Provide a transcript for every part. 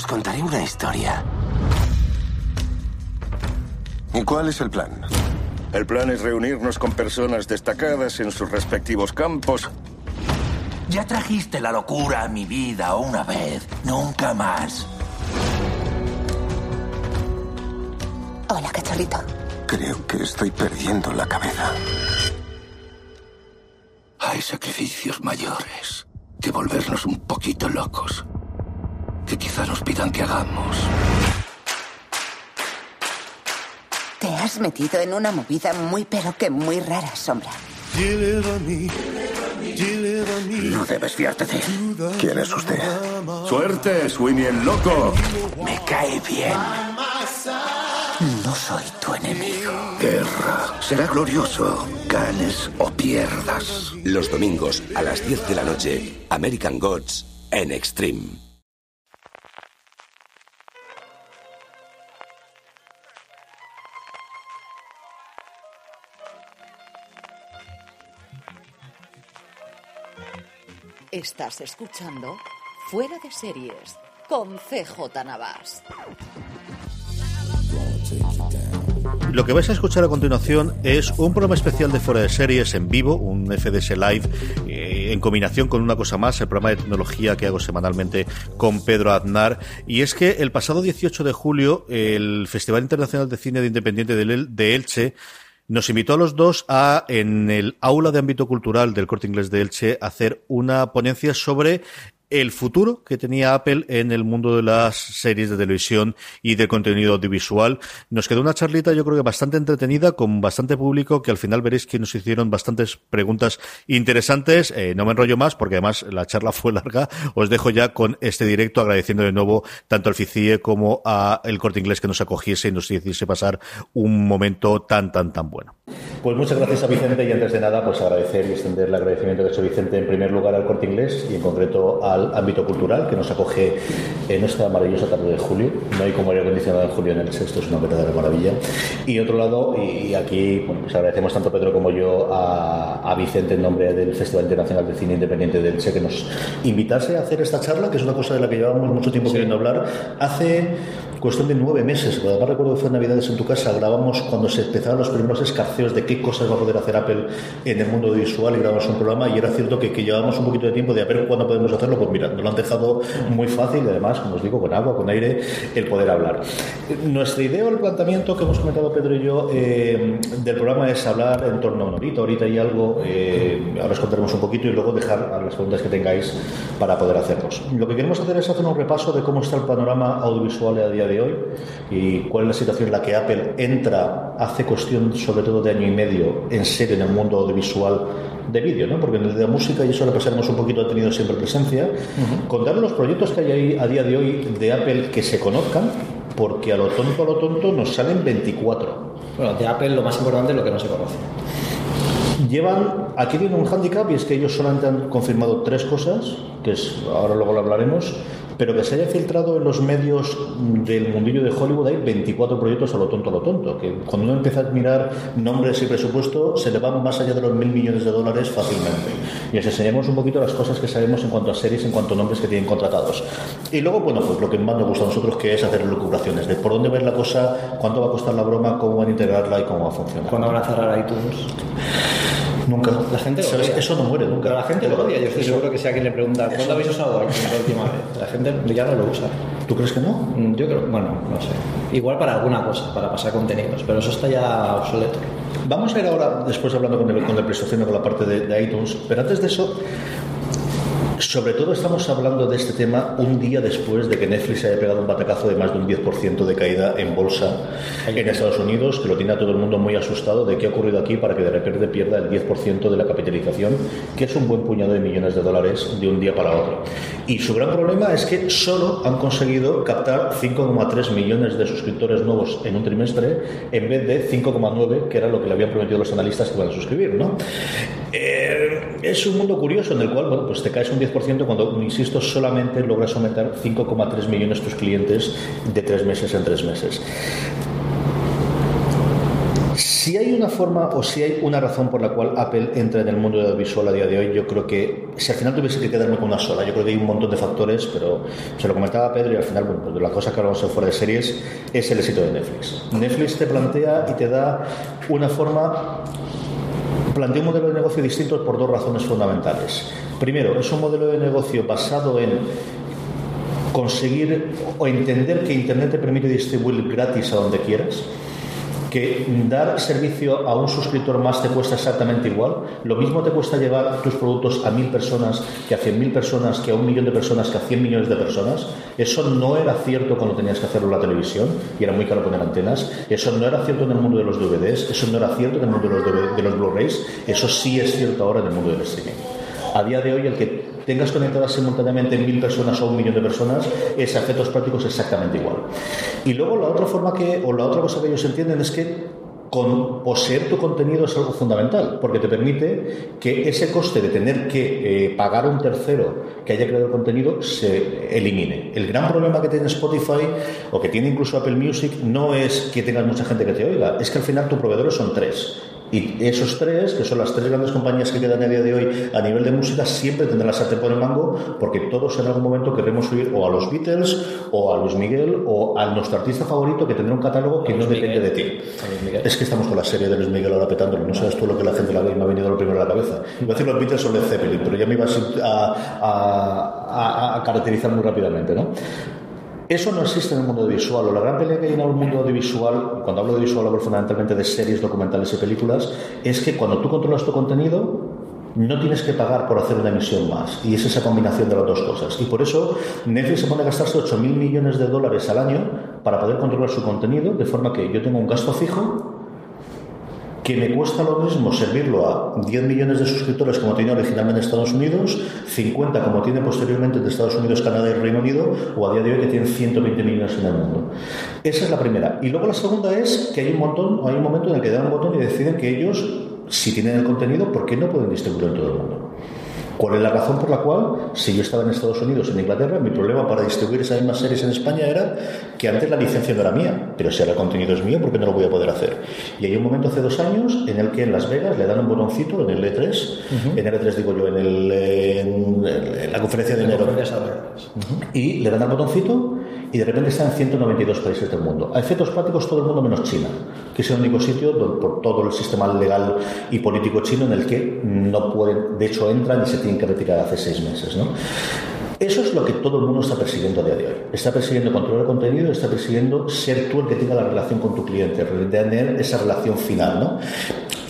Os contaré una historia. ¿Y cuál es el plan? El plan es reunirnos con personas destacadas en sus respectivos campos. Ya trajiste la locura a mi vida una vez, nunca más. Hola, cachorrito. Creo que estoy perdiendo la cabeza. Hay sacrificios mayores que volvernos un poquito locos. Que quizá nos pidan que hagamos. Te has metido en una movida muy pero que muy rara, Sombra. No debes fiarte de él. ¿Quién es usted? Suerte, Sweeney el loco. Me cae bien. No soy tu enemigo. Guerra. Será glorioso. Ganes o pierdas. Los domingos a las 10 de la noche, American Gods en Extreme. Estás escuchando Fuera de Series con CJ Navas. Lo que vais a escuchar a continuación es un programa especial de Fuera de Series en vivo, un FDS Live, eh, en combinación con una cosa más, el programa de tecnología que hago semanalmente con Pedro Aznar. Y es que el pasado 18 de julio, el Festival Internacional de Cine de Independiente de Elche nos invitó a los dos a, en el aula de ámbito cultural del Corte Inglés de Elche, hacer una ponencia sobre el futuro que tenía Apple en el mundo de las series de televisión y del contenido audiovisual. Nos quedó una charlita, yo creo que bastante entretenida, con bastante público, que al final veréis que nos hicieron bastantes preguntas interesantes. Eh, no me enrollo más, porque además la charla fue larga. Os dejo ya con este directo, agradeciendo de nuevo tanto al FICIE como a el Corte Inglés que nos acogiese y nos hiciese pasar un momento tan, tan, tan bueno. Pues muchas gracias a Vicente y antes de nada, pues agradecer y extender el agradecimiento que ha hecho Vicente en primer lugar al Corte Inglés y en concreto al ámbito cultural que nos acoge en esta maravillosa tarde de julio. No hay como aire acondicionado en julio en el sexto, es una verdadera maravilla. Y otro lado, y aquí bueno, pues agradecemos tanto Pedro como yo a, a, Vicente en nombre del Festival Internacional de Cine Independiente del Che que nos invitase a hacer esta charla, que es una cosa de la que llevamos mucho tiempo queriendo hablar. Hace cuestión de nueve meses, además recuerdo que fue Navidades en tu casa, grabamos cuando se empezaron los primeros escarceos de qué cosas va a poder hacer Apple en el mundo audiovisual y grabamos un programa y era cierto que, que llevábamos un poquito de tiempo de a ver cuándo podemos hacerlo, pues mira, nos lo han dejado muy fácil además, como os digo, con agua, con aire, el poder hablar. Nuestra idea o el planteamiento que hemos comentado Pedro y yo eh, del programa es hablar en torno a una horita, ahorita y algo, eh, ahora os contaremos un poquito y luego dejar a las preguntas que tengáis para poder hacerlos. Lo que queremos hacer es hacer un repaso de cómo está el panorama audiovisual a día de hoy y cuál es la situación en la que Apple entra hace cuestión sobre todo de año y medio en serio en el mundo audiovisual de vídeo, ¿no? porque en el de la música y eso le pasaremos un poquito, ha tenido siempre presencia. Contar los proyectos que hay ahí a día de hoy de Apple que se conozcan, porque a lo tonto, a lo tonto nos salen 24. Bueno, de Apple lo más importante es lo que no se conoce. Llevan, aquí tiene un handicap y es que ellos solamente han confirmado tres cosas, que es, ahora luego lo hablaremos, pero que se haya filtrado en los medios del mundillo de Hollywood hay 24 proyectos a lo tonto, a lo tonto, que cuando uno empieza a admirar nombres y presupuesto se le van más allá de los mil millones de dólares fácilmente. Y os enseñamos un poquito las cosas que sabemos en cuanto a series, en cuanto a nombres que tienen contratados. Y luego, bueno, pues lo que más nos gusta a nosotros que es hacer lucubraciones, de por dónde ver la cosa, cuánto va a costar la broma, cómo van a integrarla y cómo va a funcionar. ¿Cuándo van a cerrar iTunes? Nunca. La gente lo odia. Eso no muere nunca. Pero la gente lo odia. Yo estoy seguro que si alguien le pregunta, ¿cuándo habéis usado la última vez? La gente ya no lo usa. ¿Tú crees que no? Mm, Yo creo, bueno, no sé. Igual para alguna cosa, para pasar contenidos, pero eso está ya obsoleto. Vamos a ir ahora, después hablando con el, con el PlayStation, con la parte de, de iTunes, pero antes de eso, Sobre todo estamos hablando de este tema un día después de que Netflix haya pegado un batacazo de más de un 10% de caída en bolsa en Estados Unidos, que lo tiene a todo el mundo muy asustado de qué ha ocurrido aquí para que de repente pierda el 10% de la capitalización, que es un buen puñado de millones de dólares de un día para otro. Y su gran problema es que solo han conseguido captar 5,3 millones de suscriptores nuevos en un trimestre en vez de 5,9, que era lo que le habían prometido los analistas que iban a suscribir. ¿no? Eh, es un mundo curioso en el cual bueno, pues te caes un 10% cuando, insisto, solamente logras aumentar 5,3 millones tus clientes de tres meses en tres meses. Si hay una forma o si hay una razón por la cual Apple entra en el mundo audiovisual a día de hoy, yo creo que si al final tuviese que quedarme con una sola, yo creo que hay un montón de factores, pero se lo comentaba Pedro y al final, bueno, pues la cosa que hablamos en fuera de series es el éxito de Netflix. Netflix te plantea y te da una forma plantea un modelo de negocio distinto por dos razones fundamentales. Primero, es un modelo de negocio basado en conseguir o entender que Internet te permite distribuir gratis a donde quieras que dar servicio a un suscriptor más te cuesta exactamente igual. Lo mismo te cuesta llevar tus productos a mil personas que a cien mil personas, que a un millón de personas, que a cien millones de personas. Eso no era cierto cuando tenías que hacerlo en la televisión y era muy caro poner antenas. Eso no era cierto en el mundo de los DVDs. Eso no era cierto en el mundo de los, los Blu-rays. Eso sí es cierto ahora en el mundo del streaming. A día de hoy, el que tengas conectadas simultáneamente mil personas o un millón de personas, es a efectos prácticos exactamente igual. Y luego la otra forma que, o la otra cosa que ellos entienden es que con poseer tu contenido es algo fundamental, porque te permite que ese coste de tener que eh, pagar a un tercero que haya creado el contenido se elimine. El gran problema que tiene Spotify o que tiene incluso Apple Music no es que tengas mucha gente que te oiga, es que al final tus proveedores son tres y esos tres, que son las tres grandes compañías que quedan a día de hoy a nivel de música, siempre tendrán la sartén por el mango, porque todos en algún momento queremos oír o a los Beatles, o a Luis Miguel, o a nuestro artista favorito que tendrá un catálogo que no depende de ti. Es que estamos con la serie de Luis Miguel ahora petándolo, no sabes tú lo que la gente la ve y me ha venido lo primero a la cabeza. Iba a decir los Beatles o Led Zeppelin, pero ya me ibas a, a, a caracterizar muy rápidamente, ¿no? Eso no existe en el mundo audiovisual. O la gran pelea que hay en el mundo audiovisual, cuando hablo de audiovisual hablo fundamentalmente de series, documentales y películas, es que cuando tú controlas tu contenido, no tienes que pagar por hacer una emisión más. Y es esa combinación de las dos cosas. Y por eso Netflix se pone a gastarse 8.000 millones de dólares al año para poder controlar su contenido, de forma que yo tengo un gasto fijo que me cuesta lo mismo servirlo a 10 millones de suscriptores como tenía originalmente en Estados Unidos, 50 como tiene posteriormente de Estados Unidos, Canadá y Reino Unido, o a día de hoy que tienen 120 millones en el mundo. Esa es la primera. Y luego la segunda es que hay un montón, hay un momento en el que dan un botón y deciden que ellos, si tienen el contenido, ¿por qué no pueden distribuirlo en todo el mundo? ¿Cuál es la razón por la cual, si yo estaba en Estados Unidos, en Inglaterra, mi problema para distribuir esas mismas series en España era que antes la licencia no era mía, pero si ahora el contenido es mío, ¿por qué no lo voy a poder hacer? Y hay un momento hace dos años en el que en Las Vegas le dan un botoncito en el E3, en el E3 digo yo, en, el, en, la conferencia de enero, y le dan el botoncito y de repente está en 192 países del mundo. A efectos prácticos todo el mundo menos China, que es el único sitio por todo el sistema legal y político chino en el que no pueden, de hecho entran y se tienen que retirar hace seis meses. ¿no? Eso es lo que todo el mundo está persiguiendo a día de hoy. Está persiguiendo controlar el contenido, está persiguiendo ser tú el que tenga la relación con tu cliente, tener esa relación final. ¿no?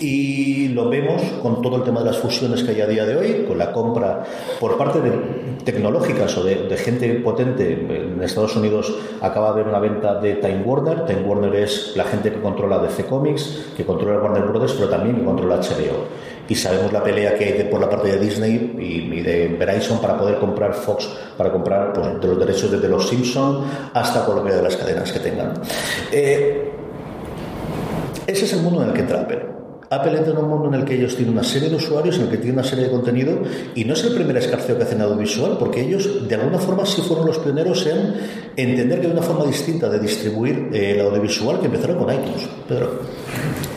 Y lo vemos con todo el tema de las fusiones que hay a día de hoy, con la compra por parte de tecnológicas o de, gente potente. En Estados Unidos acaba de haber una venta de Time Warner. Time Warner es la gente que controla DC Comics, que controla Warner Brothers, pero también que controla HBO. Y sabemos la pelea que hay por la parte de Disney y, de Verizon para poder comprar Fox, para comprar pues, de los derechos desde los Simpson hasta cualquiera de las cadenas que tengan. Eh, ese es el mundo en el que entra Apple. Apple entra en un mundo en el que ellos tienen una serie de usuarios, en el que tienen una serie de contenido, y no es el primer escarceo que hacen en audiovisual, porque ellos de alguna forma sí fueron los pioneros en entender que hay una forma distinta de distribuir eh, el audiovisual que empezaron con iTunes. Pedro.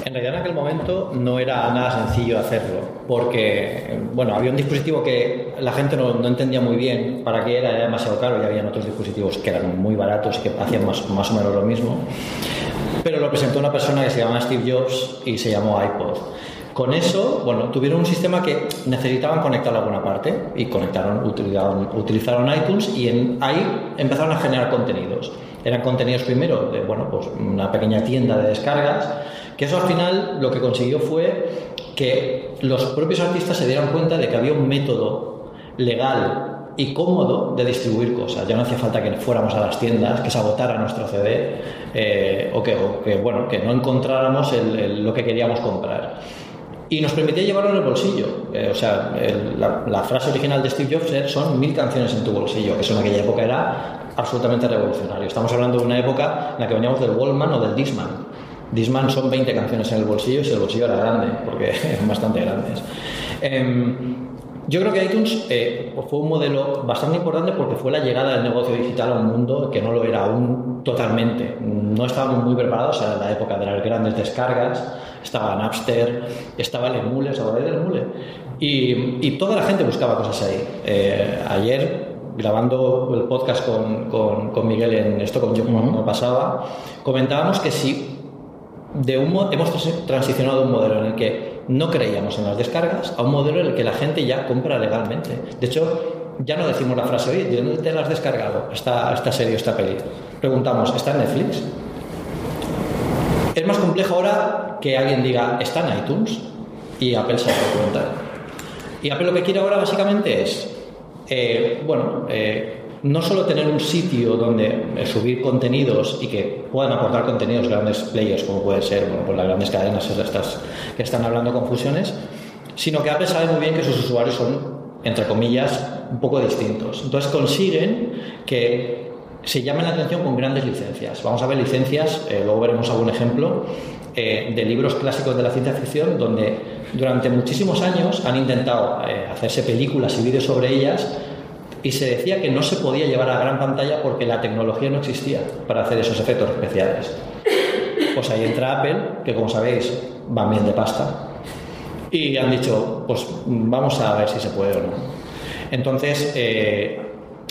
En realidad en aquel momento no era nada sencillo hacerlo, porque bueno, había un dispositivo que la gente no, entendía muy bien para qué era, era demasiado caro y había otros dispositivos que eran muy baratos y que hacían más o menos lo mismo pero lo presentó una persona que se llama Steve Jobs y se llamó iPod. Con eso, bueno, tuvieron un sistema que necesitaban conectarlo a alguna parte y conectaron, utilizaron, utilizaron iTunes y en, ahí empezaron a generar contenidos. Eran contenidos primero de, bueno, pues una pequeña tienda de descargas, que eso al final lo que consiguió fue que los propios artistas se dieran cuenta de que había un método legal y cómodo de distribuir cosas. Ya no hacía falta que fuéramos a las tiendas, que se agotara nuestro CD eh, o, que, bueno, que no encontráramos lo que queríamos comprar. Y nos permitía llevarlo en el bolsillo. Eh, o sea, la, frase original de Steve Jobs es, son mil canciones en tu bolsillo, que en aquella época era absolutamente revolucionario. Estamos hablando de una época en la que veníamos del Wallman o del Disman. Disman son 20 canciones en el bolsillo si el bolsillo era grande, porque eran bastante grandes. Em, yo creo que iTunes eh, fue un modelo bastante importante porque fue la llegada del negocio digital a un mundo que no lo era aún totalmente. No estábamos muy preparados, era la época de las grandes descargas, estaba Napster, estaba el Emule, ¿os acordáis del Emule? Y, y toda la gente buscaba cosas ahí. Eh, ayer, grabando el podcast con, con, con Miguel en esto, con yo como pasaba, comentábamos que si de un, mo- hemos trans- transicionado de un modelo en el que no creíamos en las descargas a un modelo en el que la gente ya compra legalmente. De hecho, ya no decimos la frase, oye, ¿de dónde te la has descargado esta, esta serie esta peli? Preguntamos, ¿está en Netflix? Es más complejo ahora que alguien diga, está en iTunes y Apple se va a preguntar. Y Apple lo que quiere ahora básicamente es, eh, bueno, eh, no solo tener un sitio donde eh, subir contenidos y que puedan aportar contenidos grandes players, como puede ser bueno, pues las grandes cadenas estas que están hablando con fusiones, sino que Apple sabe muy bien que sus usuarios son, entre comillas, un poco distintos. Entonces consiguen que se llamen la atención con grandes licencias. Vamos a ver licencias, eh, luego veremos algún ejemplo, eh, de libros clásicos de la ciencia ficción, donde durante muchísimos años han intentado hacerse películas y vídeos sobre ellas y se decía que no se podía llevar a gran pantalla porque la tecnología no existía para hacer esos efectos especiales. Pues ahí entra Apple, que como sabéis van bien de pasta, y han dicho, pues vamos a ver si se puede o no. Entonces, eh,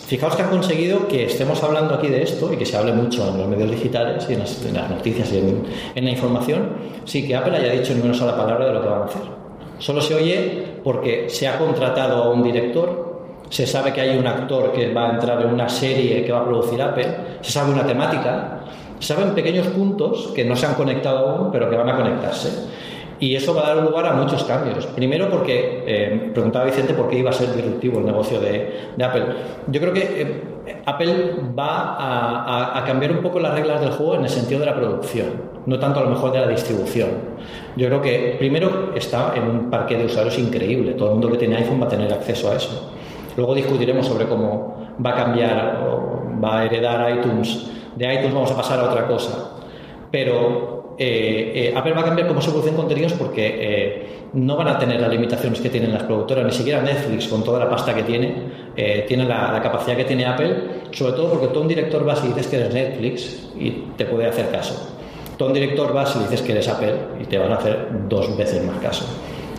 fijaos que han conseguido que estemos hablando aquí de esto y que se hable mucho en los medios digitales y en las, en las noticias y en, en la información, sin que Apple haya dicho ni una sola palabra de lo que van a hacer. Solo se oye porque se ha contratado a un director, se sabe que hay un actor que va a entrar en una serie que va a producir Apple, se sabe una temática, se saben pequeños puntos que no se han conectado aún, pero que van a conectarse. Y eso va a dar lugar a muchos cambios. Primero porque, eh, preguntaba Vicente por qué iba a ser disruptivo el negocio de, Apple. Yo creo que eh, Apple va a- a cambiar un poco las reglas del juego en el sentido de la producción, no tanto a lo mejor de la distribución. Yo creo que primero está en un parque de usuarios increíble. Todo el mundo que tiene iPhone va a tener acceso a eso. Luego discutiremos sobre cómo va a cambiar o va a heredar iTunes. De iTunes vamos a pasar a otra cosa. Pero eh, eh, Apple va a cambiar cómo se producen contenidos porque eh, no van a tener las limitaciones que tienen las productoras, ni siquiera Netflix, con toda la pasta que tiene, eh, tiene la, capacidad que tiene Apple, sobre todo porque tú a un director vas y dices que eres Netflix y te puede hacer caso. Tú a un director vas y dices que eres Apple y te van a hacer dos veces más caso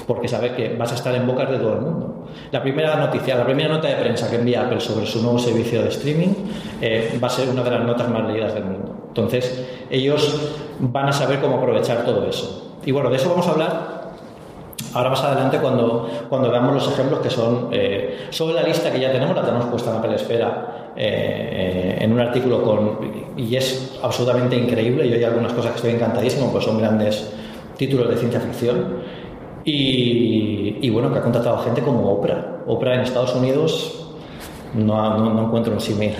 porque sabe que vas a estar en bocas de todo el mundo. La primera noticia, la primera nota de prensa que envía Apple sobre su nuevo servicio de streaming eh, va a ser una de las notas más leídas del mundo. Entonces, ellos van a saber cómo aprovechar todo eso. Y bueno, de eso vamos a hablar ahora más adelante cuando, cuando veamos los ejemplos que son eh, sobre la lista que ya tenemos, la tenemos puesta en Apple Esfera eh, en un artículo con y es absolutamente increíble. Yo hay algunas cosas que estoy encantadísimo, pues son grandes títulos de ciencia ficción. Y, y bueno, que ha contratado gente como Oprah. Oprah en Estados Unidos no, no, no encuentro un símil.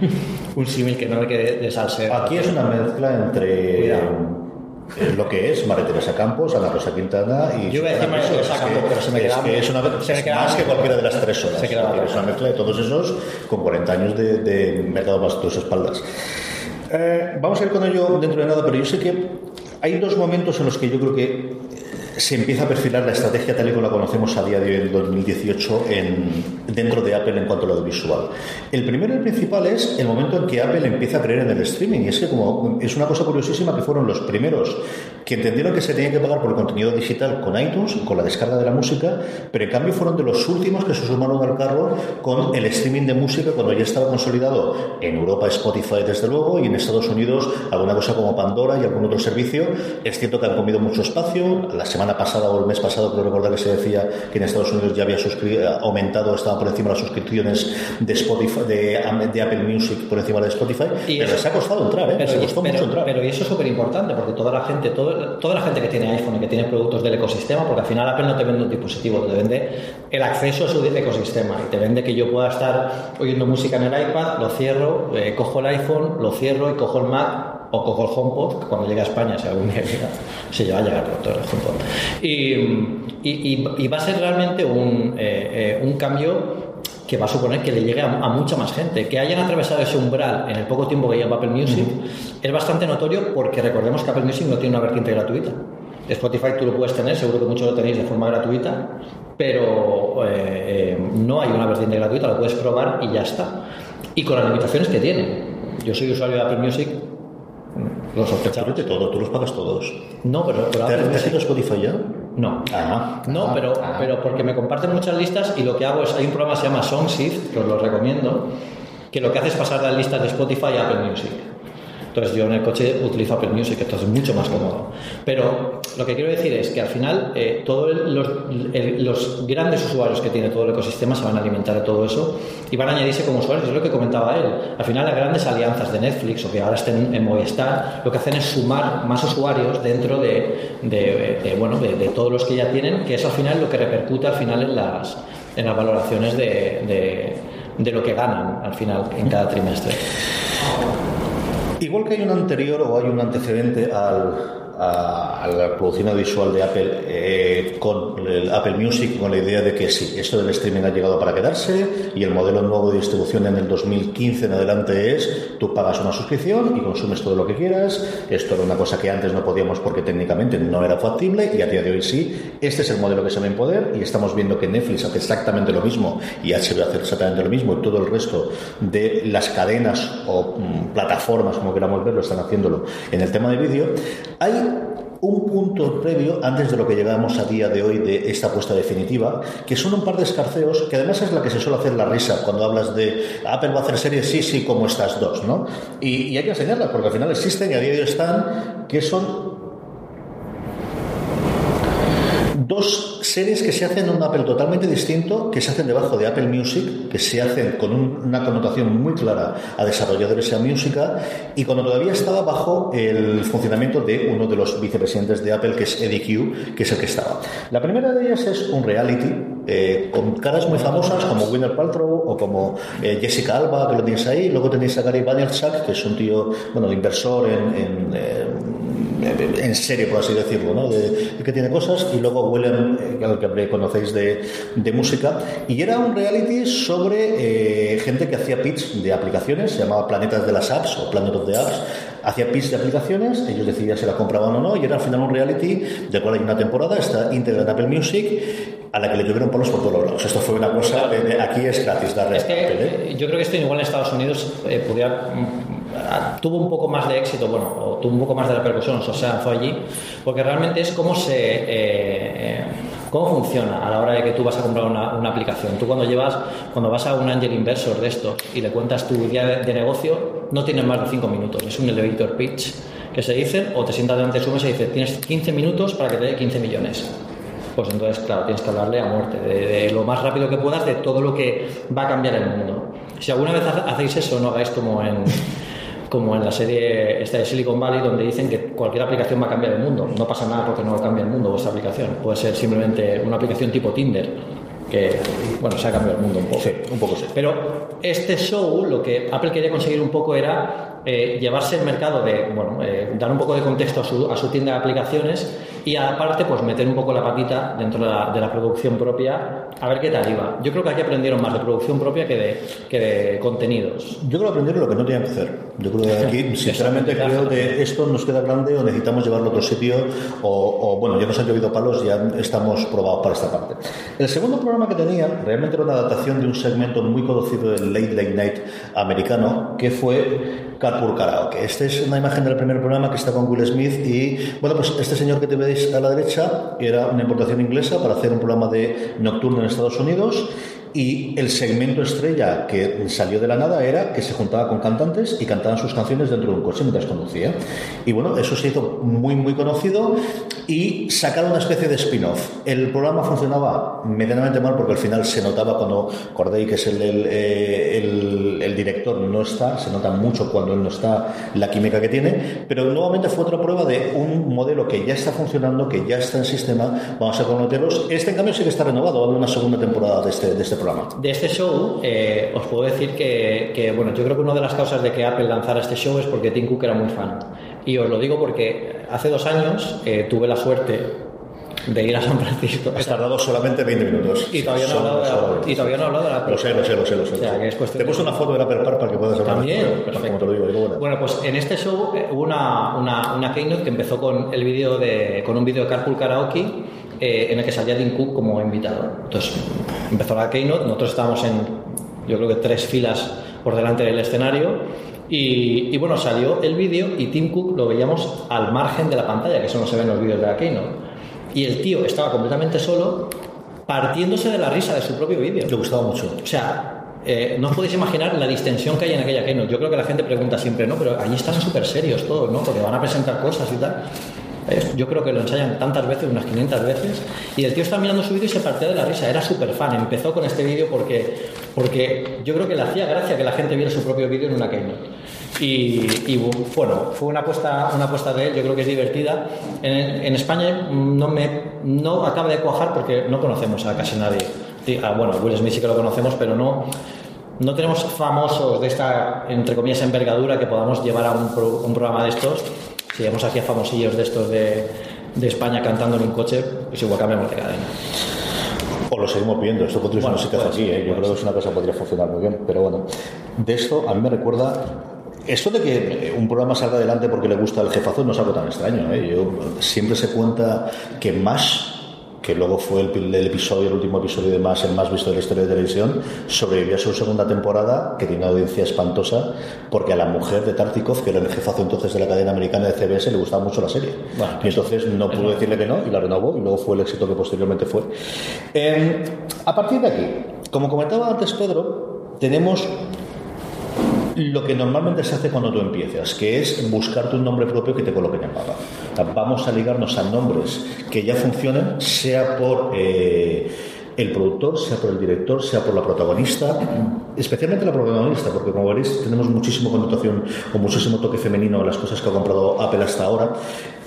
un símil que no me quede de salseo. Aquí es una mezcla entre Cuidado. eh, lo que es María Teresa Campos, Ana Rosa Quintana y Yo iba a decir María. Teresa Es Campos, pero se me es quedaba- que es una se me es quedaba- más que cualquiera de las tres horas. se quedaba Es una mezcla de todos esos con 40 años de, de mercado más a tus espaldas. Eh, vamos a ir con ello dentro de nada, pero yo sé que hay dos momentos en los que yo creo que se empieza a perfilar la estrategia tal y como la conocemos a día de hoy, en 2018, en, dentro de Apple en cuanto a lo audiovisual. El primero y el principal es el momento en que Apple empieza a creer en el streaming. Y es que como es una cosa curiosísima que fueron los primeros que entendieron que se tenía que pagar por el contenido digital con iTunes, con la descarga de la música, pero en cambio fueron de los últimos que se sumaron al carro con el streaming de música cuando ya estaba consolidado en Europa Spotify desde luego y en Estados Unidos alguna cosa como Pandora y algún otro servicio. Es cierto que han comido mucho espacio. La semana semana pasada o el mes pasado creo recordar que se decía que en Estados Unidos ya había aumentado, estaba por encima de las suscripciones de Spotify, de, de Apple Music por encima de Spotify, y pero les ha costado entrar, ¿eh? Pero, costó pero, mucho entrar. Pero y eso es súper importante porque toda la gente, todo, toda la gente que tiene iPhone y que tiene productos del ecosistema, porque al final Apple no te vende un dispositivo, te vende el acceso a su ecosistema y te vende que yo pueda estar oyendo música en el iPad, lo cierro, eh, cojo el iPhone, lo cierro y cojo el Mac o cojo el HomePod, que cuando llegue a España, si algún día llega, se lleva a llegar pronto el HomePod. Y, y, y, va a ser realmente un, eh, eh, un cambio que va a suponer que le llegue a, a, mucha más gente. Que hayan atravesado ese umbral en el poco tiempo que lleva Apple Music uh -huh. es bastante notorio porque recordemos que Apple Music no tiene una vertiente gratuita. Spotify tú lo puedes tener, seguro que muchos lo tenéis de forma gratuita, pero eh, no hay una vertiente gratuita, lo puedes probar y ya está. Y con las limitaciones que tiene. Yo soy usuario de Apple Music, los sospechamos. de todo, tú los pagas todos. No, pero. pero ¿Te, ¿Te has ido a Spotify ya? No. Ah, no, ah, pero, ah. pero porque me comparten muchas listas y lo que hago es. Hay un programa que se llama Songsift, que os lo recomiendo, que lo que hace es pasar las listas de Spotify a Apple Music. Entonces yo en el coche utilizo Apple Music, entonces es mucho más cómodo. Pero lo que quiero decir es que al final eh, todos los, grandes usuarios que tiene todo el ecosistema se van a alimentar de todo eso y van a añadirse como usuarios, es lo que comentaba él. Al final las grandes alianzas de Netflix o que ahora estén en Movistar, lo que hacen es sumar más usuarios dentro de, bueno, de, todos los que ya tienen, que es al final lo que repercute al final en las, en las valoraciones de, de lo que ganan al final en cada trimestre. Igual que hay un anterior o hay un antecedente al, a, a, la producción audiovisual de Apple eh, con el Apple Music, con la idea de que sí, esto del streaming ha llegado para quedarse y el modelo nuevo de distribución en el 2015 en adelante es tú pagas una suscripción y consumes todo lo que quieras. Esto era una cosa que antes no podíamos porque técnicamente no era factible y a día de hoy sí. Este es el modelo que se va a imponer y estamos viendo que Netflix hace exactamente lo mismo y HBO hace exactamente lo mismo y todo el resto de las cadenas o mm, plataformas, como queramos verlo, están haciéndolo en el tema de vídeo. Hay un punto previo antes de lo que llegamos a día de hoy de esta apuesta definitiva, que son un par de escarceos, que además es la que se suele hacer la risa cuando hablas de Apple va a hacer series, sí, sí, como estas dos, ¿no? Y, y hay que enseñarlas, porque al final existen y a día de hoy están, que son dos series que se hacen en un Apple totalmente distinto, que se hacen debajo de Apple Music, que se hacen con un, una connotación muy clara a desarrolladores de música, y cuando todavía estaba bajo el funcionamiento de uno de los vicepresidentes de Apple, que es Eddie Q, que es el que estaba. La primera de ellas es un reality, eh, con caras muy famosas como Winner Paltrow o como eh, Jessica Alba, que lo tienes ahí. Luego tenéis a Gary Vaynerchuk, que es un tío, bueno, inversor en, eh, en serio, por así decirlo, ¿no? De, que tiene cosas. Y luego Willem, eh, al que conocéis de, de, música. Y era un reality sobre gente que hacía pitch de aplicaciones, se llamaba Planetas de las Apps o Planet of the Apps. Hacía pitch de aplicaciones, ellos decidían si la compraban o no, y era al final un reality del cual hay una temporada, está íntegra en Apple Music a la que le tuvieron palos por todos lados. Esto fue una cosa, de, de, aquí es gratis darle es que, ¿eh? Yo creo que esto igual en Estados Unidos eh, pudiera, mm, tuvo un poco más de éxito, bueno, o tuvo un poco más de repercusión, o sea, fue allí, porque realmente es cómo se... Eh, ¿Cómo funciona a la hora de que tú vas a comprar una, una, aplicación? Tú cuando llevas, cuando vas a un angel inversor de esto y le cuentas tu idea de, de negocio, no tienes más de 5 minutos. Es un elevator pitch que se dicen, o te sientas delante de su mesa y dices, tienes 15 minutos para que te dé 15 millones pues entonces, claro, tienes que hablarle a muerte, de, de, lo más rápido que puedas, de todo lo que va a cambiar el mundo. Si alguna vez hacéis eso, no hagáis como en, como en la serie esta de Silicon Valley, donde dicen que cualquier aplicación va a cambiar el mundo. No pasa nada porque no cambia el mundo vuestra aplicación. Puede ser simplemente una aplicación tipo Tinder, que, bueno, se ha cambiado el mundo un poco. Sí, un poco sí. Pero este show, lo que Apple quería conseguir un poco era eh, llevarse el mercado de, bueno, eh, dar un poco de contexto a su, a su tienda de aplicaciones y aparte pues meter un poco la patita dentro de la, de la, producción propia a ver qué tal iba. Yo creo que aquí aprendieron más de producción propia que de, que de contenidos. Yo creo que aprendieron lo que no tenían que hacer. Yo creo que aquí, sinceramente, creo que esto nos queda grande o necesitamos llevarlo a otro sitio o, o, bueno, ya nos han llovido palos, ya estamos probados para esta parte. El segundo programa que tenían realmente era una adaptación de un segmento muy conocido del Late Late Night americano que fue Carpool Karaoke. Esta es una imagen del primer programa que está con Will Smith y, bueno, pues este señor que te veis a la derecha era una importación inglesa para hacer un programa de nocturno en Estados Unidos y el segmento estrella que salió de la nada era que se juntaba con cantantes y cantaban sus canciones dentro de un coche mientras conducía. Y bueno, eso se hizo muy, muy conocido y sacaron una especie de spin-off. El programa funcionaba medianamente mal porque al final se notaba cuando Corday, que es el, el, eh, el, el director, no está, se nota mucho cuando él no está la química que tiene, pero nuevamente fue otra prueba de un modelo que ya está funcionando, que ya está en sistema, vamos a conocerlos. Este en cambio sí que está renovado, va a haber una segunda temporada de este, de este programa. De este show, eh, os puedo decir que, que, bueno, yo creo que una de las causas de que Apple lanzara este show es porque Tim Cook era muy fan. Y os lo digo porque hace dos años eh, tuve la suerte de ir a San Francisco. Has tardado solamente 20 minutos. Y todavía no he hablado de la, y todavía no he hablado de la Lo sé, lo sé, lo sé. Lo sé, O sea, que es cuestión Te he puesto una foto de la Perpar para que puedas hablar. También, Como perfecto. te lo digo, digo, bueno. Bueno, pues en este show eh, hubo una, una, una keynote que empezó con el vídeo de con un vídeo de Carpool Karaoke eh, en el que salía Tim Cook como invitado. Entonces empezó la keynote, nosotros estábamos en yo creo que tres filas por delante del escenario y, y bueno, salió el vídeo y Tim Cook lo veíamos al margen de la pantalla, que eso no se ve en los vídeos de la keynote. Y el tío estaba completamente solo, partiéndose de la risa de su propio vídeo. Te gustaba mucho. O sea, eh, no os podéis imaginar la distensión que hay en aquella keynote. Yo creo que la gente pregunta siempre, ¿no? Pero allí están súper serios todos, ¿no? Porque van a presentar cosas y tal. Eh, Yo creo que lo ensayan tantas veces, unas 500 veces. Y el tío está mirando su vídeo y se partía de la risa. Era súper fan. Empezó con este vídeo porque, porque yo creo que le hacía gracia que la gente viera su propio vídeo en una keynote. Y, bueno, fue una apuesta, una apuesta de él, yo creo que es divertida. En, España no, me, no acaba de cuajar porque no conocemos a casi nadie. Sí, ah, bueno, Will Smith sí que lo conocemos, pero no, no tenemos famosos de esta, entre comillas, envergadura que podamos llevar a un programa de estos. Si vemos aquí a famosillos de estos de, de España cantando en un coche, pues igual cambiamos de cadena. O lo seguimos viendo, esto podría ser Bueno, pues, aquí, ¿eh? yo creo que es una cosa que podría funcionar muy bien, pero bueno, de esto a mí me recuerda, esto de que un programa salga adelante porque le gusta el jefazo no es algo tan extraño, ¿eh? yo, siempre se cuenta que MASH, que luego fue el, el episodio, el último episodio de MASH, el más visto de la historia de televisión, sobrevivió a su segunda temporada, que tiene una audiencia espantosa, porque a la mujer de Tartikov, que era el jefazo entonces de la cadena americana de CBS, le gustaba mucho la serie. Bueno, y entonces no pudo decirle que no y la renovó y luego fue el éxito que posteriormente fue. Eh, a partir de aquí, como comentaba antes Pedro, tenemos lo que normalmente se hace cuando tú empiezas, que es buscarte un nombre propio que te coloque en el mapa. Vamos a ligarnos a nombres que ya funcionen, sea por eh, el productor, sea por el director, sea por la protagonista, especialmente la protagonista, porque como veréis tenemos muchísima connotación o muchísimo toque femenino en las cosas que ha comprado Apple hasta ahora.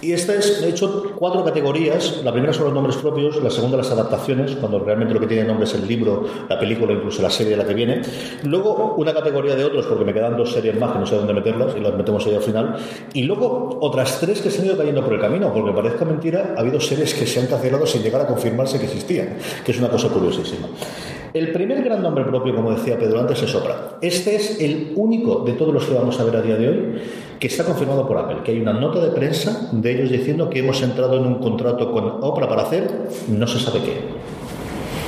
Y esta es, he hecho cuatro categorías. La primera son los nombres propios, la segunda las adaptaciones, cuando realmente lo que tiene nombre es el libro, la película, incluso la serie de la que viene. Luego una categoría de otros, porque me quedan dos series más que no sé dónde meterlas y las metemos ahí al final. Y luego otras tres que se han ido cayendo por el camino, porque parezca mentira, ha habido series que se han cancelado sin llegar a confirmarse que existían, que es una cosa curiosísima. El primer gran nombre propio, como decía Pedro antes, es Oprah. Este es el único de todos los que vamos a ver a día de hoy que está confirmado por Apple, que hay una nota de prensa de ellos diciendo que hemos entrado en un contrato con Oprah para hacer no se sabe qué.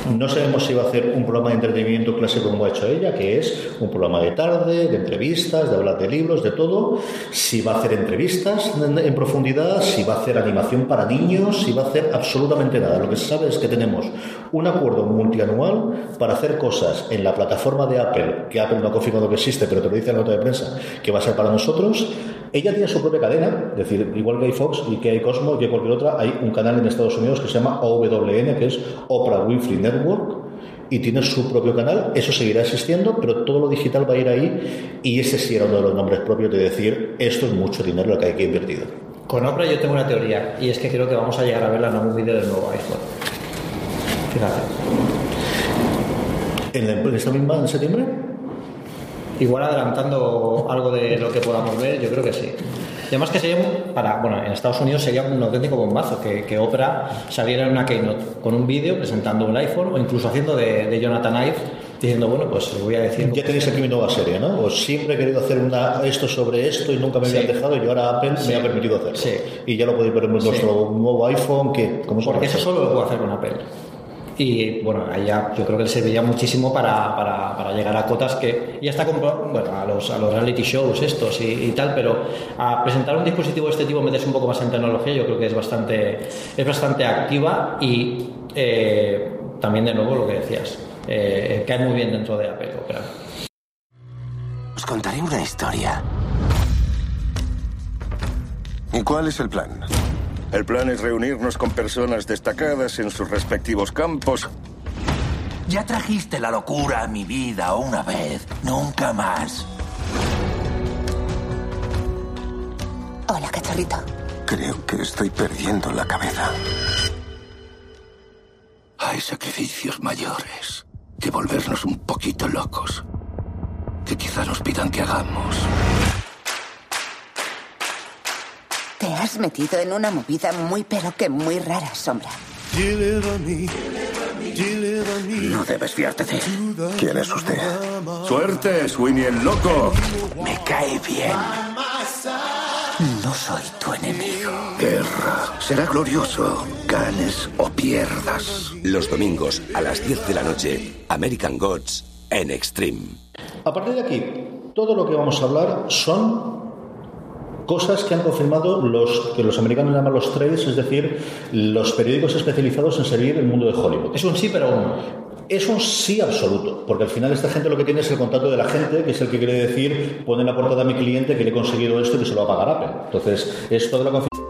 No sabemos si va a hacer un programa de entretenimiento clásico como ha hecho ella, que es un programa de tarde, de entrevistas, de hablar de libros, de todo. Si va a hacer entrevistas en, profundidad, si va a hacer animación para niños, si va a hacer absolutamente nada. Lo que se sabe es que tenemos un acuerdo multianual para hacer cosas en la plataforma de Apple, que Apple no ha confirmado que existe, pero te lo dice la nota de prensa, que va a ser para nosotros. Ella tiene su propia cadena, es decir, igual que hay Fox y que hay Cosmo y cualquier otra, hay un canal en Estados Unidos que se llama OWN, que es Oprah Winfrey Network, y tiene su propio canal, eso seguirá existiendo, pero todo lo digital va a ir ahí, y ese sí era uno de los nombres propios de decir, esto es mucho dinero lo que hay que invertir. Con Oprah yo tengo una teoría y es que creo que vamos a llegar a verla en algún vídeo del nuevo iPhone. Fíjate. ¿En, en esta misma, en septiembre? Igual adelantando algo de lo que podamos ver, yo creo que sí. Y además que sería un- para, bueno, en Estados Unidos sería un auténtico bombazo que, que Oprah saliera en una keynote con un vídeo presentando un iPhone o incluso haciendo de, de Jonathan Ive diciendo, bueno, pues voy a decir. Ya tenéis aquí mi nueva serie, ¿no? Os siempre he querido hacer una, esto sobre esto y nunca me Sí. habían dejado y ahora Apple Sí. me ha permitido hacerlo. Sí. Y ya lo podéis ver en nuestro nuevo iPhone, que ¿cómo se Porque eso solo lo puedo hacer con Apple. Y bueno, ahí ya yo creo que le serviría muchísimo para, para, para llegar a cotas que ya está compro- bueno, a los, a los reality shows estos y, y tal, pero a presentar un dispositivo de este tipo, meterse un poco más en tecnología, yo creo que es bastante, es bastante activa y eh, también de nuevo lo que decías, eh, cae muy bien dentro de Apple Opera. Os contaré una historia. ¿Y cuál es el plan? El plan es reunirnos con personas destacadas en sus respectivos campos. Ya trajiste la locura a mi vida una vez, nunca más. Hola, cachorrito. Creo que estoy perdiendo la cabeza. Hay sacrificios mayores que volvernos un poquito locos. Que quizá nos pidan que hagamos. Te has metido en una movida muy pero que muy rara, Sombra. No debes fiarte de él. ¿Quién es usted? ¡Suerte, Sweeney el loco! Me cae bien. No soy tu enemigo. Guerra. Será glorioso. Ganes o pierdas. Los domingos a las 10 de la noche, American Gods en Extreme. A partir de aquí, todo lo que vamos a hablar son cosas que han confirmado los que los americanos llaman los trades, es decir, los periódicos especializados en seguir el mundo de Hollywood. Es un sí, pero un. Es un sí absoluto, porque al final esta gente lo que tiene es el contacto de la gente, que es el que quiere decir, pone en la portada a mi cliente que le he conseguido esto y que se lo va a pagar Apple. Entonces, es toda la confirmación.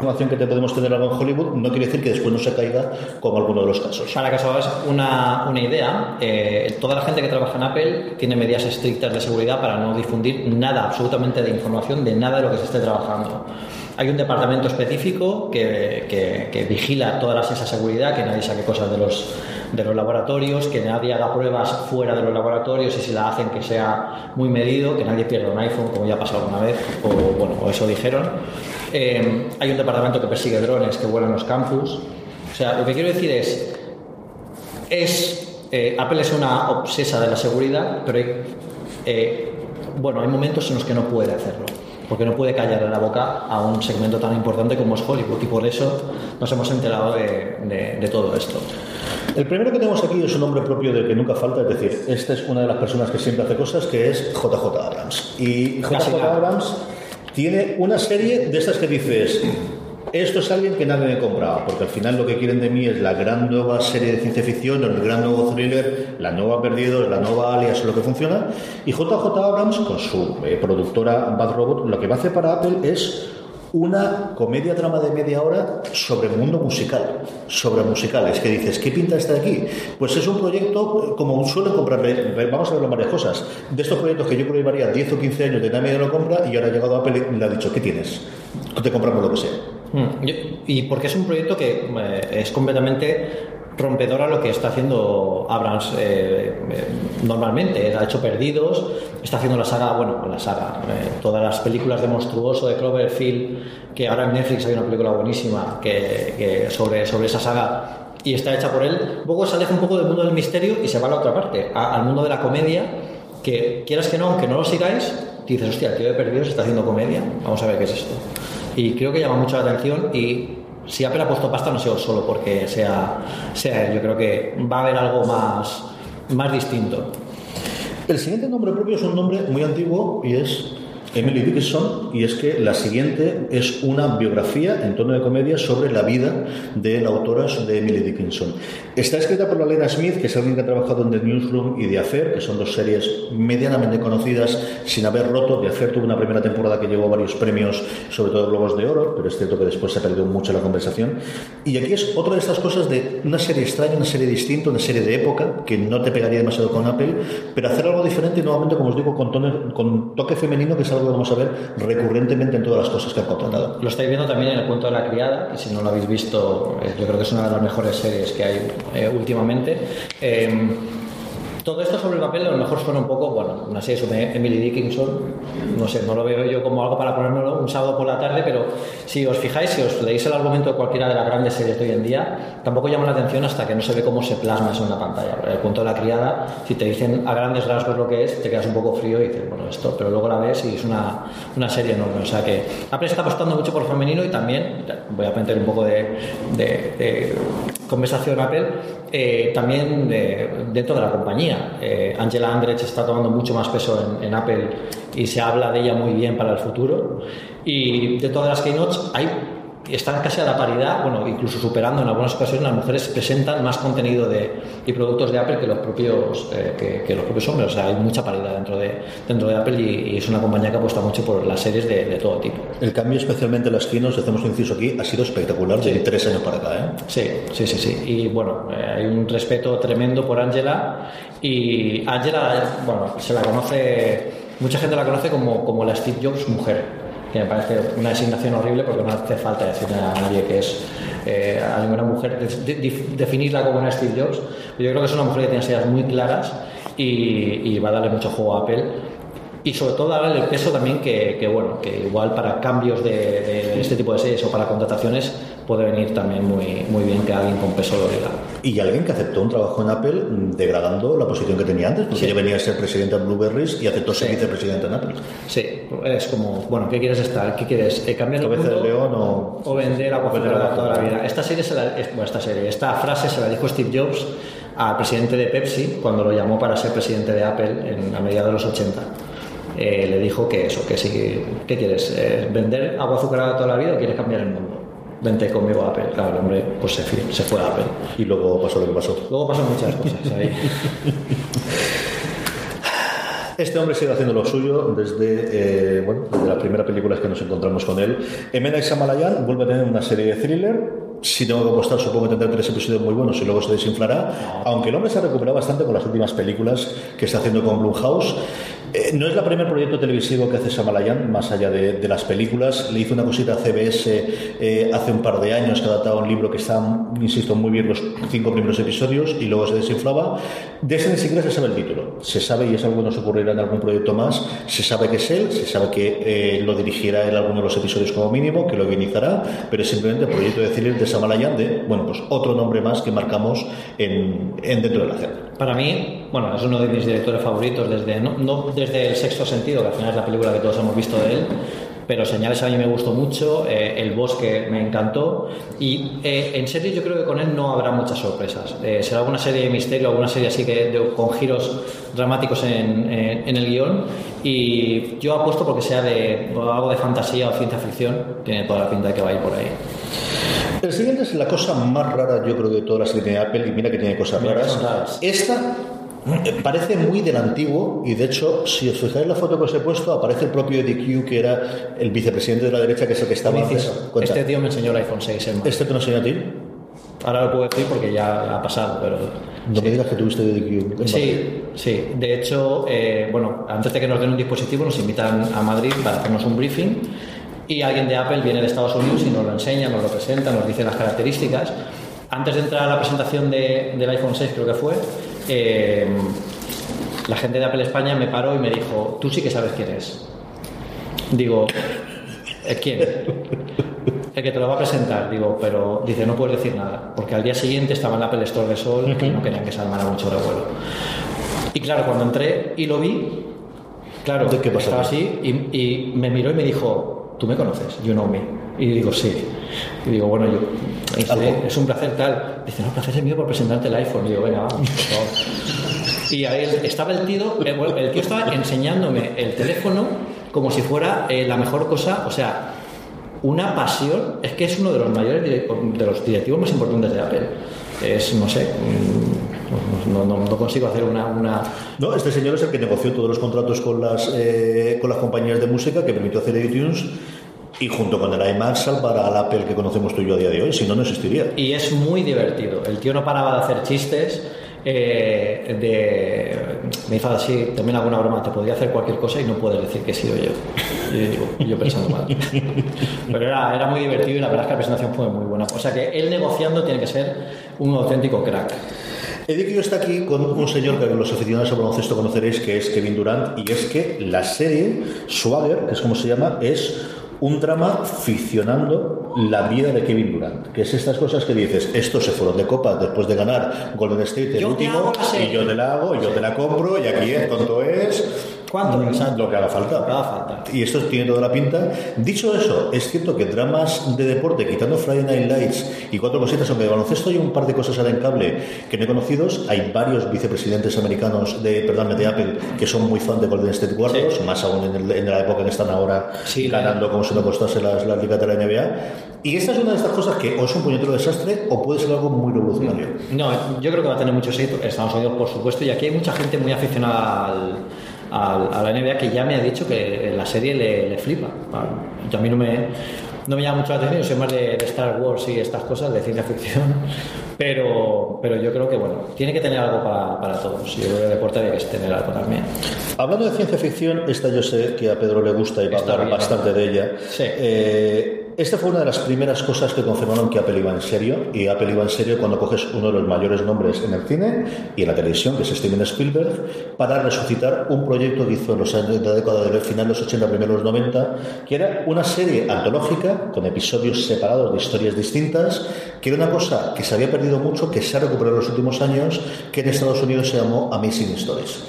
información que te podemos tener algo en Hollywood no quiere decir que después no se caiga como alguno de los casos. Para que os hagáis una, una idea, eh, toda la gente que trabaja en Apple tiene medidas estrictas de seguridad para no difundir nada, absolutamente de información de nada de lo que se esté trabajando. Hay un departamento específico que, que, que vigila toda esa seguridad, que nadie saque cosas de los, de los laboratorios, que nadie haga pruebas fuera de los laboratorios y si la hacen que sea muy medido, que nadie pierda un iPhone, como ya ha pasado alguna vez, o bueno, o eso dijeron. Eh, hay un departamento que persigue drones que vuelan los campus. O sea, lo que quiero decir es, es eh, Apple es una obsesa de la seguridad, pero hay, eh, bueno, hay momentos en los que no puede hacerlo, porque no puede callarle la boca a un segmento tan importante como es Hollywood, y por eso nos hemos enterado de, de, de todo esto. El primero que tenemos aquí es un nombre propio de que nunca falta, es decir, esta es una de las personas que siempre hace cosas, que es JJ Abrams. Y JJ Abrams tiene una serie de estas que dices, esto es alguien que nadie me compraba, porque al final lo que quieren de mí es la gran nueva serie de ciencia ficción, el gran nuevo thriller, la nueva Perdidos, la nueva Alias, lo que funciona. Y JJ Abrams, con su eh, productora Bad Robot, lo que va a hacer para Apple es una comedia drama de media hora sobre el mundo musical, sobre musicales, que dices, ¿qué pinta está aquí? Pues es un proyecto, como suelen comprarle, vamos a verlo varias cosas, de estos proyectos que yo creo que llevaría 10 o 15 años de nadie lo compra y ahora ha llegado Apple y le ha dicho, ¿qué tienes? Te compramos lo que sea. Mm, Y porque es un proyecto que eh, es completamente rompedor a lo que está haciendo Abrams eh, eh, normalmente. Ha hecho Perdidos, está haciendo la saga, bueno, la saga, eh, todas las películas de Monstruoso, de Cloverfield, que ahora en Netflix hay una película buenísima que, que sobre, sobre esa saga y está hecha por él. Poco se aleja un poco del mundo del misterio y se va a la otra parte, a- al mundo de la comedia, que quieras que no, aunque no lo sigáis, dices, hostia, el tío de Perdidos está haciendo comedia, vamos a ver qué es esto. Y creo que llama mucho la atención y si Apple ha puesto pasta no sido solo porque sea, sea yo creo que va a haber algo más, más distinto. El siguiente nombre propio es un nombre muy antiguo y es Emily Dickinson, y es que la siguiente es una biografía en tono de comedia sobre la vida de la autora de Emily Dickinson. Está escrita por la Lena Smith, que es alguien que ha trabajado en The Newsroom y The Affair, que son dos series medianamente conocidas sin haber roto. The Affair tuvo una primera temporada que llevó varios premios, sobre todo Globos de Oro, pero es cierto que después se ha perdido mucho la conversación. Y aquí es otra de estas cosas de una serie extraña, una serie distinta, una serie de época, que no te pegaría demasiado con Apple, pero hacer algo diferente y nuevamente, como os digo, con, tono- con toque femenino, que es que vamos a ver recurrentemente en todas las cosas que han contratado. Lo estáis viendo también en el cuento de la criada, que si no lo habéis visto, eh, yo creo que es una de las mejores series que hay eh, últimamente. Eh, todo esto sobre el papel a lo mejor suena un poco, bueno, una serie sobre Emily Dickinson, no sé, no lo veo yo como algo para ponérmelo un sábado por la tarde, pero si os fijáis, si os leéis el argumento de cualquiera de las grandes series de hoy en día, tampoco llama la atención hasta que no se ve cómo se plasma eso en la pantalla. El cuento de la criada, si te dicen a grandes rasgos lo que es, te quedas un poco frío y dices, bueno, esto, pero luego la ves y es una, una serie enorme. O sea que Apple está apostando mucho por femenino y también, voy a meter un poco de, de- de conversación Apple, eh, también de- dentro de la compañía. Eh, Angela Andrech está tomando mucho más peso en, en Apple y se habla de ella muy bien para el futuro. Y de todas las keynotes hay están casi a la paridad, bueno, incluso superando en algunas ocasiones, las mujeres presentan más contenido de, y productos de Apple que los propios eh, que, que los propios hombres. O sea, hay mucha paridad dentro de, dentro de Apple y, y es una compañía que apuesta mucho por las series de, de todo tipo. El cambio, especialmente en las kinos, hacemos un inciso aquí, ha sido espectacular de tres años para acá. ¿eh? Sí, sí, sí, sí. Y bueno, eh, hay un respeto tremendo por Angela y Angela, bueno, se la conoce, mucha gente la conoce como, como la Steve Jobs mujer, que me parece una designación horrible porque no hace falta decirle a nadie que es eh, a ninguna mujer, de- de- definirla como una Steve Jobs. Yo creo que es una mujer que tiene ideas muy claras y, va a darle mucho juego a Apple. Y sobre todo darle el peso también que, que, bueno, que igual para cambios de, de este tipo de series o para contrataciones puede venir también muy, muy bien que alguien con peso lo diga. Y alguien que aceptó un trabajo en Apple mm, degradando la posición que tenía antes, porque Sí. ya venía a ser presidente de Blueberries y aceptó ser Sí. vicepresidente en Apple. Sí, es como, bueno, ¿qué quieres estar? ¿Qué quieres? Eh, ¿Cambiar el mundo león o- o vender agua agua toda la vida? Esta serie, se la, bueno, esta serie, esta frase se la dijo Steve Jobs al presidente de Pepsi cuando lo llamó para ser presidente de Apple en, a mediados de los 80. Eh, le dijo que eso, que sí, ¿qué quieres? Eh, ¿Vender agua azucarada toda la vida o quieres cambiar el mundo? Vente conmigo a Apple. Claro, el hombre pues se, fue- se fue a Apple. Y luego pasó lo que pasó. Luego pasan muchas cosas ahí. Este hombre sigue haciendo lo suyo desde, eh, bueno, desde las primeras películas que nos encontramos con él. Night Shyamalan vuelve a tener una serie de thriller. Si tengo que apostar, supongo que tendrá tres episodios muy buenos y luego se desinflará. Aunque el hombre se ha recuperado bastante con las últimas películas que está haciendo con Blumhouse. Eh, no es el primer proyecto televisivo que hace Shyamalan, más allá de, las películas. Le hizo una cosita a CBS eh, hace un par de años que adaptaba un libro que está, insisto, muy bien los cinco primeros episodios y luego se desinflaba. De ese ni se sabe el título. Se sabe, y es algo que nos ocurrirá en algún proyecto más, se sabe que es él, se sabe que eh, lo dirigirá en alguno de los episodios como mínimo, que lo guionizará, pero es simplemente el proyecto de thriller de Shyamalan de, bueno, pues otro nombre más que marcamos en, en dentro de la agenda. Para mí, bueno, es uno de mis directores favoritos desde, no, desde el sexto sentido, que al final es la película que todos hemos visto de él, pero Señales a mí me gustó mucho, eh, El Bosque me encantó y eh, en serio yo creo que con él no habrá muchas sorpresas. Eh, será alguna serie de misterio, alguna serie así que con giros dramáticos en, en- en el guion y yo apuesto porque sea de algo de fantasía o ciencia ficción, tiene toda la pinta de que va a ir por ahí. El siguiente es la cosa más rara, yo creo, de todas las que tiene Apple, y mira que tiene cosas Mira raras. Esta eh, parece muy del antiguo, y de hecho, si os fijáis en la foto que os he puesto, aparece el propio Eddie Q, que era el vicepresidente de la derecha, que es el que estaba antes. Este tío me enseñó el iPhone 6 en ¿Este te lo enseñó a ti? Ahora lo puedo decir porque ya ha pasado, pero No me digas que tuviste Eddie Q. en Madrid. Sí, sí. De hecho, eh, bueno, antes de que nos den un dispositivo, nos invitan a Madrid para hacernos un briefing y alguien de Apple viene de Estados Unidos y nos lo enseña, nos lo presenta, nos dice las características. Antes de entrar a la presentación de- del iPhone 6, creo que fue, eh, la gente de Apple España me paró y me dijo, tú sí que sabes quién es. Digo, "¿Eh, ¿quién? El que te lo va a presentar, digo, pero dice, no puedes decir nada, porque al día siguiente estaba en la Apple Store de Sol y no querían que se armara mucho revuelo. Y claro, cuando entré y lo vi, claro, ¿De qué pasó? estaba así y, y me miró y me dijo, ¿tú me conoces? You know me. Y digo, sí. Y digo, bueno, yo, es un placer tal. Dice, no, el placer es mío por presentarte el iPhone. Y digo, venga, vamos. Y ahí estaba el tío, el, tío estaba enseñándome el teléfono como si fuera eh, la mejor cosa, o sea, una pasión, es que es uno de los mayores de los directivos más importantes de Apple. Es, no sé, mm, no, no- no consigo hacer una, una- No, este señor es el que negoció todos los contratos con las, eh, con las compañías de música que permitió hacer iTunes y junto con el iMac salvar al Apple que conocemos tú y yo a día de hoy, si no, no existiría. Y es muy divertido. El tío no paraba de hacer chistes. eh, de me dice así también alguna broma te podría hacer cualquier cosa y no puedes decir que he sido yo y yo digo, yo pensando mal pero era, era muy divertido y la verdad es que la presentación fue muy buena o sea que él negociando tiene que ser un auténtico crack Ediquio está aquí con un señor que los aficionados al baloncesto conoceréis, que es Kevin Durant, y es que la serie Swagger, que es como se llama, es un drama ficcionando la vida de Kevin Durant, que es estas cosas que dices, estos se fueron de copa después de ganar Golden State el Yo último, y yo te la hago, y yo te la compro, y aquí es, tonto es, ¿Cuánto? Mm, lo que haga falta. Lo que haga falta. Y esto tiene toda la pinta. Dicho eso, es cierto que dramas de deporte, quitando Friday Night Lights y cuatro cositas, aunque de baloncesto hay un par de cosas ahora en cable que no he conocidos, hay varios vicepresidentes americanos de, perdón, de Apple que son muy fan de Golden State Warriors, más aún en, el- en la época que están ahora Sí, ganando como si no costase las, las ligas de la NBA. Y esta es una de estas cosas que o es un puñetero desastre o puede ser algo muy revolucionario. No, yo creo que va a tener mucho éxito en Estados Unidos, por supuesto, y aquí hay mucha gente muy aficionada al, al- a la NBA que ya me ha dicho que la serie le, le flipa. Ah, yo a mí no me, no me llama mucho la atención, yo soy más de, de Star Wars y estas cosas, de ciencia ficción, pero, pero yo creo que, bueno, tiene que tener algo para, para todos. Yo creo que el deporte debe tener algo también. Hablando de ciencia ficción, esta yo sé que a Pedro le gusta y va a hablar bastante de ella. Sí. Eh, esta fue una de las primeras cosas que confirmaron que Apple iba en serio, y Apple iba en serio cuando coges uno de los mayores nombres en el cine y en la televisión, que es Steven Spielberg, para resucitar un proyecto que hizo en los años de la década del final de los 80, primeros 90, que era una serie antológica con episodios separados de historias distintas, que era una cosa que se había perdido mucho, que se ha recuperado en los últimos años, que en Estados Unidos se llamó Amazing Stories.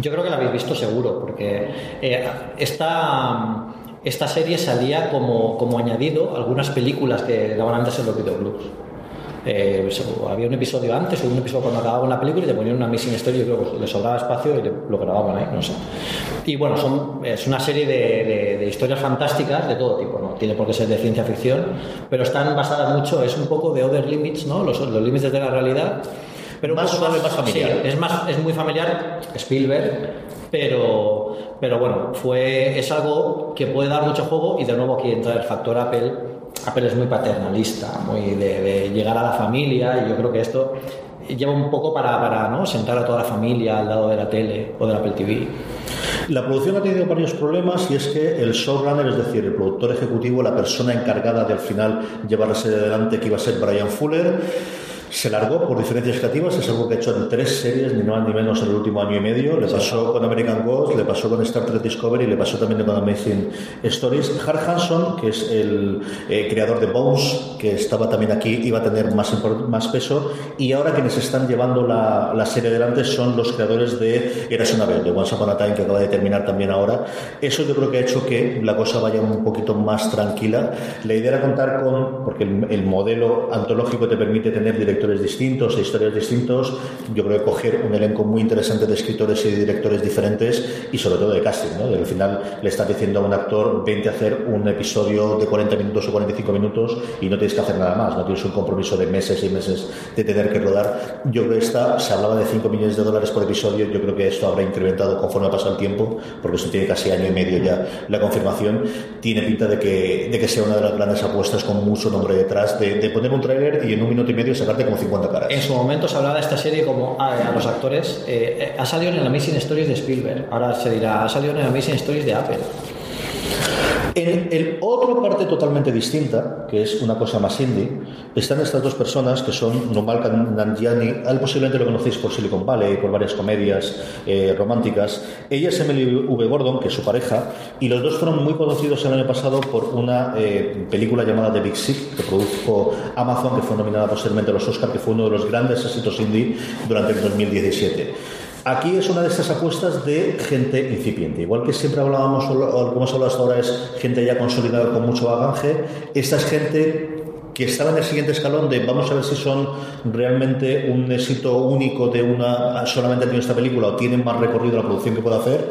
Yo creo que la habéis visto seguro, porque eh, esta, esta serie salía como, como añadido a algunas películas que daban antes en los videoclubs. Eh, había un episodio antes o un episodio cuando acababan la película y te ponían una missing story y que le sobraba espacio y lo grababan ahí, no sé. Y bueno, son, es una serie de, de- de historias fantásticas de todo tipo, no tiene por qué ser de ciencia ficción, pero están basadas mucho, es un poco de other limits, ¿no? los, los límites de la realidad. Pero un Más poco más familiar. sí, es más es muy familiar Spielberg pero pero bueno fue es algo que puede dar mucho juego y de nuevo aquí entra el factor Apple Apple es muy paternalista muy de, de llegar a la familia y yo creo que esto lleva un poco para, para ¿no? sentar a toda la familia al lado de la tele o del Apple TV La producción ha tenido varios problemas y es que el showrunner, es decir, el productor ejecutivo, la persona encargada de al final llevarse adelante, que iba a ser Brian Fuller, se largó por diferencias creativas, es algo que ha hecho en tres series, ni más ni menos en el último año y medio. Le pasó con American Ghost, le pasó con Star Trek Discovery, le pasó también con Amazing Stories. Hart Hanson, que es el eh, creador de Bones, que estaba también aquí, iba a tener más, más peso. Y ahora quienes están llevando la, la serie adelante son los creadores de Eras una vez, de Once Upon a Time, que acaba de terminar también ahora. Eso yo creo que ha hecho que la cosa vaya un poquito más tranquila. La idea era contar con, porque el, el modelo antológico te permite tener directores distintos e historias distintos, yo creo que coger un elenco muy interesante de escritores y de directores diferentes y sobre todo de casting, ¿no? Al final le estás diciendo a un actor, vente a hacer un episodio de 40 minutos o 45 minutos y no tienes que hacer nada más, no tienes un compromiso de meses y meses de tener que rodar. Yo creo que esta, se hablaba de 5 millones de dólares por episodio, yo creo que esto habrá incrementado conforme pasa el tiempo, porque esto tiene casi año y medio ya la confirmación, tiene pinta de que, de que sea una de las grandes apuestas con mucho nombre detrás, de, de poner un tráiler y en un minuto y medio sacarte como 50 caras. En su momento se hablaba de esta serie como a, a los actores. eh, eh, ha salido en el Amazing Stories de Spielberg. Ahora se dirá, ha salido en el Amazing Stories de Apple. En otra parte totalmente distinta, que es una cosa más indie, están estas dos personas que son Nomal Nanjiani, a él posiblemente lo conocéis por Silicon Valley, por varias comedias eh, románticas. Ella es Emily V. Gordon, que es su pareja, y los dos fueron muy conocidos el año pasado por una eh, película llamada The Big Sick, que produjo Amazon, que fue nominada posteriormente a los Oscar, que fue uno de los grandes éxitos indie durante el 2017. Aquí es una de estas apuestas de gente incipiente. Igual que siempre hablábamos, o que hemos hablado hasta ahora es gente ya consolidada con mucho bagaje, esta es gente que estaba en el siguiente escalón de vamos a ver si son realmente un éxito único de una solamente tenido esta película o tienen más recorrido la producción que puede hacer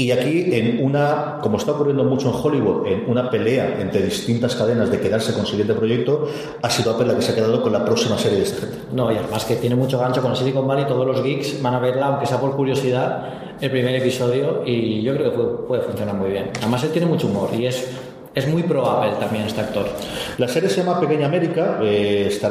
Y aquí, en una, como está ocurriendo mucho en Hollywood, en una pelea entre distintas cadenas de quedarse con el siguiente proyecto, ha sido Apple la que se ha quedado con la próxima serie de esta gente. No, y además que tiene mucho gancho con Silicon Valley, todos los geeks van a verla, aunque sea por curiosidad, el primer episodio, y yo creo que puede, puede funcionar muy bien. Además, él tiene mucho humor y es, es muy pro Apple también este actor. La serie se llama Pequeña América, eh, está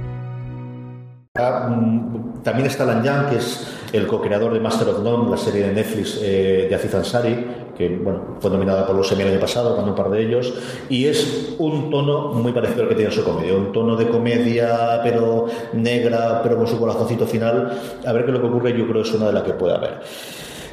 Ah, mm, También está Lan Yang, que es el co-creador de Master of None, la serie de Netflix eh, de Aziz Ansari, que bueno, fue nominada por los Emmy el año pasado, ganó un par de ellos, y es un tono muy parecido al que tiene su comedia, un tono de comedia, pero negra, pero con su corazoncito final. A ver qué es lo que ocurre, yo creo que es una de las que puede haber.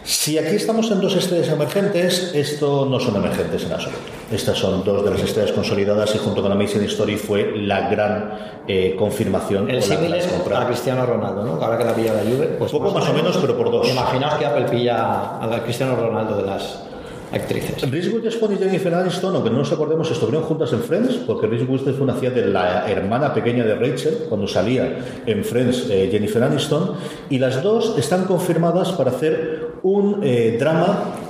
Si aquí estamos en dos estrellas emergentes, esto no son emergentes en absoluto. Estas son dos de las estrellas consolidadas y junto con Amazing Story fue la gran eh, confirmación. El símil es a Cristiano Ronaldo, ¿no? Ahora que la pilla la Juve, pues Poco más o menos, pero por dos. Imaginaos que Apple pilla a Cristiano Ronaldo de las actrices. Reese Witherspoon y Jennifer Aniston, aunque no nos acordemos, estuvieron juntas en Friends, porque Reese Witherspoon hacía de la hermana pequeña de Rachel cuando salía en Friends eh, Jennifer Aniston, y las dos están confirmadas para hacer un eh, drama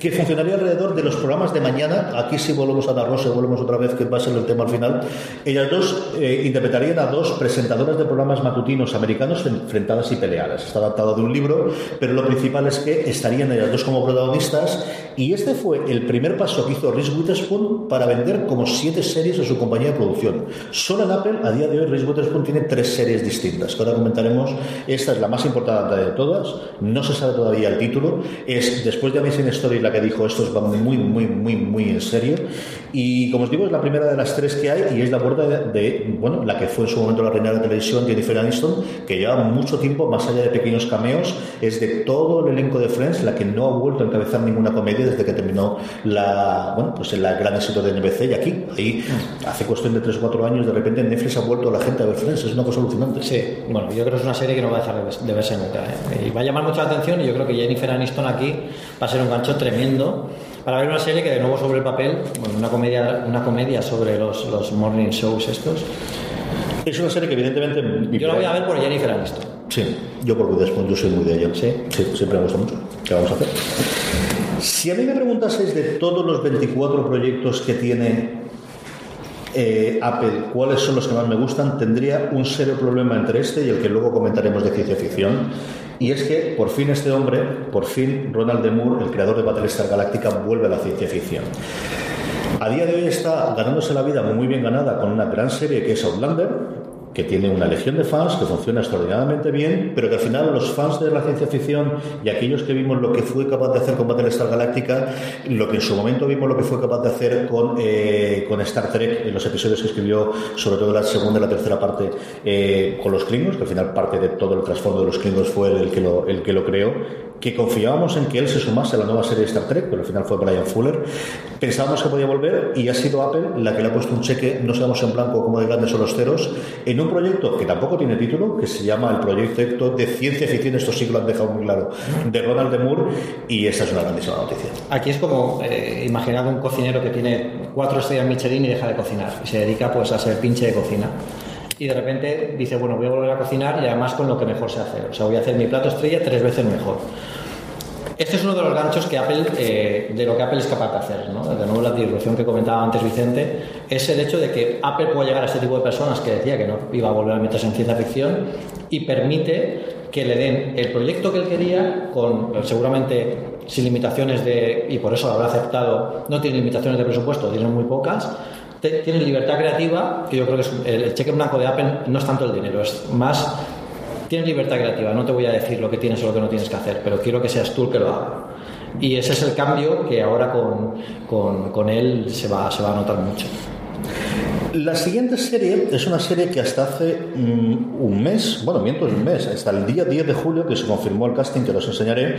que funcionaría alrededor de los programas de mañana. Aquí sí volvemos a dar Rose, volvemos otra vez, que va a ser el tema al final. Ellas dos eh, interpretarían a dos presentadoras de programas matutinos americanos enfrentadas y peleadas. Está adaptado de un libro, pero lo principal es que estarían ellas dos como protagonistas. Y este fue el primer paso que hizo Reese Witherspoon para vender como siete series a su compañía de producción. Solo en Apple, a día de hoy, Reese Witherspoon tiene tres series distintas, que ahora comentaremos. Esta es la más importante de todas. No se sabe todavía el título. Es después de Amazing Story la que dijo esto va muy, muy, muy, muy en serio. Y como os digo, es la primera de las tres que hay y es la puerta de, de, bueno, la que fue en su momento la reina de la televisión, Jennifer Aniston, que lleva mucho tiempo, más allá de pequeños cameos, es de todo el elenco de Friends la que no ha vuelto a encabezar ninguna comedia desde que terminó la, bueno, pues el gran éxito de NBC y aquí, ahí, hace cuestión de 3 o 4 años, de repente Netflix ha vuelto a la gente a ver Friends, es una cosa alucinante. Sí, bueno, yo creo que es una serie que no va a dejar de verse- nunca. ¿eh? Y va a llamar mucho la atención y yo creo que Jennifer Aniston aquí va a ser un gancho tremendo para ver una serie que de nuevo sobre el papel, bueno, una comedia, una comedia sobre los, los morning shows estos. Es una serie que evidentemente... Yo la voy a ver por Jennifer Aniston. Sí, yo por Witherspoon, yo soy muy de ella. Sí. siempre me gusta mucho. ¿Qué vamos a hacer? Si a mí me preguntaseis de todos los 24 proyectos que tiene eh, Apple, cuáles son los que más me gustan, tendría un serio problema entre este y el que luego comentaremos de ciencia ficción. Y es que por fin este hombre, por fin Ronald D. Moore, el creador de Battlestar Galactica, vuelve a la ciencia ficción. A día de hoy está ganándose la vida muy bien ganada con una gran serie que es Outlander, que tiene una legión de fans, que funciona extraordinariamente bien, pero que al final los fans de la ciencia ficción y aquellos que vimos lo que fue capaz de hacer con Battlestar Galactica, lo que en su momento vimos lo que fue capaz de hacer con, eh, con Star Trek, en los episodios que escribió, sobre todo la segunda y la tercera parte, eh, con los Klingons, que al final parte de todo el trasfondo de los Klingons fue el que lo, el que lo creó, que confiábamos en que él se sumase a la nueva serie de Star Trek, pero al final fue Brian Fuller. Pensábamos que podía volver y ha sido Apple la que le ha puesto un cheque, no sabemos en blanco como de grandes son los ceros, en un proyecto que tampoco tiene título, que se llama el proyecto de ciencia ficción, esto sí que han dejado muy claro, de Ronald D. Moore, y esa es una grandísima noticia. Aquí es como eh, un cocinero que tiene cuatro estrellas Michelin y deja de cocinar y se dedica pues a ser pinche de cocina. Y de repente dice, bueno, voy a volver a cocinar y además con lo que mejor sé hacer. O sea, voy a hacer mi plato estrella tres veces mejor. Este es uno de los ganchos que Apple, eh, de lo que Apple es capaz de hacer, ¿no? De nuevo la disrupción que comentaba antes Vicente, es el hecho de que Apple puede llegar a este tipo de personas que decía que no iba a volver a meterse en ciencia ficción y permite que le den el proyecto que él quería con seguramente sin limitaciones de, y por eso lo habrá aceptado, no tiene limitaciones de presupuesto, tienen muy pocas, tienen libertad creativa, que yo creo que el cheque en blanco de Apple no es tanto el dinero, es más, tienes libertad creativa, no te voy a decir lo que tienes o lo que no tienes que hacer, pero quiero que seas tú el que lo haga. Y ese es el cambio que ahora con, con, con él se va, se va a notar mucho. La siguiente serie es una serie que hasta hace mm, un mes, bueno, miento, es un mes, hasta el día 10 de julio que se confirmó el casting, que os enseñaré,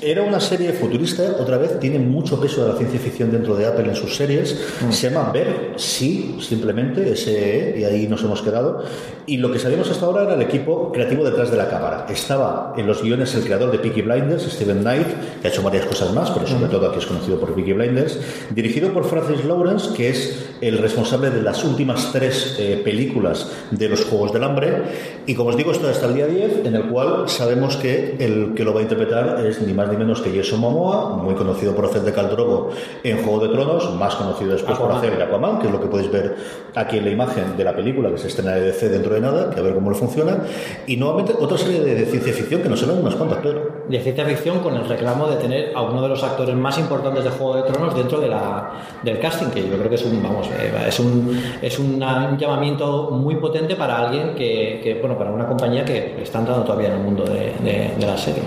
era una serie futurista, otra vez, tiene mucho peso de la ciencia ficción dentro de Apple en sus series, se llama Ver, sí, simplemente, SE, y ahí nos hemos quedado, y lo que sabíamos hasta ahora era el equipo creativo detrás de la cámara. Estaba en los guiones el creador de Peaky Blinders, Steven Knight, que ha hecho varias cosas más, pero sobre todo aquí es conocido por Peaky Blinders, dirigido por Francis Lawrence, que es el responsable de las últimas tres eh, películas de los Juegos del Hambre, y como os digo, esto hasta el día 10, en el cual sabemos que el que lo va a interpretar es ni más ni menos que Jason Momoa, muy conocido por hacer de Khal Drogo en Juego de Tronos, más conocido después por Aquaman. hacer de Aquaman, que es lo que podéis ver aquí en la imagen de la película que se estrena de DC dentro de nada, que a ver cómo le funciona, y nuevamente otra serie de, de ciencia ficción que nos suenan unas cuantas, Pedro. de ciencia ficción con el reclamo de tener a uno de los actores más importantes de Juego de Tronos dentro de la, del casting, que yo creo que es un, vamos, eh, es un, es un llamamiento muy potente para alguien que, bueno, para una compañía que está entrando todavía en el mundo de- de las series.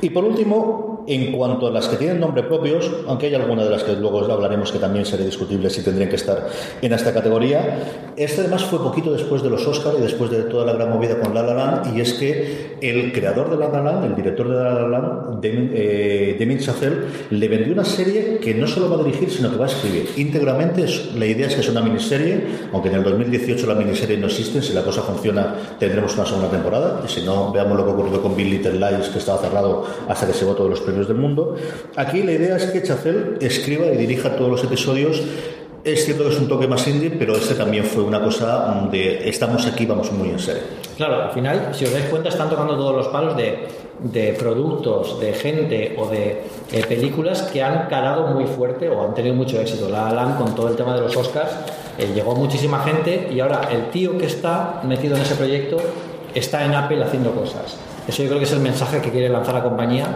Y por último, en cuanto a las que tienen nombre propios, aunque hay alguna de las que luego hablaremos que también sería discutible si tendrían que estar en esta categoría, este además fue poquito después de los Oscar y después de toda la gran movida con La La Land, y es que el creador de La La Land, el director de La La Land, Damien, eh, Chazelle, le vendió una serie que no solo va a dirigir, sino que va a escribir íntegramente. La idea es que es una miniserie, aunque en el 2018 la miniserie no existe, si la cosa funciona tendremos una segunda temporada, y si no, veamos lo que ocurrió con Bill Little Lies, que estaba cerrado hasta que se votó todos los premios del mundo. Aquí la idea es que Chazelle escriba y dirija todos los episodios. Es cierto que es un toque más indie, pero este también fue una cosa de estamos aquí, vamos muy en serio. Claro, al final, si os dais cuenta, están tocando todos los palos de, de productos, de gente o de eh, películas que han calado muy fuerte o han tenido mucho éxito. La La Land, con todo el tema de los Oscars, eh, llegó muchísima gente y ahora el tío que está metido en ese proyecto está en Apple haciendo cosas. Eso yo creo que es el mensaje que quiere lanzar la compañía,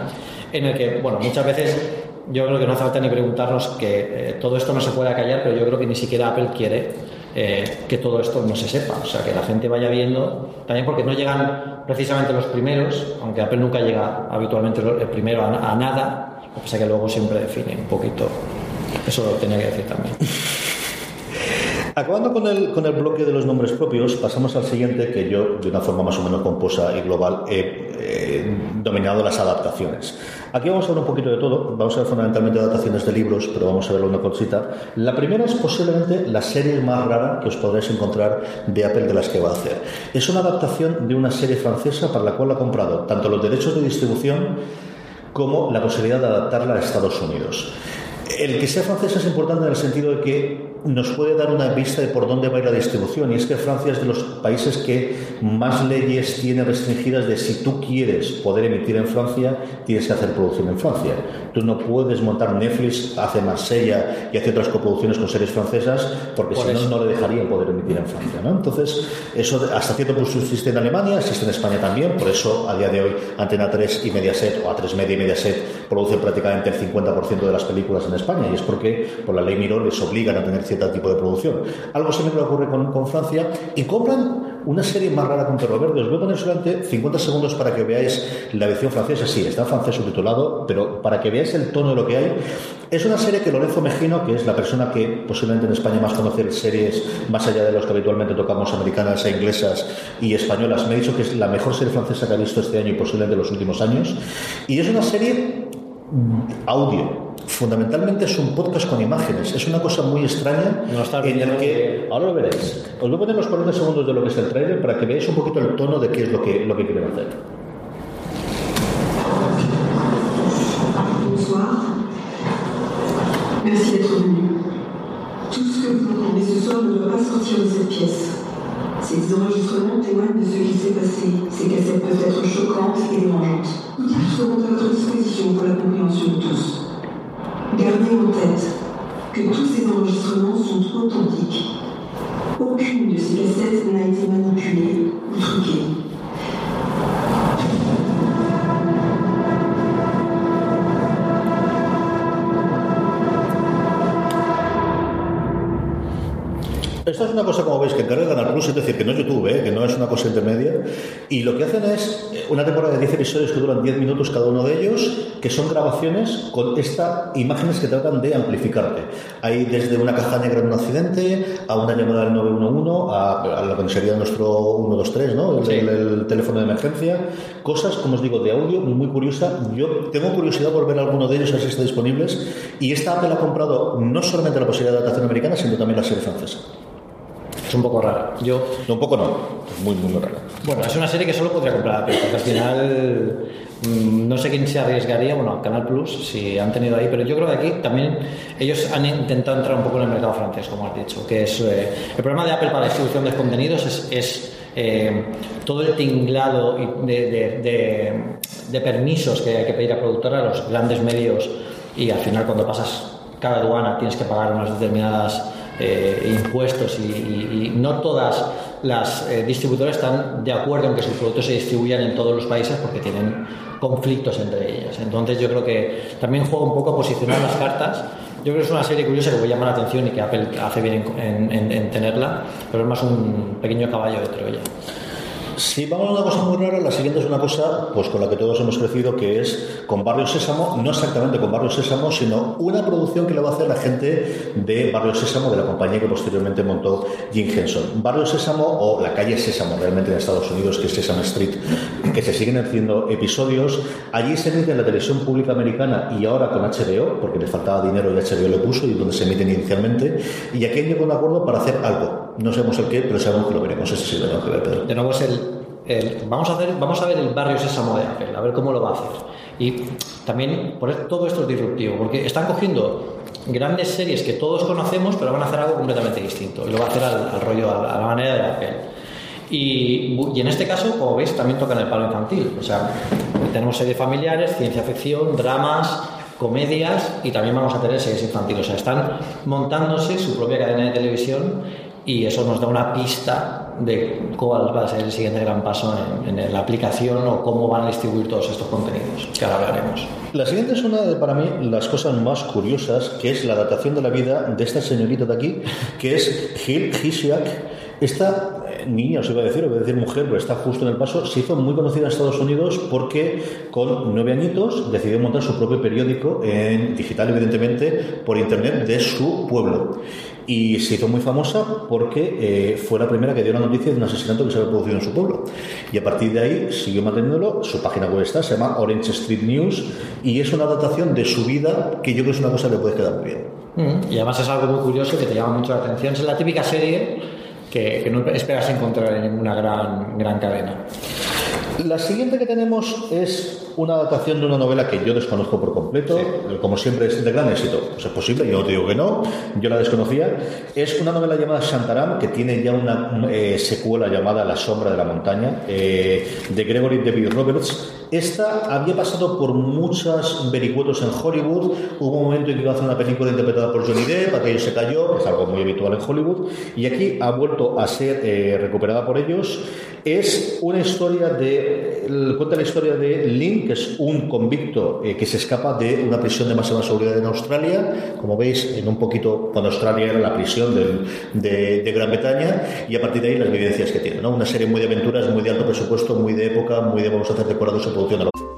en el que, bueno, muchas veces yo creo que no hace falta ni preguntarnos que eh, todo esto no se pueda callar, pero yo creo que ni siquiera Apple quiere eh, que todo esto no se sepa. O sea, que la gente vaya viendo, también porque no llegan precisamente los primeros, aunque Apple nunca llega habitualmente el primero a, a nada, lo que pasa que luego siempre define un poquito. Eso lo tenía que decir también. Acabando con el, con el bloque de los nombres propios, pasamos al siguiente que yo, de una forma más o menos composa y global, he eh, dominado las adaptaciones. Aquí vamos a ver un poquito de todo, vamos a ver fundamentalmente adaptaciones de libros, pero vamos a ver una cosita. La primera es posiblemente la serie más rara que os podréis encontrar de Apple de las que va a hacer. Es una adaptación de una serie francesa para la cual ha comprado tanto los derechos de distribución como la posibilidad de adaptarla a Estados Unidos. El que sea francesa es importante en el sentido de que nos puede dar una pista de por dónde va a ir la distribución. Y es que Francia es de los países que más leyes tiene restringidas de si tú quieres poder emitir en Francia, tienes que hacer producción en Francia. Tú no puedes montar Netflix, hace Marsella y hace otras coproducciones con series francesas, porque Por si no, no le dejarían poder emitir en Francia. ¿no? Entonces, eso hasta cierto punto existe en Alemania, existe en España también, por eso a día de hoy Antena 3 y Mediaset, o A3 Media y Mediaset, producen prácticamente el 50% de las películas en España, y es porque por la ley Miró les obligan a tener cierto tipo de producción. Algo similar ocurre con, con Francia, y compran una serie más rara con Perro Verde. Os voy a poner solamente 50 segundos para que veáis la versión francesa. Sí, está en francés subtitulado, pero para que veáis el tono de lo que hay. Es una serie que Lorenzo Mejino, que es la persona que posiblemente en España más conoce series más allá de los que habitualmente tocamos, americanas e inglesas y españolas, me ha dicho que es la mejor serie francesa que ha visto este año y posiblemente en los últimos años. Y es una serie mm, audio. Fundamentalmente es un podcast con imágenes. Es una cosa muy extraña en el que... Ahora lo veréis. Os voy a poner los 40 segundos de lo que es el trailer para que veáis un poquito el tono de qué es lo que, lo que quieren hacer. Bonsoir. Merci d'être venu. Tout ce que vous entendez ce soir ne doit pas sortir de cette pièce. Ces enregistrements témoignent de ce qui s'est passé. Ces cassettes peuvent être choquantes et dérangeantes. Tous seront à votre disposition pour la compréhension de tous. Gardez en tête que tous ces enregistrements sont authentiques. Aucune de ces cassettes n'a été manipulée ou truquée. Esta es una cosa, como veis, que encarga Canal Plus, es decir, que no es YouTube, ¿eh? que no es una cosa intermedia. Y lo que hacen es eh, una temporada de 10 episodios que duran 10 minutos cada uno de ellos, que son grabaciones con estas imágenes que tratan de amplificarte. Hay desde una caja negra en un accidente, a una llamada del 911, a, a lo que sería nuestro 123, ¿no? El, Sí. el- el teléfono de emergencia. Cosas, como os digo, de audio muy curiosa. Yo tengo curiosidad por ver alguno de ellos, a ver si están disponibles. Y esta Apple ha comprado no solamente la posibilidad de adaptación americana, sino también la serie francesa. Es un poco rara. Yo, No, un poco no. Muy, muy rara. bueno, es una serie que solo podría comprar Apple, porque al final mm, no sé quién se arriesgaría, bueno, Canal Plus, si han tenido ahí, pero yo creo que aquí también ellos han intentado entrar un poco en el mercado francés, como has dicho, que es eh, el problema de Apple para la distribución de contenidos es, es, eh, todo el tinglado de- de- de permisos que hay que pedir a productora a los grandes medios y al final cuando pasas cada aduana tienes que pagar unas determinadas eh, impuestos y, no todas las eh, distribuidoras están de acuerdo en que sus productos se distribuyan en todos los países porque tienen conflictos entre ellas. Entonces yo creo que también juega un poco a posicionar las cartas. Yo creo que es una serie curiosa que puede llamar la atención y que Apple hace bien en, en- en tenerla, pero es más un pequeño caballo de Troya. Si vamos a una cosa muy rara, la siguiente es una cosa pues con la que todos hemos crecido, que es con Barrio Sésamo, no exactamente con Barrio Sésamo, sino una producción que le va a hacer la gente de Barrio Sésamo, de la compañía que posteriormente montó Jim Henson. Barrio Sésamo, o la calle Sésamo realmente en Estados Unidos, que es Sesame Street, que se siguen haciendo episodios. Allí se emite en la televisión pública americana y ahora con HBO, porque les faltaba dinero y HBO lo puso y donde se emiten inicialmente. Y aquí han llegado un acuerdo para hacer algo. No sabemos el qué, pero sabemos que lo veremos. Ese sí lo tengo que ver, Pedro. De nuevo es el, el- vamos a hacer vamos a ver el barrio Sésamo de Apple, a ver cómo lo va a hacer. Y también por todo esto es disruptivo, porque están cogiendo grandes series que todos conocemos, pero van a hacer algo completamente distinto. Y lo va a hacer al, al rollo, a la manera de Apple. Y, y en este caso, como veis, también tocan el palo infantil. O sea, tenemos series familiares, ciencia ficción, dramas, comedias y también vamos a tener series infantiles. O sea, están montándose su propia cadena de televisión y eso nos da una pista de cuál va a ser el siguiente gran paso en, en la aplicación o cómo van a distribuir todos estos contenidos, que ahora hablaremos. La siguiente es una de, para mí, las cosas más curiosas, que es la adaptación de la vida de esta señorita de aquí, que es Gil Hisiak. Esta niña, os iba a decir, o voy a decir mujer, pero está justo en el paso, se hizo muy conocida en Estados Unidos porque con nueve añitos decidió montar su propio periódico en digital, evidentemente, por internet de su pueblo. Y se hizo muy famosa porque eh, fue la primera que dio la noticia de un asesinato que se había producido en su pueblo. Y a partir de ahí siguió manteniéndolo. Su página web está, se llama Orange Street News y es una adaptación de su vida que yo creo que es una cosa que puede quedar muy bien. Mm, Y además es algo muy curioso que te llama mucho la atención. Es la típica serie que, no esperas encontrar en ninguna gran, gran cadena. La siguiente que tenemos es una adaptación de una novela que yo desconozco por completo, como siempre es de gran éxito. Pues es posible, yo no te digo que no, yo la desconocía. Es una novela llamada Shantaram, que tiene ya una eh, secuela llamada La sombra de la montaña, eh, de Gregory David Roberts. Esta había pasado por muchos vericuetos en Hollywood. Hubo un momento en que iba a hacer una película interpretada por Johnny Depp, aquello se cayó, es algo muy habitual en Hollywood. Y aquí ha vuelto a ser eh, recuperada por ellos. Es una historia de. El- Cuenta la historia de Lynn, que es un convicto eh, que se escapa de una prisión de máxima seguridad en Australia. Como veis, en un poquito, cuando Australia era la prisión de, Gran Bretaña, y a partir de ahí las vivencias que tiene. ¿no? Una serie muy de aventuras, muy de alto presupuesto, muy de época, muy de vamos a hacer decorados en producción de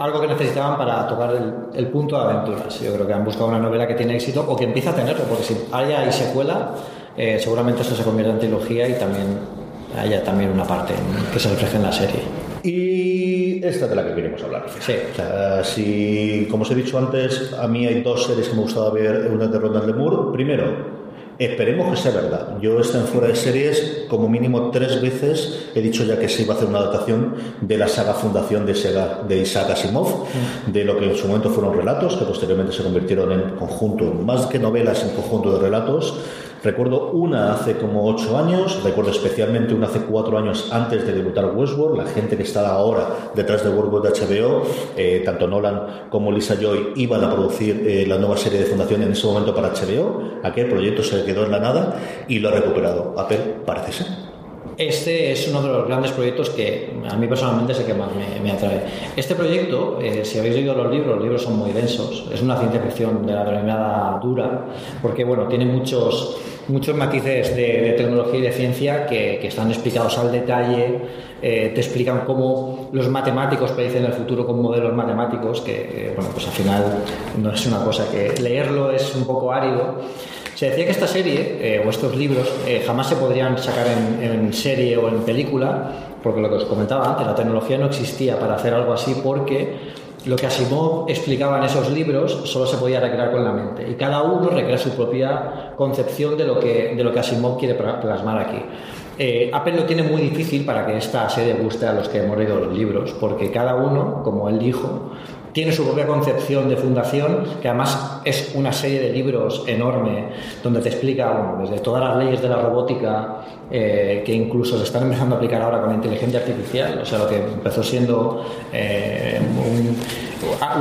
Algo que necesitaban para tocar el, el punto de aventuras. Yo creo que han buscado una novela que tiene éxito o que empieza a tenerlo, porque si haya y secuela, eh, seguramente esto se convierta en trilogía y también haya también una parte que se refleje en la serie. Y esta de la que queremos hablar. Sí. O sea, si, como os he dicho antes, a mí hay dos series que me gustaba ver, una de Ronald Moore. Primero, Esperemos que sea verdad. Yo estado en fuera de series como mínimo tres veces. He dicho ya que se iba a hacer una adaptación de la saga Fundación de, Sega, de Isaac Asimov, de lo que en su momento fueron relatos, que posteriormente se convirtieron en conjunto, más que novelas, en conjunto de relatos. Recuerdo una hace como ocho años, recuerdo especialmente una hace cuatro años antes de debutar Westworld, la gente que estaba ahora detrás de Westworld de HBO, eh, tanto Nolan como Lisa Joy iban a producir eh, la nueva serie de Fundación en ese momento para HBO, aquel proyecto se quedó en la nada y lo ha recuperado. Apple parece ser. Este es uno de los grandes proyectos que a mí personalmente es el que más me, atrae. Este proyecto, eh, si habéis leído los libros, los libros son muy densos. Es una ciencia ficción de la denominada dura, porque bueno, tiene muchos, muchos matices de, tecnología y de ciencia que, que están explicados al detalle. Eh, te explican cómo los matemáticos predicen el futuro con modelos matemáticos, que eh, bueno, pues al final no es una cosa que leerlo es un poco árido. Se decía que esta serie eh, o estos libros eh, jamás se podrían sacar en, serie o en película, porque lo que os comentaba antes, la tecnología no existía para hacer algo así porque lo que Asimov explicaba en esos libros solo se podía recrear con la mente y cada uno recrea su propia concepción de lo que, de lo que Asimov quiere plasmar aquí. Eh, Apple lo tiene muy difícil para que esta serie guste a los que hemos leído los libros, porque cada uno, como él dijo, tiene su propia concepción de fundación, que además es una serie de libros enorme, donde te explica bueno, desde todas las leyes de la robótica, eh, que incluso se están empezando a aplicar ahora con la inteligencia artificial, o sea, lo que empezó siendo eh, un,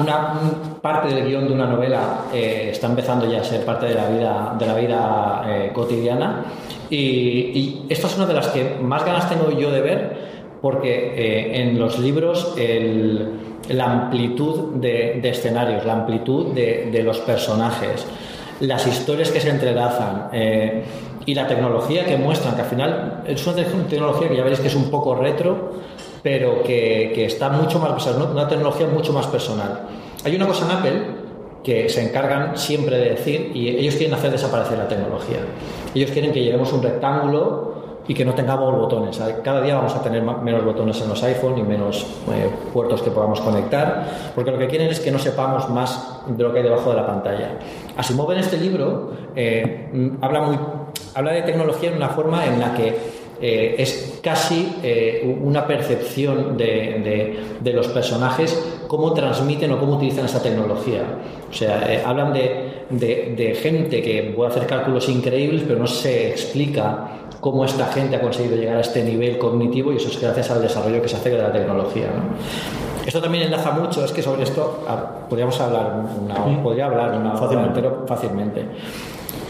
una parte del guion de una novela eh, está empezando ya a ser parte de la vida, de la vida cotidiana. Y, y, esta es una de las que más ganas tengo yo de ver, porque en los libros el, la amplitud de, escenarios, la amplitud de, los personajes, las historias que se entrelazan eh, y la tecnología que muestran, que al final es una tecnología que ya veréis que es un poco retro, pero que, que está mucho más, o sea, una tecnología mucho más personal. Hay una cosa en Apple que se encargan siempre de decir, y ellos quieren hacer desaparecer la tecnología. Ellos quieren que llevemos un rectángulo y que no tengamos botones. Cada día vamos a tener menos botones en los iPhone y menos eh, puertos que podamos conectar, porque lo que quieren es que no sepamos más de lo que hay debajo de la pantalla. Asimov en este libro eh, habla, muy, habla de tecnología en una forma en la que eh, es casi eh, una percepción de, de, de, los personajes cómo transmiten o cómo utilizan esa tecnología. O sea, eh, hablan de, de, gente que puede hacer cálculos increíbles, pero no se explica cómo esta gente ha conseguido llegar a este nivel cognitivo y eso es gracias al desarrollo que se hace de la tecnología. ¿no? Esto también enlaza mucho, es que sobre esto podríamos hablar, una, podría hablar una fácilmente. Entero, fácilmente.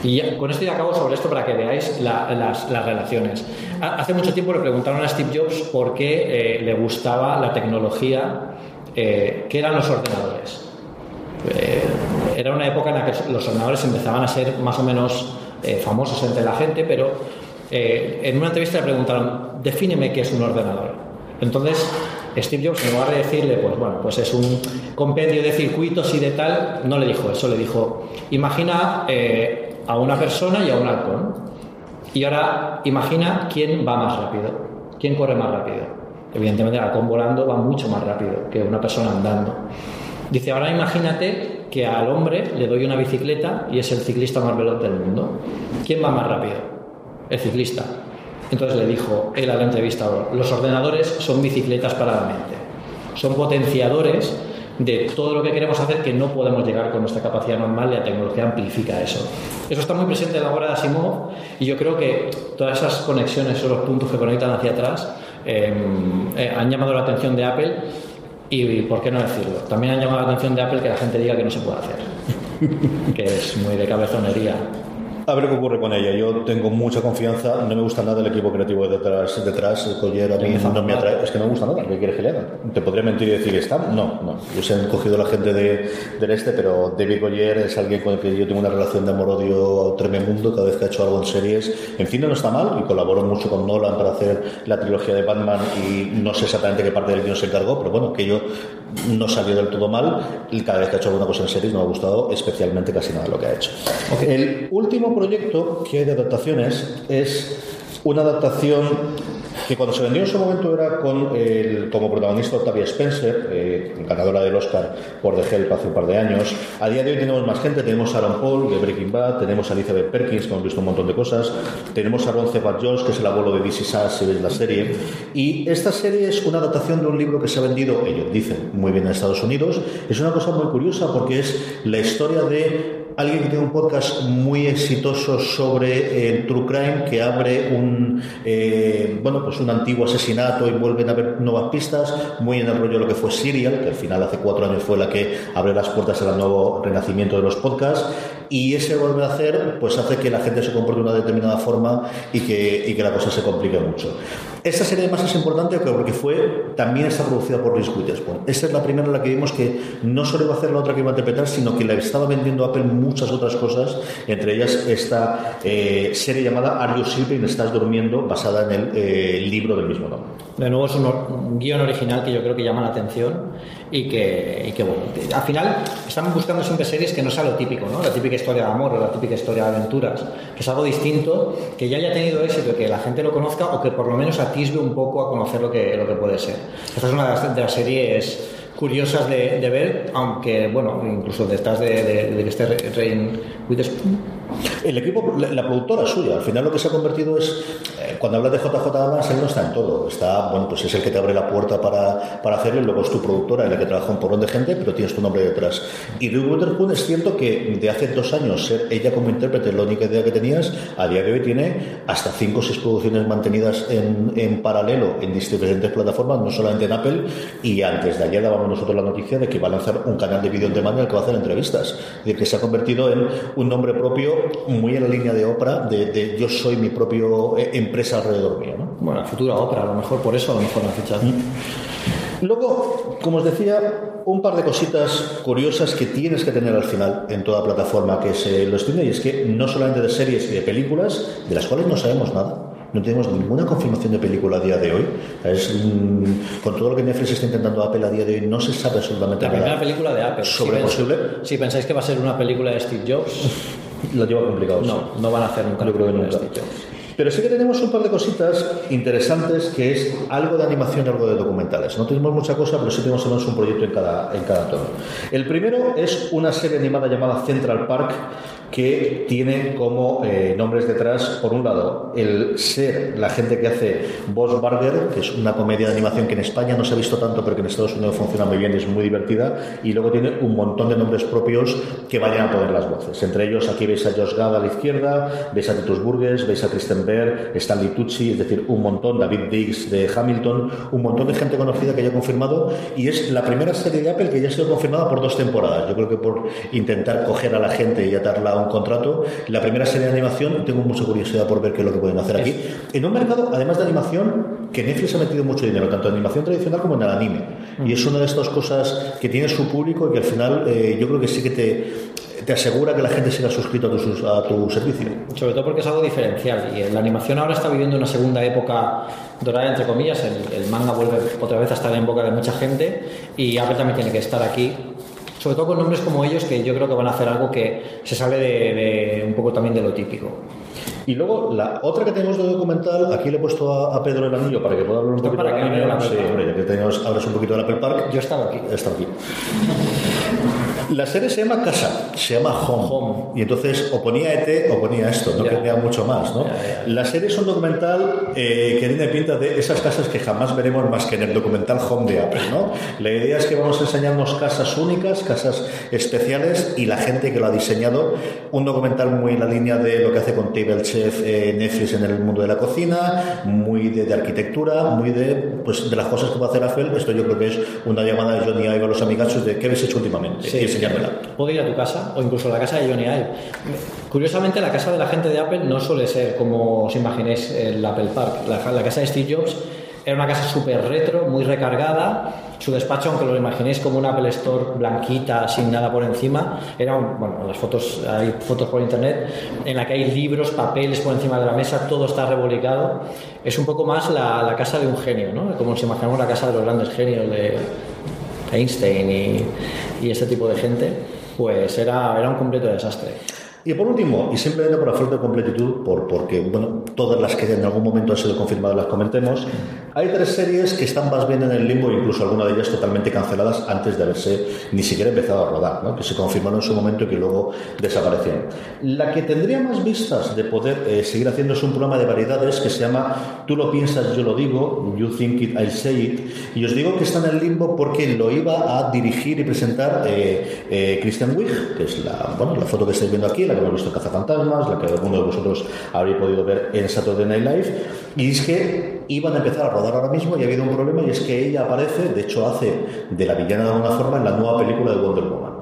Y ya, con esto ya acabo sobre esto para que veáis la, las, las, relaciones. Hace mucho tiempo le preguntaron a Steve Jobs por qué eh, le gustaba la tecnología eh, que eran los ordenadores. Eh, era una época en la que los ordenadores empezaban a ser más o menos eh, famosos entre la gente, pero eh, en una entrevista le preguntaron, defíneme qué es un ordenador. Entonces, Steve Jobs, en lugar de decirle, pues bueno, pues es un compendio de circuitos y de tal, no le dijo eso, le dijo, imagina a una persona y a un halcón. Y ahora imagina quién va más rápido, quién corre más rápido. Evidentemente el halcón volando va mucho más rápido que una persona andando. Dice, ahora imagínate que al hombre le doy una bicicleta y es el ciclista más veloz del mundo. ¿Quién va más rápido? El ciclista. Entonces le dijo él a la entrevistador, los ordenadores son bicicletas para la mente. Son potenciadores de todo lo que queremos hacer que no podemos llegar con nuestra capacidad normal y la tecnología amplifica eso. Eso está muy presente en la obra de Asimov y yo creo que todas esas conexiones son los puntos que conectan hacia atrás eh, eh, han llamado la atención de Apple y, por qué no decirlo, también han llamado la atención de Apple que la gente diga que no se puede hacer, que es muy de cabezonería. A ver qué ocurre con ella. Yo tengo mucha confianza. No me gusta nada el equipo creativo detrás. detrás. El Collier a mí no me atrae. Es que no me gusta nada. ¿Qué quieres que le hagan? ¿Te podría mentir y decir que está? No, no. Yo se han cogido la gente de, del este, pero David Collier es alguien con el que yo tengo una relación de amor-odio tremendo cada vez que ha hecho algo en series. En cine no está mal y colaboró mucho con Nolan para hacer la trilogía de Batman y no sé exactamente qué parte del guion se encargó, pero bueno, que yo no salió del todo mal y cada vez que ha hecho alguna cosa en series no me ha gustado especialmente casi nada lo que ha hecho. Okay. El último proyecto que hay de adaptaciones es una adaptación que cuando se vendió en su momento era con el, como protagonista Octavia Spencer, eh, ganadora del Oscar por The Help hace un par de años. A día de hoy tenemos más gente, tenemos a Aaron Paul de Breaking Bad, tenemos a Elizabeth Perkins, que hemos visto un montón de cosas, tenemos a Ron Cebat Jones, que es el abuelo de DC Sass, si ves la serie. Y esta serie es una adaptación de un libro que se ha vendido, ellos dicen, muy bien en Estados Unidos. Es una cosa muy curiosa porque es la historia de alguien que tiene un podcast muy exitoso sobre el true crime que abre un eh, bueno pues un antiguo asesinato y vuelven a ver nuevas pistas muy en el rollo de lo que fue Serial que al final hace cuatro años fue la que abre las puertas al nuevo renacimiento de los podcasts y ese volver a hacer pues hace que la gente se comporte de una determinada forma y que, y que la cosa se complique mucho esta serie además es importante porque fue también está producida por Reese Witherspoon esta es la primera en la que vimos que no solo iba a hacer la otra que iba a interpretar sino que la estaba vendiendo Apple muchas otras cosas entre ellas esta eh, serie llamada Are You Sleeping? Estás durmiendo basada en el eh, libro del mismo nombre de nuevo es un, un guion original que yo creo que llama la atención y que, y que, bueno, al final estamos buscando siempre series que no sea lo típico, ¿no? La típica historia de amor o la típica historia de aventuras, que es algo distinto, que ya haya tenido éxito, que la gente lo conozca o que por lo menos atisbe un poco a conocer lo que, lo que puede ser. Esta es una de las, series curiosas de, de, ver, aunque, bueno, incluso detrás de, de, de que esté Rain Witherspoon. El equipo, la, productora suya, al final lo que se ha convertido es, eh, cuando hablas de JJ Abrams, él no está en todo, está, bueno, pues es el que te abre la puerta para, para hacerlo y luego es tu productora en la que trabaja un porrón de gente, pero tienes tu nombre detrás. Y Reed Witherspoon es cierto que de hace dos años ser ella como intérprete la única idea que tenías, a día de hoy tiene hasta cinco o seis producciones mantenidas en, en paralelo en diferentes plataformas, no solamente en Apple, y antes de ayer dábamos nosotros la noticia de que va a lanzar un canal de vídeo en demanda en el que va a hacer entrevistas, decir, que se ha convertido en un nombre propio muy en la línea de Oprah, de, de yo soy mi propio eh, empresa alrededor mío. ¿no? Bueno, futura Oprah, a lo mejor por eso, a lo mejor la fichado. Mm. Luego, como os decía, un par de cositas curiosas que tienes que tener al final en toda plataforma que se lo streaming, y es que no solamente de series y de películas, de las cuales no sabemos nada, no tenemos ninguna confirmación de película a día de hoy. Es, mm, con todo lo que Netflix está intentando Apple a día de hoy, no se sabe absolutamente la nada. primera película de Apple. ¿Sobre si posible? Si pensáis que va a ser una película de Steve Jobs, lo lleva complicado. No, no van a hacer nunca. Yo creo que nunca. Pero sí que tenemos un par de cositas interesantes que es algo de animación y algo de documentales. No tenemos mucha cosa, pero sí tenemos al menos un proyecto en cada, en cada tono. El primero es una serie animada llamada Central Park que tiene como eh, nombres detrás, por un lado, el ser la gente que hace Boss Burger, que es una comedia de animación que en España no se ha visto tanto, pero que en Estados Unidos funciona muy bien y es muy divertida, y luego tiene un montón de nombres propios que vayan a poner las voces. Entre ellos, aquí veis a Josh Gad a la izquierda, veis a Titus Burgess, veis a Kristen Stanley Tucci, es decir, un montón, David Diggs de Hamilton, un montón de gente conocida que ya ha confirmado, y es la primera serie de Apple que ya ha sido confirmada por dos temporadas. Yo creo que por intentar coger a la gente y atarla a un contrato, la primera serie de animación, tengo mucha curiosidad por ver qué es lo que pueden hacer aquí. En un mercado, además de animación, que Netflix ha metido mucho dinero, tanto en animación tradicional como en el anime. Y es una de estas cosas que tiene su público y que al final eh, yo creo que sí que te, te asegura que la gente siga suscrito a tu, a tu servicio. Sobre todo porque es algo diferencial y la animación ahora está viviendo una segunda época dorada, entre comillas. El, el, manga vuelve otra vez a estar en boca de mucha gente y Apple también tiene que estar aquí. Sobre todo con nombres como ellos que yo creo que van a hacer algo que se sale de, de un poco también de lo típico. Y luego, la otra que tenemos de documental, aquí le he puesto a, a Pedro el anillo para que pueda hablar un poquito para de que hable del Apple Sí, hombre, ya que tenemos, hablas un poquito del Apple Park. Yo estaba aquí. Está aquí. La serie se llama Casa, se llama Home. Home. Y entonces o ponía ET o ponía esto, no tenía mucho más. ¿no? Ya, ya. La serie es un documental eh, que tiene pinta de esas casas que jamás veremos más que en el documental Home de Apple. ¿no? La idea es que vamos a enseñarnos casas únicas, casas especiales y la gente que lo ha diseñado. Un documental muy en la línea de lo que hace con Table Chef eh, Netflix en el mundo de la cocina, muy de, de arquitectura, muy de, pues, de las cosas que va a hacer Apple. Esto yo creo que es una llamada de Johnny Ive a los amigachos de qué habéis hecho últimamente Sí. Puedo ir a tu casa o incluso a la casa de Johnny Ive. Curiosamente, la casa de la gente de Apple no suele ser como os imaginéis el Apple Park. La, casa de Steve Jobs era una casa súper retro, muy recargada. Su despacho, aunque lo imaginéis como una Apple Store blanquita, sin nada por encima, era bueno, las fotos, hay fotos por internet en la que hay libros, papeles por encima de la mesa, todo está revolicado. Es un poco más la, la casa de un genio, ¿no? Como si imaginamos la casa de los grandes genios Einstein y, y este tipo de gente, pues era, era un completo desastre. Y por último, y simplemente por la falta de completitud, por, porque bueno, todas las que en algún momento han sido confirmadas las comentemos, hay tres series que están más bien en el limbo, incluso algunas de ellas totalmente canceladas antes de haberse ni siquiera empezado a rodar, que se confirmaron en su momento y que luego desaparecieron. La que tendría más vistas de poder eh, seguir haciendo es un programa de variedades que se llama Tú lo piensas, yo lo digo, You Think It, I'll Say It, y os digo que está en el limbo porque lo iba a dirigir y presentar eh, eh, Christian Wig, que es la, bueno, la foto que estáis viendo aquí, la que hemos visto en Cazafantasmas, la que alguno de vosotros habréis podido ver en Saturday Night Live, y es que iban a empezar a rodar ahora mismo y ha habido un problema y es que ella aparece, de hecho hace de la villana de alguna forma en la nueva película de Wonder Woman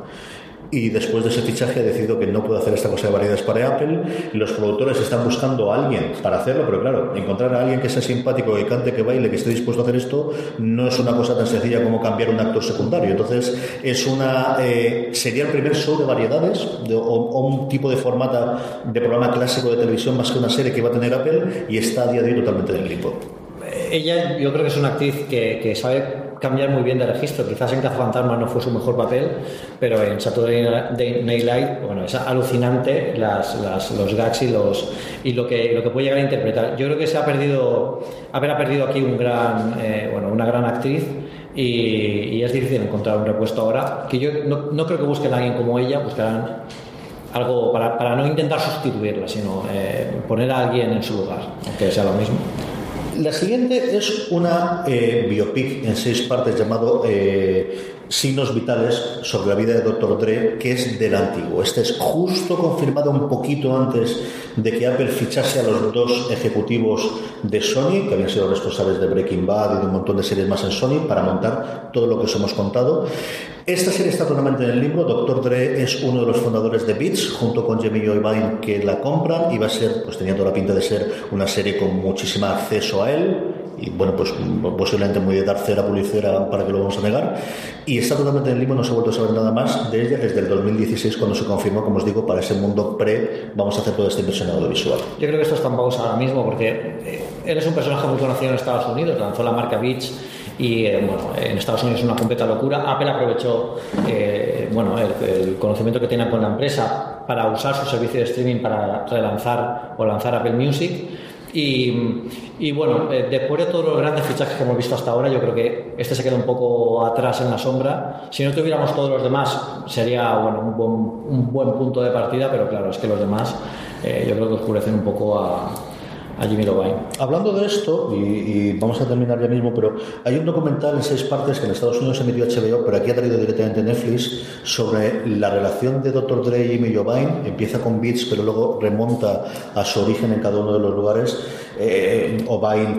y después de ese fichaje ha decidido que no puede hacer esta cosa de variedades para Apple. Los productores están buscando a alguien para hacerlo, pero claro, encontrar a alguien que sea simpático, que cante, que baile, que esté dispuesto a hacer esto, no es una cosa tan sencilla como cambiar un actor secundario. Entonces, es una eh, sería el primer show de variedades o, un tipo de formato de programa clásico de televisión más que una serie que va a tener Apple y está a día de hoy totalmente en el limbo. Ella, yo creo que es una actriz que, que sabe cambiar muy bien de registro. Quizás en Cazafantasmas no fue su mejor papel, pero en Saturday Night Live, bueno, es alucinante las, los gags y, los, y lo, que, lo que puede llegar a interpretar. Yo creo que se ha perdido, haber perdido aquí eh, una gran actriz y, es difícil encontrar un repuesto ahora. Que yo no, creo que busquen a alguien como ella, buscarán algo para, para no intentar sustituirla, sino eh, poner a alguien en su lugar, aunque sea lo mismo. La siguiente es una eh, biopic en seis partes llamado eh, Signos Vitales sobre la vida de Dr. Dre, que es del antiguo. Este es justo confirmado un poquito antes de que Apple fichase a los dos ejecutivos de Sony, que habían sido responsables de Breaking Bad y de un montón de series más en Sony, para montar todo lo que os hemos contado. Esta serie está totalmente en el libro. Dr. Dre es uno de los fundadores de Beats, junto con Jamie Joy Vine, que la compran y va a ser, pues tenía toda la pinta de ser una serie con muchísimo acceso a él y bueno, pues posiblemente muy de dar cera publicera para que lo vamos a negar. Y está totalmente en el limbo, no se ha vuelto a saber nada más de ella desde el 2016, cuando se confirmó, como os digo, para ese mundo pre, vamos a hacer toda esta inversión audiovisual. Yo creo que esto está en pausa ahora mismo, porque eh, él es un personaje muy conocido en Estados Unidos, lanzó la marca Beach y eh, bueno, en Estados Unidos es una completa locura. Apple aprovechó eh, bueno, el, conocimiento que tiene con la empresa para usar su servicio de streaming para relanzar o lanzar Apple Music y, bueno, eh, después de todos los grandes fichajes que hemos visto hasta ahora, yo creo que este se queda un poco atrás en la sombra. Si no tuviéramos todos los demás, sería bueno, un, buen, un buen punto de partida, pero claro, es que los demás eh, yo creo que oscurecen un poco a, a Jimmy Hablando de esto, y, vamos a terminar ya mismo, pero hay un documental en seis partes que en Estados Unidos se emitió HBO, pero aquí ha traído directamente Netflix, sobre la relación de Dr. Dre y Jimmy Jovine. Empieza con Beats, pero luego remonta a su origen en cada uno de los lugares. Eh,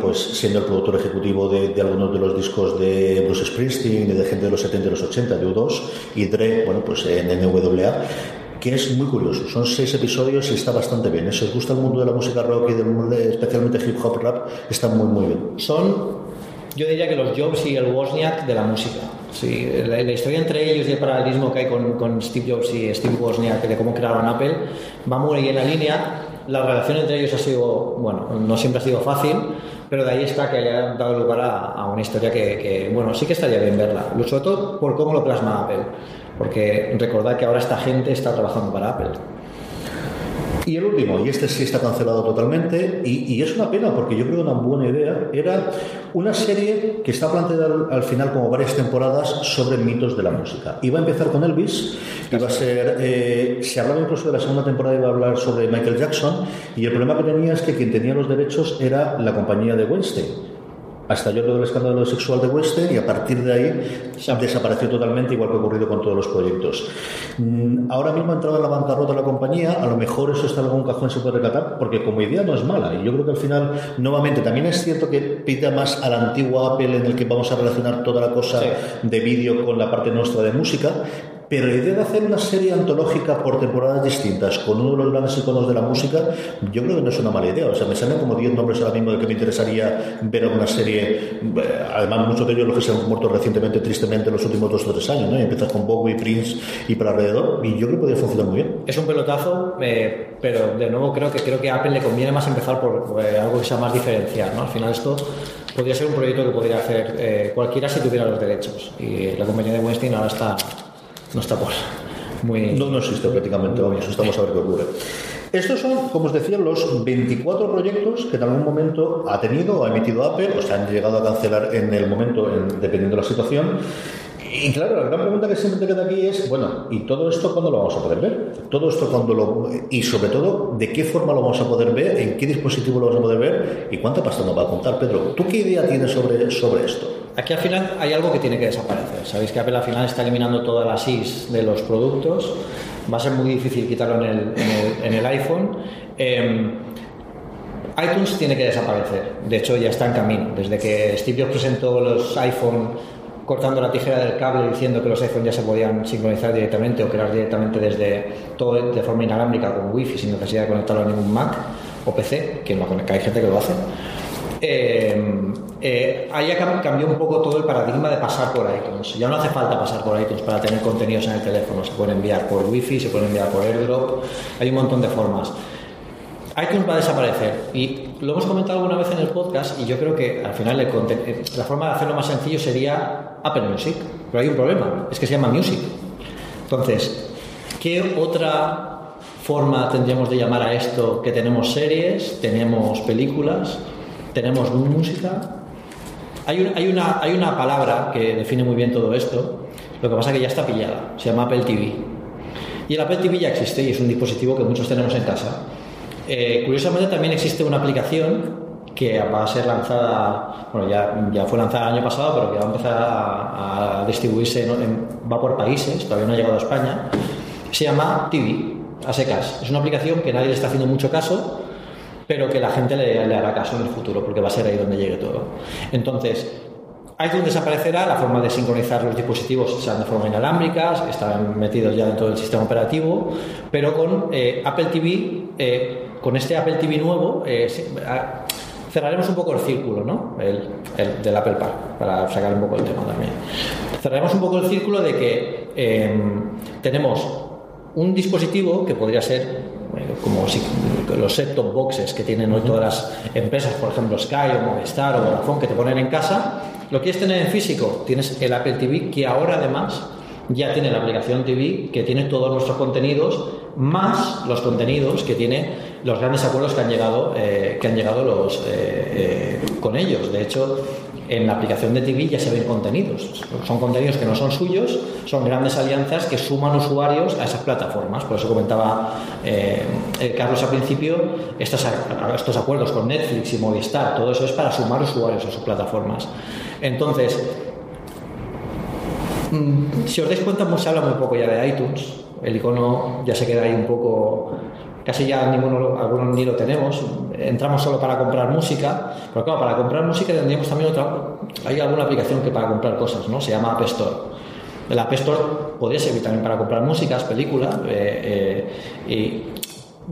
pues siendo el productor ejecutivo de, algunos de los discos de Bruce Springsteen y de gente de los 70 y los 80, de U2, y Dre, bueno, pues en NWA que es muy curioso. Son seis episodios y está bastante bien. Si os gusta el mundo de la música rock y del mundo especialmente hip hop rap, está muy, muy bien. Son, yo diría que los Jobs y el Wozniak de la música. Sí, la, historia entre ellos y el paralelismo que hay con, con, Steve Jobs y Steve Wozniak de cómo crearon Apple va muy bien en la línea. La relación entre ellos ha sido, bueno, no siempre ha sido fácil, pero de ahí está que haya dado lugar a, una historia que, que, bueno, sí que estaría bien verla. Sobre todo por cómo lo plasma Apple porque recordad que ahora esta gente está trabajando para Apple. Y el último, y este sí está cancelado totalmente, y, es una pena porque yo creo que una buena idea era una serie que está planteada al, final como varias temporadas sobre mitos de la música. Iba a empezar con Elvis, iba a ser, eh, se hablaba incluso de la segunda temporada, iba a hablar sobre Michael Jackson, y el problema que tenía es que quien tenía los derechos era la compañía de Weinstein hasta yo todo el escándalo sexual de Western y a partir de ahí desapareció totalmente, igual que ha ocurrido con todos los proyectos. Mm, ahora mismo ha entrado en la bancarrota la compañía, a lo mejor eso está en algún cajón se puede recatar, porque como idea no es mala. Y yo creo que al final, nuevamente, también es cierto que pita más al antiguo Apple en el que vamos a relacionar toda la cosa de vídeo con la parte nuestra de música, pero la idea de hacer una serie antológica por temporadas distintas con uno de los grandes iconos de la música, yo creo que no es una mala idea. O sea, me salen como 10 nombres ahora mismo de que me interesaría ver alguna serie. Eh, además, muchos de ellos los que se han muerto recientemente, tristemente, en los últimos dos o tres años. ¿no? Y empiezas con Bowie, Prince y para alrededor. Y yo creo que podría funcionar muy bien. Es un pelotazo, eh, pero de nuevo creo que creo que a Apple le conviene más empezar por eh, algo que sea más diferencial. ¿no? Al final, esto podría ser un proyecto que podría hacer cualquiera si tuviera los derechos. Y la compañía de Weinstein ahora está no está por, muy... No, no existe prácticamente, vamos, estamos a ver qué ocurre. Estos son, como os decía, los 24 proyectos que en algún momento ha tenido o ha emitido Apple o se han llegado a cancelar en el momento, en- dependiendo de la situación. Y claro, la gran pregunta que siempre te queda aquí es, bueno, ¿y todo esto cuándo lo vamos a poder ver? Todo esto cuándo lo... Y sobre todo, ¿de qué forma lo vamos a poder ver? ¿En qué dispositivo lo vamos a poder ver? ¿Y cuánta pasta nos va a contar, Pedro? ¿Tú qué idea tienes sobre, sobre esto? Aquí al final hay algo que tiene que desaparecer. Sabéis que Apple al final está eliminando todas las IS de los productos. Va a ser muy difícil quitarlo en el, en el- iPhone. Eh, iTunes tiene que desaparecer. De hecho, ya está en camino. Desde que Steve Jobs presentó los iPhone cortando la tijera del cable diciendo que los iPhone ya se podían sincronizar directamente o crear directamente desde todo de forma inalámbrica con Wi-Fi sin necesidad de conectarlo a ningún Mac o PC, que, hay gente que lo hace. Eh, eh, ahí cambió un poco todo el paradigma de pasar por iTunes. Ya no hace falta pasar por iTunes para tener contenidos en el teléfono. Se pueden enviar por Wi-Fi, se pueden enviar por AirDrop. Hay un montón de formas. iTunes va a desaparecer y lo hemos comentado alguna vez en el podcast y yo creo que al final eh, la forma de hacerlo más sencillo sería Apple Music, pero hay un problema, es que se llama Music. Entonces, ¿qué otra forma tendríamos de llamar a esto que tenemos series, tenemos películas, tenemos música? Hay, hay una, hay una palabra que define muy bien todo esto, lo que pasa es que ya está pillada, se llama Apple TV. Y el Apple TV ya existe y es un dispositivo que muchos tenemos en casa. Eh, curiosamente también existe una aplicación que va a ser lanzada, bueno, ya, ya fue lanzada el año pasado, pero que va a empezar a, distribuirse, en- va por países, todavía no ha llegado a España, se llama TV, a secas. Es una aplicación que nadie le está haciendo mucho caso, pero que la gente le, hará caso en el futuro, porque va a ser ahí donde llegue todo. Entonces, iTunes desaparecerá, la forma de sincronizar los dispositivos serán de forma inalámbrica, estarán metidos ya dentro del sistema operativo, pero con eh, Apple TV, eh, con este Apple TV nuevo, eh, sí, a- cerraremos un poco el círculo, ¿no? El, el del Apple Park, para sacar un poco el tema también. Cerraremos un poco el círculo de que eh, tenemos un dispositivo que podría ser eh, como si, los set-top boxes que tienen hoy todas las empresas, por ejemplo Sky o Movistar o Vodafone, que te ponen en casa. Lo quieres tener en físico, tienes el Apple TV, que ahora además ya tiene la aplicación TV, que tiene todos nuestros contenidos, más los contenidos que tiene los grandes acuerdos que han llegado, eh, que han llegado los, eh, eh, con ellos. De hecho, en la aplicación de TV ya se ven contenidos. Son contenidos que no son suyos, son grandes alianzas que suman usuarios a esas plataformas. Por eso comentaba Carlos al principio, estos, estos acuerdos con Netflix y Movistar, todo eso es para sumar usuarios a sus plataformas. Entonces, mm, si os dais cuenta, se habla muy poco ya de iTunes. El icono ya se queda ahí un poco casi ya ninguno, algunos ni lo tenemos, entramos solo para comprar música, pero claro, para comprar música tendríamos también otra, hay alguna aplicación que para comprar cosas, ¿no? Se llama App Store. El App Store podría servir también para comprar músicas, películas, eh, eh, y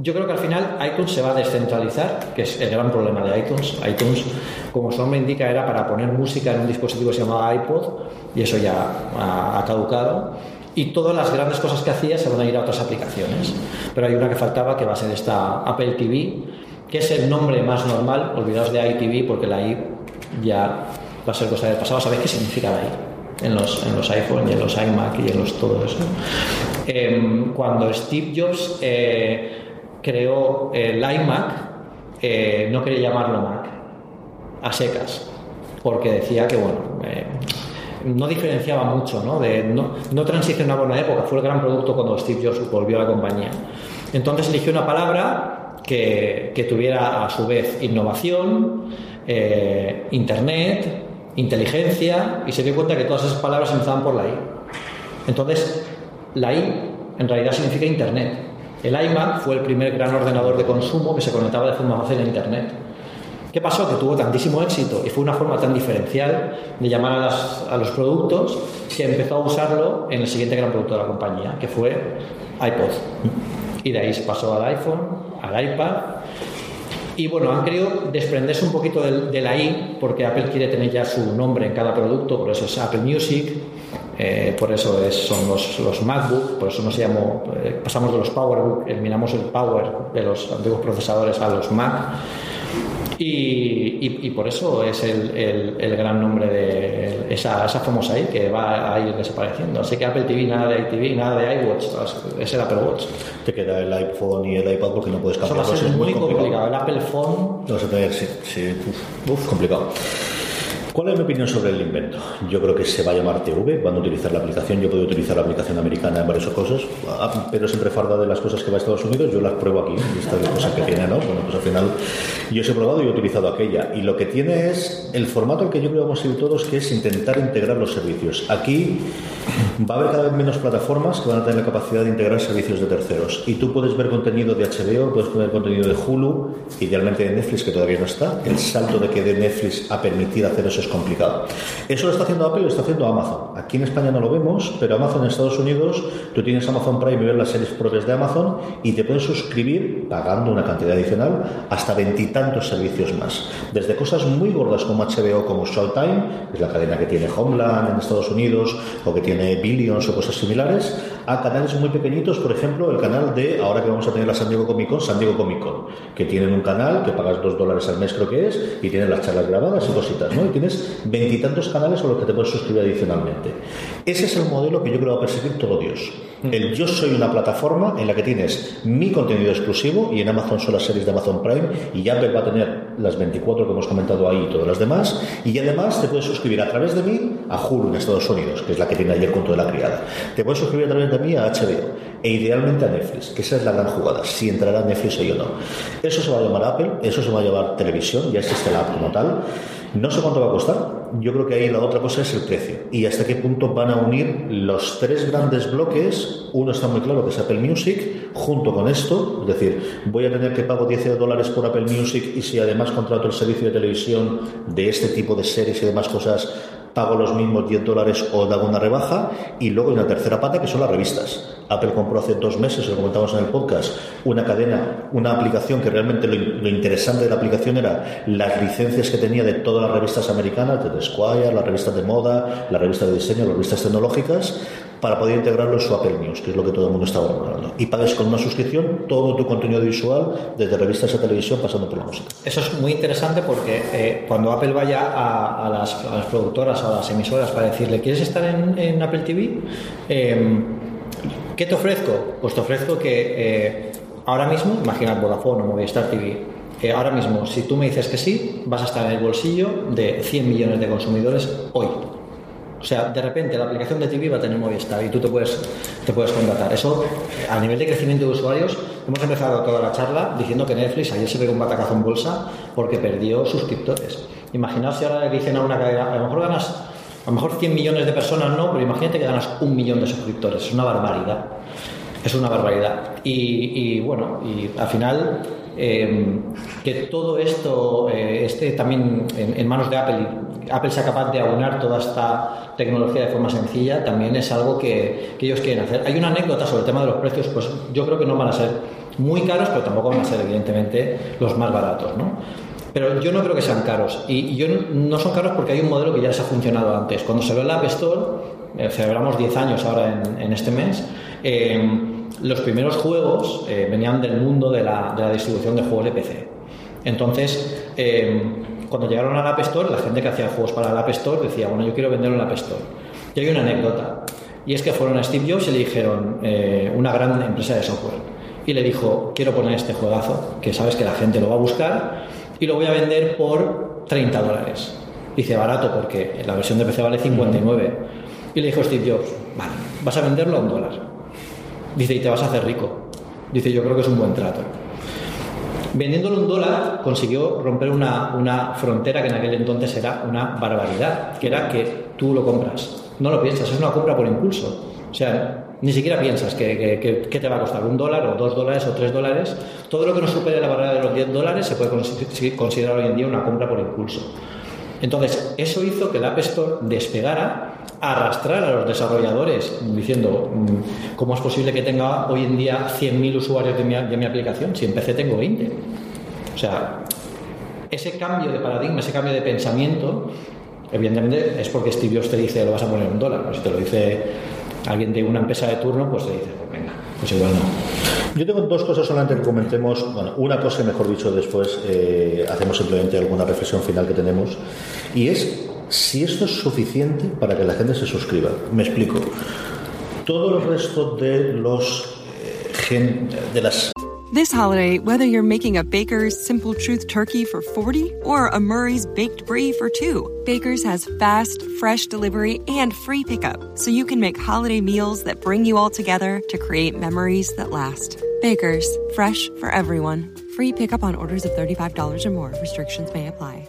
yo creo que al final iTunes se va a descentralizar, que es el gran problema de iTunes. iTunes, como su nombre indica, era para poner música en un dispositivo que se llamaba iPod, y eso ya ha caducado y todas las grandes cosas que hacía se van a ir a otras aplicaciones. Pero hay una que faltaba que va a ser esta Apple TV, que es el nombre más normal, olvidaos de iTV porque la i ya va a ser cosa del pasado. ¿Sabéis qué significa la i? En los, en los iPhone y en los iMac y en los todo eso. Em, cuando Steve Jobs eh, creó el iMac, eh, no quería llamarlo Mac, a secas, porque decía que, bueno, eh, no diferenciaba mucho, ¿no? De, no, no transicionaba una época, fue el gran producto cuando Steve Jobs volvió a la compañía. Entonces eligió una palabra que, que tuviera a su vez innovación, eh, internet, inteligencia, y se dio cuenta que todas esas palabras empezaban por la I. Entonces, la I en realidad significa internet. El iMac fue el primer gran ordenador de consumo que se conectaba de forma fácil a internet. ¿Qué pasó? Que tuvo tantísimo éxito y fue una forma tan diferencial de llamar a, los productos que empezó a usarlo en el siguiente gran producto de la compañía, que fue iPod. Y de ahí se pasó al iPhone, al iPad. Y bueno, han querido desprenderse un poquito de, la I, porque Apple quiere tener ya su nombre en cada producto, por eso es Apple Music, eh, por eso es- son los, los MacBook, por eso nos llamó, eh, pasamos de los PowerBook, eliminamos el Power de los antiguos procesadores a los Mac. Y, y- y por eso es el, el- el gran nombre de esa, esa famosa I que va a ir desapareciendo. Así que Apple TV, nada de iTV, nada de iWatch, es el Apple Watch. Te queda el iPhone y el iPad porque no puedes cambiarlos. es muy complicado. El Apple Phone Lo vas a tener, sí, sí, uf, uf, complicado. ¿Cuál es mi opinión sobre el invento? Yo creo que se va a llamar TV, van a utilizar la aplicación, yo puedo utilizar la aplicación americana en varias cosas, ah, pero siempre farda de las cosas que va a Estados Unidos, yo las pruebo aquí, estas las cosas que tiene, ¿no? Bueno, pues al final yo os he probado y he utilizado aquella, y lo que tiene es el formato al que yo creo que vamos a ir todos, que es intentar integrar los servicios. Aquí va a haber cada vez menos plataformas que van a tener la capacidad de integrar servicios de terceros, y tú puedes ver contenido de HBO, puedes ver contenido de Hulu, idealmente de Netflix, que todavía no está, el salto de que de Netflix a permitir hacer eso es complicado. Eso lo está haciendo Apple y lo está haciendo Amazon. Aquí en España no lo vemos, pero Amazon en Estados Unidos, tú tienes Amazon Prime y ves las series propias de Amazon y te puedes suscribir pagando una cantidad adicional hasta veintitantos servicios más. Desde cosas muy gordas como HBO, como Showtime, que es la cadena que tiene Homeland en Estados Unidos o que tiene Billions o cosas similares, a canales muy pequeñitos, por ejemplo, el canal de, ahora que vamos a tener la San Diego Comic Con, San Diego Comic Con, que tienen un canal que pagas dos dólares al mes creo que es, y tienen las charlas grabadas y cositas, ¿no? Y tienes veintitantos canales a los que te puedes suscribir adicionalmente. Ese es el modelo que yo creo va a perseguir todo Dios. El yo soy una plataforma en la que tienes mi contenido exclusivo y en Amazon son las series de Amazon Prime y Apple va a tener las 24 que hemos comentado ahí y todas las demás y además te puedes suscribir a través de mí a Hulu en Estados Unidos, que es la que tiene ayer junto de la criada. Te puedes suscribir a través de a HBO e idealmente a Netflix, que esa es la gran jugada, si entrará Netflix o no. Eso se va a llamar Apple, eso se va a llamar televisión, ya existe la app como tal. No sé cuánto va a costar. Yo creo que ahí la otra cosa es el precio. Y hasta qué punto van a unir los tres grandes bloques. Uno está muy claro que es Apple Music, junto con esto. Es decir, voy a tener que pago 10 dólares por Apple Music y si además contrato el servicio de televisión de este tipo de series y demás cosas, pago los mismos 10 dólares o hago una rebaja. Y luego hay una tercera pata que son las revistas. Apple compró hace dos meses, lo comentamos en el podcast, una cadena, una aplicación que realmente lo, lo interesante de la aplicación era las licencias que tenía de todas las revistas americanas, de The Squire, las revistas de moda, las revistas de diseño, las revistas tecnológicas, para poder integrarlo en su Apple News, que es lo que todo el mundo está valorando. Y pagues con una suscripción todo tu contenido visual, desde revistas a televisión, pasando por la música. Eso es muy interesante porque eh, cuando Apple vaya a, las, a las productoras a las emisoras para decirle, ¿quieres estar en, Apple TV? Eh, ¿Qué te ofrezco? Pues te ofrezco que eh, ahora mismo, imagina Vodafone o Movistar TV, eh, ahora mismo, si tú me dices que sí, vas a estar en el bolsillo de 100 millones de consumidores hoy. O sea, de repente la aplicación de TV va a tener Movistar y tú te puedes, te puedes contratar. Eso, a nivel de crecimiento de usuarios, hemos empezado toda la charla diciendo que Netflix ayer se pegó un batacazo en bolsa porque perdió suscriptores. Imaginaos si ahora le dicen a una cadena, a lo mejor ganas, a lo mejor 100 millones de personas no, pero imagínate que ganas un millón de suscriptores. Es una barbaridad. Es una barbaridad. Y, y bueno, y al final eh, que todo esto eh, esté también en, en, manos de Apple y Apple sea capaz de aunar toda esta tecnología de forma sencilla, también es algo que, que, ellos quieren hacer. Hay una anécdota sobre el tema de los precios, pues yo creo que no van a ser muy caros, pero tampoco van a ser evidentemente los más baratos, ¿no? Pero yo no creo que sean caros. Y, yo no, son caros porque hay un modelo que ya les ha funcionado antes. Cuando se ve el App Store, eh, celebramos 10 años ahora en, en este mes, eh, los primeros juegos eh, venían del mundo de la, la, distribución de juegos de PC. Entonces, eh, cuando llegaron al App Store, la gente que hacía juegos para el App Store decía, bueno, yo quiero venderlo en el App Store. Y hay una anécdota. Y es que fueron a Steve Jobs y le dijeron, eh, una gran empresa de software, y le dijo, quiero poner este juegazo, que sabes que la gente lo va a buscar, y lo voy a vender por 30 dólares. Dice, barato, porque la versión de PC vale 59. Y le dijo Steve Jobs, vale, vas a venderlo a un dólar. Dice, y te vas a hacer rico. Dice, yo creo que es un buen trato. Vendiéndolo un dólar, consiguió romper una, una, frontera que en aquel entonces era una barbaridad, que era que tú lo compras. No lo piensas, es una compra por impulso. O sea, ni siquiera piensas que, que, te va a costar un dólar o dos dólares o tres dólares. Todo lo que no supere la barrera de los 10 dólares se puede considerar hoy en día una compra por impulso. Entonces, eso hizo que el App Store despegara, arrastrar a los desarrolladores diciendo, ¿cómo es posible que tenga hoy en día 100.000 usuarios de mi, aplicación si en PC tengo 20? O sea, ese cambio de paradigma, ese cambio de pensamiento, evidentemente es porque Steve Jobs te dice, lo vas a poner un dólar, pero si te lo dice alguien de una empresa de turno, pues te dice, pues venga, pues igual no. Yo tengo dos cosas solamente que comentemos. Bueno, una cosa, mejor dicho, después eh, hacemos simplemente alguna reflexión final que tenemos. Y es si esto es suficiente para que la gente se suscriba. Me explico. Todo el resto de los eh, de las This holiday, whether you're making a Baker's Simple Truth turkey for 40 or a Murray's Baked Brie for 2, Baker's has fast, fresh delivery and free pickup, so you can make holiday meals that bring you all together to create memories that last. Baker's, fresh for everyone. Free pickup on orders of $35 or more. Restrictions may apply.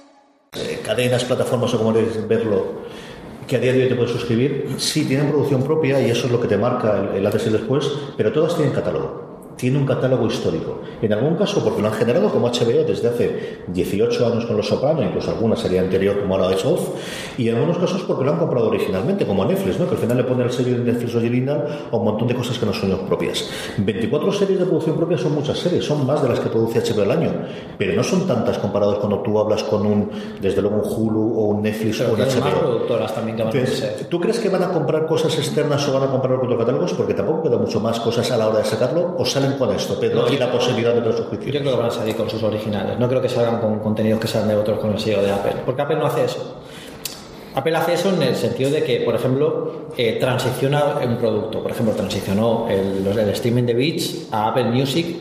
Eh, cadenas, plataformas o como queréis verlo, que a día de hoy te puedes suscribir, sí tienen producción propia y eso es lo que te marca el, el antes y el después, pero todas tienen catálogo. Tiene un catálogo histórico. En algún caso, porque lo han generado como HBO desde hace 18 años con Los Soprano, incluso alguna serie anterior como ahora es Off, y en algunos casos porque lo han comprado originalmente, como Netflix, ¿no? que al final le pone el sello de Netflix original a un montón de cosas que no son propias. 24 series de producción propia son muchas series, son más de las que produce HBO al año, pero no son tantas comparadas cuando tú hablas con un, desde luego, un Hulu o un Netflix Pero o un tienen más HBO. productoras también que van a Entonces, ser. ¿Tú crees que van a comprar cosas externas o van a comprar otros catálogos? Porque tampoco queda mucho más cosas a la hora de sacarlo. ¿O salen con esto, Pedro? Y la posibilidad de otra Yo suscripción. creo que van a salir con sus originales. No creo que salgan con contenidos que sean de otros con el sello de Apple. Porque Apple no hace eso. Apple hace eso en el sentido de que, por ejemplo, eh, transiciona un producto. Por ejemplo, transicionó el, el streaming de Beats a Apple Music,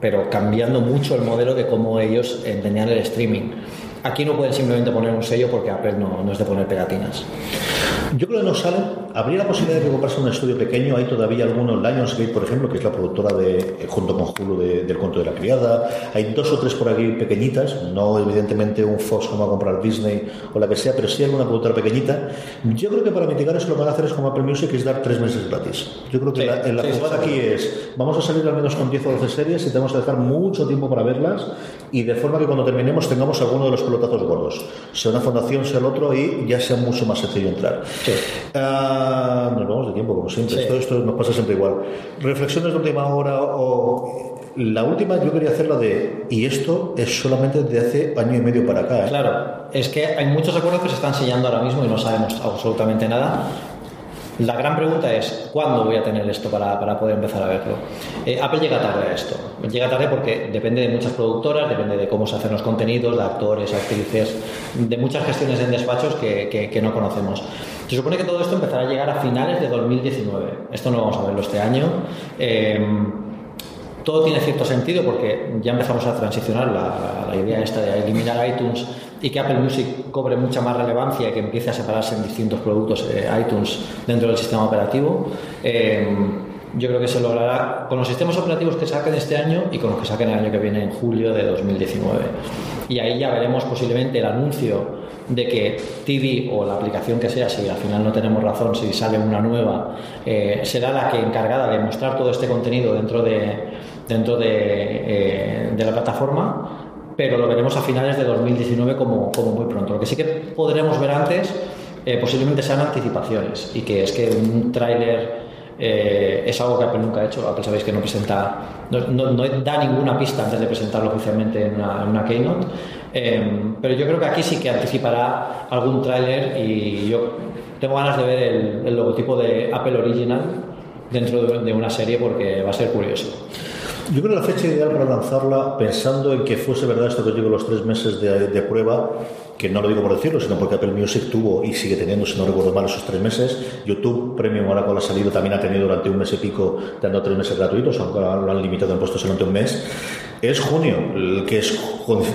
pero cambiando mucho el modelo de cómo ellos entendían el streaming. Aquí no pueden simplemente poner un sello porque Apple no, no es de poner pegatinas. Yo creo que no salen. Habría la posibilidad de que comprase un estudio pequeño. Hay todavía algunos, Lionsgate, por ejemplo, que es la productora de, eh, junto con Hulu de- del Cuento de la Criada. Hay dos o tres por aquí pequeñitas. No, evidentemente, un Fox como va a comprar Disney o la que sea, pero sí alguna productora pequeñita. Yo creo que para mitigar eso lo que van a hacer es como Apple Music, es dar tres meses gratis. Yo creo que Sí, la, en la sí, jugada sí. aquí es, vamos a salir al menos con 10 o 12 series y tenemos que dejar mucho tiempo para verlas y de forma que cuando terminemos tengamos alguno de los pelotazos gordos. Sea una fundación, sea el otro y ya sea mucho más sencillo entrar. Ah, nos vamos de tiempo, como siempre. Sí. Esto, esto nos pasa siempre igual. Reflexiones de última hora o... La última yo quería hacer la de... Y esto es solamente de hace año y medio para acá. ¿eh? Claro, es que hay muchos acuerdos que se están sellando ahora mismo y no sabemos absolutamente nada. La gran pregunta es, ¿cuándo voy a tener esto para, para poder empezar a verlo? Eh, Apple llega tarde a esto. Llega tarde porque depende de muchas productoras, depende de cómo se hacen los contenidos, de actores, actrices, de muchas gestiones en despachos que, que- que no conocemos. Se supone que todo esto empezará a llegar a finales de 2019. Esto no vamos a verlo este año. Eh, todo tiene cierto sentido porque ya empezamos a transicionar la, idea esta de eliminar iTunes y que Apple Music cobre mucha más relevancia y que empiece a separarse en distintos productos eh, iTunes dentro del sistema operativo. Eh, yo creo que se logrará con los sistemas operativos que saquen este año y con los que saquen el año que viene en julio de 2019. Y ahí ya veremos posiblemente el anuncio de que TV o la aplicación que sea, si al final no tenemos razón, si sale una nueva, eh, será la que encargada de mostrar todo este contenido dentro de, dentro de, eh, de la plataforma, pero lo veremos a finales de 2019 como, como muy pronto. Lo que sí que podremos ver antes eh, posiblemente sean anticipaciones y que es que un tráiler es algo que Apple nunca ha hecho. Apple sabéis que no presenta, no, no- da ninguna pista antes de presentarlo oficialmente en una keynote. Eh, pero yo creo que aquí sí que anticipará algún tráiler y yo tengo ganas de ver el, el logotipo de Apple Original dentro de, de una serie porque va a ser curioso. Yo creo que la fecha ideal para lanzarla, pensando en que fuese verdad esto que digo, los tres meses de, de prueba, que no lo digo por decirlo, sino porque Apple Music tuvo y sigue teniendo, si no recuerdo mal, esos tres meses. YouTube Premium, ahora con la salida, también ha tenido durante un mes y pico, dando tres meses gratuitos, aunque ahora lo han limitado en puesto solamente un mes. Es junio, el que es,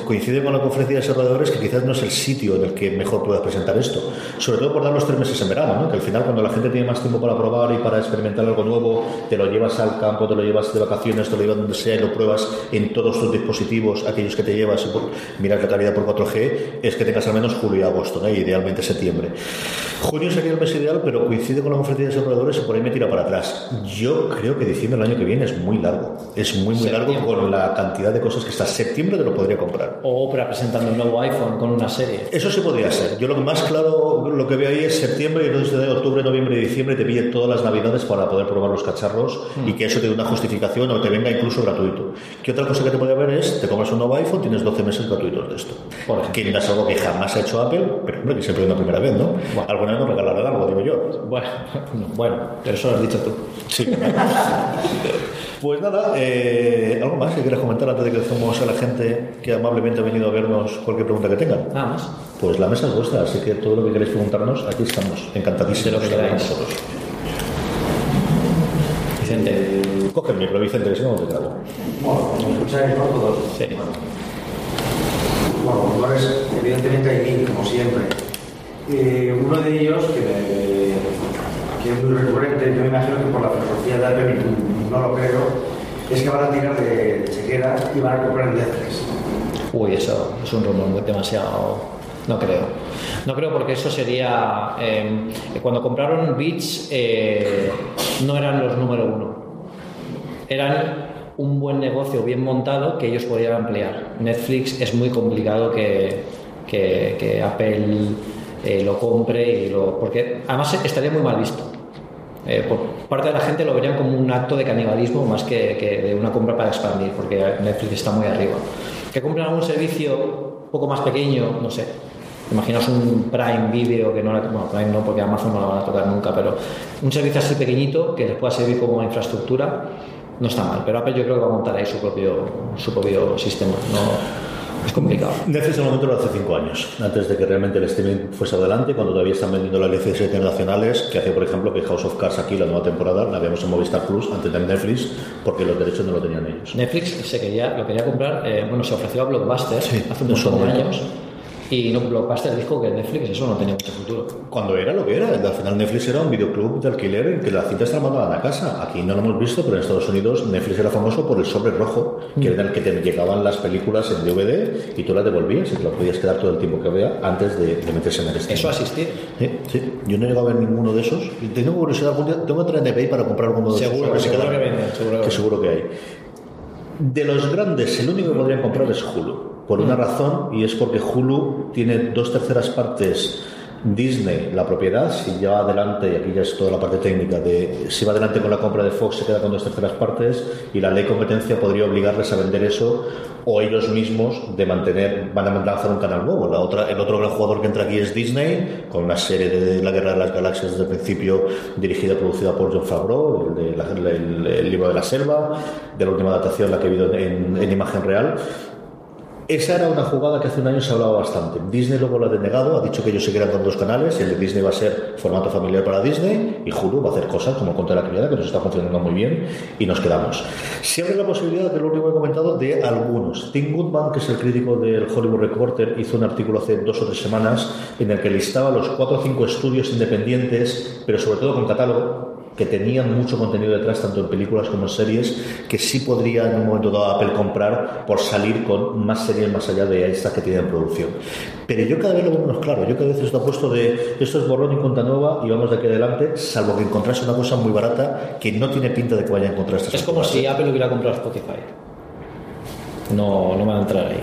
coincide con la conferencia de desarrolladores, que quizás no es el sitio en el que mejor puedas presentar esto. Sobre todo por dar los tres meses en verano, ¿no? que al final cuando la gente tiene más tiempo para probar y para experimentar algo nuevo, te lo llevas al campo, te lo llevas de vacaciones, te lo llevas donde sea y lo pruebas en todos tus dispositivos, aquellos que te llevas miras la calidad por 4G, es que tengas al menos julio y agosto, ¿no? idealmente septiembre. Junio sería el mes ideal, pero coincide con la conferencia de desarrolladores y por ahí me tira para atrás. Yo creo que diciembre del año que viene es muy largo. Es muy, muy largo con la cantidad de cosas que está. Septiembre te lo podría comprar. O Opera presentando un nuevo iPhone con una serie. Eso sí podría ser. Yo lo que más claro, lo que veo ahí es septiembre y entonces de octubre, noviembre y diciembre te pille todas las navidades para poder probar los cacharros y que eso te dé una justificación o te venga incluso gratuito. ¿Qué otra cosa que te podría ver es, te compras un nuevo iPhone, tienes 12 meses gratuitos de esto. Que es algo que jamás ha hecho Apple, pero hombre, que siempre es una primera vez, ¿no? Alguna vez nos regalarán algo, digo yo. Bueno, bueno, pero eso lo has dicho tú. Sí. Pues nada, eh, ¿algo más que quieras comentar antes de que dejemos a la gente que amablemente ha venido a vernos cualquier pregunta que tengan? Nada más. Pues la mesa es vuestra, así que todo lo que queréis preguntarnos, aquí estamos, encantadísimos De lo que queráis. vosotros. Vicente. Coge el micro, Vicente, que si no, no te grabo. Bueno, ¿me escucháis, no? Todos. Sí. Bueno, rumores, evidentemente hay mil, como siempre. Eh, uno de ellos, que, es muy recurrente, yo me imagino que por la filosofía de y no lo creo, es que van a tirar de, chequera y van a comprar Netflix. Uy, eso es un rumor muy demasiado. No creo. No creo porque eso sería. eh, cuando compraron Beats, eh, no eran los número uno. Eran un buen negocio bien montado que ellos podían ampliar. Netflix es muy complicado que- que Apple eh, lo compre y lo. Porque además estaría muy mal visto. Eh, por parte de la gente lo verían como un acto de canibalismo más que, que de una compra para expandir, porque Netflix está muy arriba. Que compren algún servicio un poco más pequeño, no sé. Imaginaos un Prime Video que no la, bueno, Prime no, porque Amazon no la van a tocar nunca, pero un servicio así pequeñito que les pueda servir como infraestructura no está mal. Pero Apple yo creo que va a montar ahí su propio, su propio sistema. No, es complicado. Netflix en el momento lo hace cinco años, antes de que realmente el streaming fuese adelante, cuando todavía están vendiendo las licencias internacionales, que hace, por ejemplo, que House of Cards aquí, la nueva temporada, la vemos en Movistar Plus antes de Netflix, porque los derechos no lo tenían ellos. Netflix se quería, lo quería comprar, eh, bueno, se ofreció a Blockbuster hace un en su montón de momento. años y no, Blockbuster dijo que Netflix eso no tenía mucho futuro. Cuando era lo que era, al final Netflix era un videoclub de alquiler en que las cintas te las mandaban a casa. Aquí no lo hemos visto, pero en Estados Unidos Netflix era famoso por el sobre rojo, que era el que te llegaban las películas en DVD y tú las devolvías y te las podías quedar todo el tiempo que había antes de, de meterse en el streaming. Eso asistir. Sí, sí. Yo no he llegado a ver ninguno de esos. Y tengo curiosidad, algún día- tengo que entrar en eBay para comprar alguno de Seguro, esos. seguro quedan. que venden, seguro que Que seguro que hay. De los grandes, el único que podrían comprar es Hulu. Por una razón, y es porque Hulu tiene dos terceras partes. Disney, la propiedad, si ya va adelante, y aquí ya es toda la parte técnica, de si va adelante con la compra de Fox, se queda con dos terceras partes, y la ley competencia podría obligarles a vender eso, o ellos mismos de mantener, van a lanzar un canal nuevo. La otra, el otro gran jugador que entra aquí es Disney, con una serie de La Guerra de las Galaxias desde el principio, dirigida y producida por John Favreau, el, de la- el- el libro de la selva, de la última adaptación, la que he en, en imagen real. Esa era una jugada que hace un año se hablaba bastante. Disney luego lo ha denegado, ha dicho que ellos seguirán con dos canales, el de Disney va a ser formato familiar para Disney y Hulu va a hacer cosas como Contra la Criada, que nos está funcionando muy bien y nos quedamos. Siempre la posibilidad, que lo único que he comentado, de algunos. Tim Goodman, que es el crítico del Hollywood Reporter, hizo un artículo hace dos o tres semanas en el que listaba los cuatro o cinco estudios independientes, pero sobre todo con catálogo, que tenían mucho contenido detrás, tanto en películas como en series, que sí podría en un momento dado Apple comprar por salir con más series más allá de estas que tienen en producción. Pero yo cada vez lo veo menos claro. Yo cada vez estoy puesto de esto es borrón y cuenta nueva y vamos de aquí adelante, salvo que encontrase una cosa muy barata que no tiene pinta de que vaya a encontrar estas Es como si Apple hubiera comprado Spotify. No, no van a entrar ahí.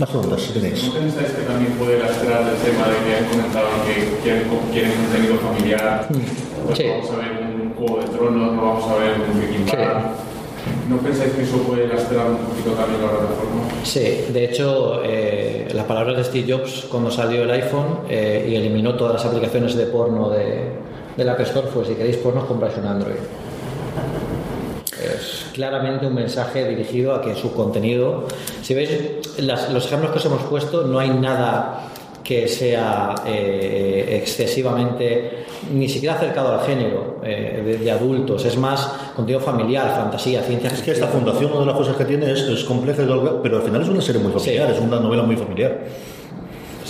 Más preguntas, si tenéis. ¿No pensáis que también puede lastrar el tema de que han comentado que quieren, quieren contenido familiar? Pues Sí. Vamos a ver un Juego de Tronos, no vamos a ver un Breaking Bad. ¿No pensáis que eso puede lastrar un poquito también la plataforma? Sí, de hecho, eh, las palabras de Steve Jobs cuando salió el iPhone eh, y eliminó todas las aplicaciones de porno de, de la App Store fue si queréis porno, compráis un Android. Es claramente un mensaje dirigido a que su contenido, si veis las- los ejemplos que os hemos puesto, no hay nada que sea eh, excesivamente, ni siquiera acercado al género eh, de, de adultos, es más contenido familiar, fantasía, ciencia Es que esta fundación, una de las cosas que tiene es, es compleja, pero al final es una serie muy familiar, es una novela muy familiar.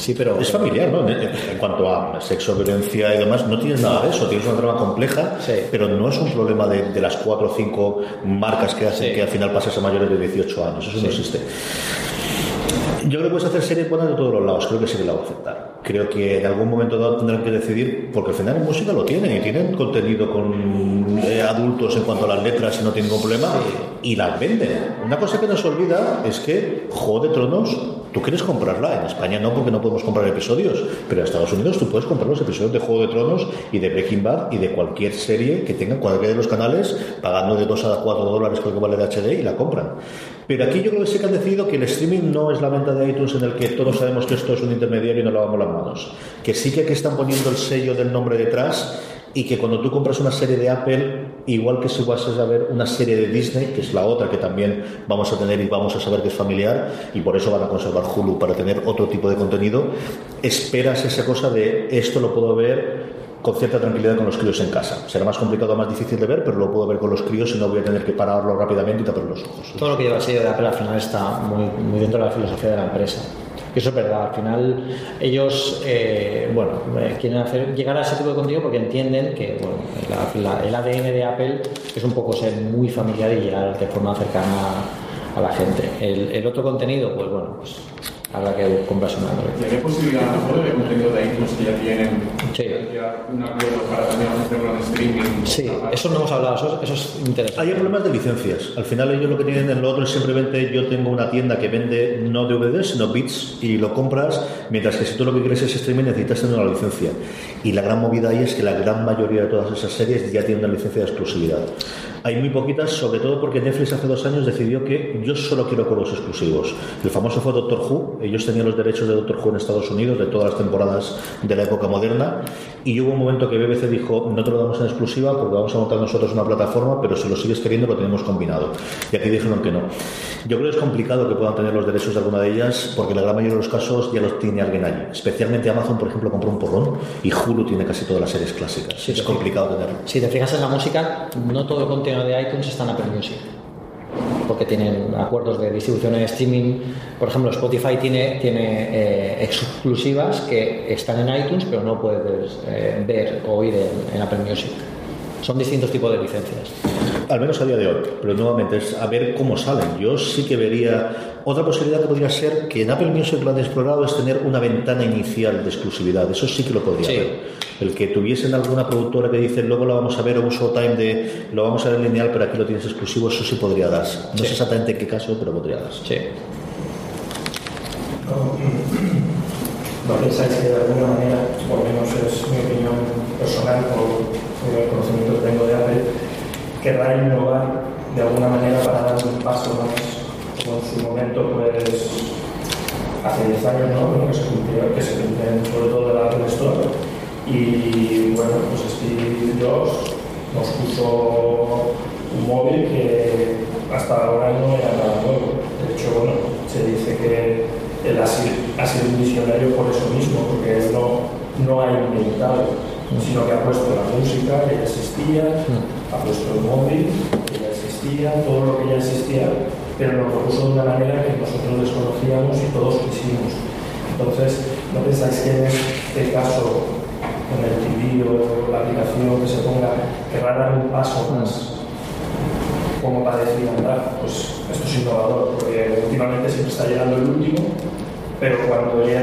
Sí, pero... Es familiar, ¿no? En, cuanto a sexo, violencia y demás, no tienes nada de eso. Tienes una trama compleja, pero no es un problema de, de las cuatro o cinco marcas que hacen que al final pases a mayores de 18 años. Eso no existe. Yo creo que puedes hacer series buenas de todos los lados, creo que sí que la va a aceptar. Creo que en algún momento dado tendrán que decidir, porque al final en música lo tienen y tienen contenido con eh, adultos en cuanto a las letras y no tienen ningún problema y las venden. Una cosa que nos olvida es que Juego de Tronos, tú quieres comprarla. En España no, porque no podemos comprar episodios, pero en Estados Unidos tú puedes comprar los episodios de Juego de Tronos y de Breaking Bad y de cualquier serie que tenga cualquiera de los canales, pagando de 2 a 4 dólares creo que vale de HD y la compran. Pero aquí yo creo que sí que han decidido que el streaming no es la venta de iTunes en el que todos sabemos que esto es un intermediario y nos lavamos las manos. Que sí que aquí están poniendo el sello del nombre detrás y que cuando tú compras una serie de Apple, igual que si vas a ver una serie de Disney, que es la otra que también vamos a tener y vamos a saber que es familiar, y por eso van a conservar Hulu para tener otro tipo de contenido, esperas esa cosa de esto lo puedo ver con cierta tranquilidad con los críos en casa. Será más complicado, más difícil de ver, pero lo puedo ver con los críos y no voy a tener que pararlo rápidamente y tapar los ojos. Todo lo que lleva sello de Apple al final está muy dentro de la filosofía de la empresa. Y eso es verdad, al final ellos eh, bueno, eh, quieren hacer, llegar a ese tipo de contenido porque entienden que bueno, el ADN de Apple es un poco ser muy familiar y llegar de forma cercana a la gente. El otro contenido, pues bueno, pues habrá que comprarse una ¿Y hay posibilidad a lo mejor de contenido de iTunes que ya tienen ya un acuerdo para también hacerlo en streaming? Sí, eso no hemos hablado, eso, eso es interesante. Hay problemas de licencias. Al final ellos lo que tienen en lo otro es simplemente yo tengo una tienda que vende no DVDs sino bits y lo compras, mientras que si tú lo que quieres es streaming necesitas tener una licencia. Y la gran movida ahí es que la gran mayoría de todas esas series ya tienen una licencia de exclusividad. Hay muy poquitas, sobre todo porque Netflix hace dos años decidió que yo solo quiero juegos exclusivos. El famoso fue Doctor Who. Ellos tenían los derechos de Doctor Who en Estados Unidos de todas las temporadas de la época moderna. Y hubo un momento que BBC dijo, no te lo damos en exclusiva porque vamos a montar nosotros una plataforma, pero si lo sigues queriendo lo tenemos combinado. Y aquí dijeron que no. Yo creo que es complicado que puedan tener los derechos de alguna de ellas porque la gran mayoría de los casos ya los tiene alguien allí. Especialmente Amazon, por ejemplo, compró un porrón y Hulu tiene casi todas las series clásicas. es complicado tenerlo. Si te fijas en la música, no todo el contenido de iTunes está en Apple Music. Porque tienen acuerdos de distribución en streaming. Por ejemplo, Spotify tiene, tiene eh, exclusivas que están en iTunes, pero no puedes eh, ver o oír en, en Apple Music. Son distintos tipos de licencias. Al menos a día de hoy. Pero nuevamente es a ver cómo salen. Yo sí que vería. Otra posibilidad que podría ser que en Apple Music lo han explorado es tener una ventana inicial de exclusividad. Eso sí que lo podría Sí. ver. El que tuviesen alguna productora que dice luego lo vamos a ver o un showtime de lo vamos a ver lineal, pero aquí lo tienes exclusivo, eso sí podría darse. No Sí. sé exactamente en qué caso, pero podría darse. Sí. ¿No pensáis que de alguna manera, por lo menos es mi opinión personal o el conocimiento que tengo de Apple, querrá innovar de alguna manera para dar un paso más, como en su momento, pues hace 10 años, ¿no? Que se cumplió, que se cumplen sobre todo de la Apple Store. Y bueno, pues Steve Jobs nos puso un móvil que hasta ahora no era nada nuevo. De hecho, bueno, se dice que él ha sido, ha sido un visionario por eso mismo, porque él no, no ha inventado, sino que ha puesto la música que ya existía, ha puesto el móvil que ya existía, todo lo que ya existía, pero lo propuso de una manera que nosotros desconocíamos y todos quisimos. Entonces, ¿no pensáis que en este caso, con el TV o la aplicación que se ponga, querrá dar un paso más como para decir, andar, pues esto es innovador, porque últimamente siempre está llegando el último, pero cuando llega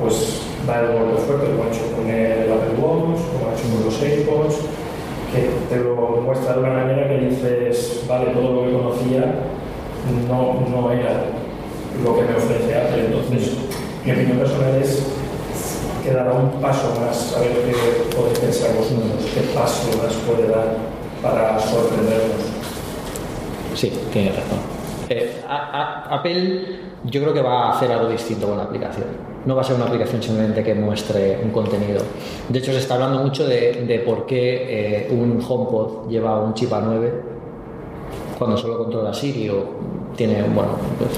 Pues da el golpe fuerte, como ha hecho con el Apple Watch, como ha hecho con los AirPods, que te lo muestra de una manera que dices, vale, todo lo que conocía no, no era lo que me ofrece Apple. Entonces, mi opinión personal es que dará un paso más, a ver qué podéis pensar vosotros, qué paso más puede dar para sorprendernos. Sí, tiene razón. Eh, Apple yo creo que va a hacer algo distinto con la aplicación. No va a ser una aplicación simplemente que muestre un contenido. De hecho, se está hablando mucho de, de por qué eh, un HomePod lleva un chip A9 cuando solo controla Siri o tiene, bueno, pues,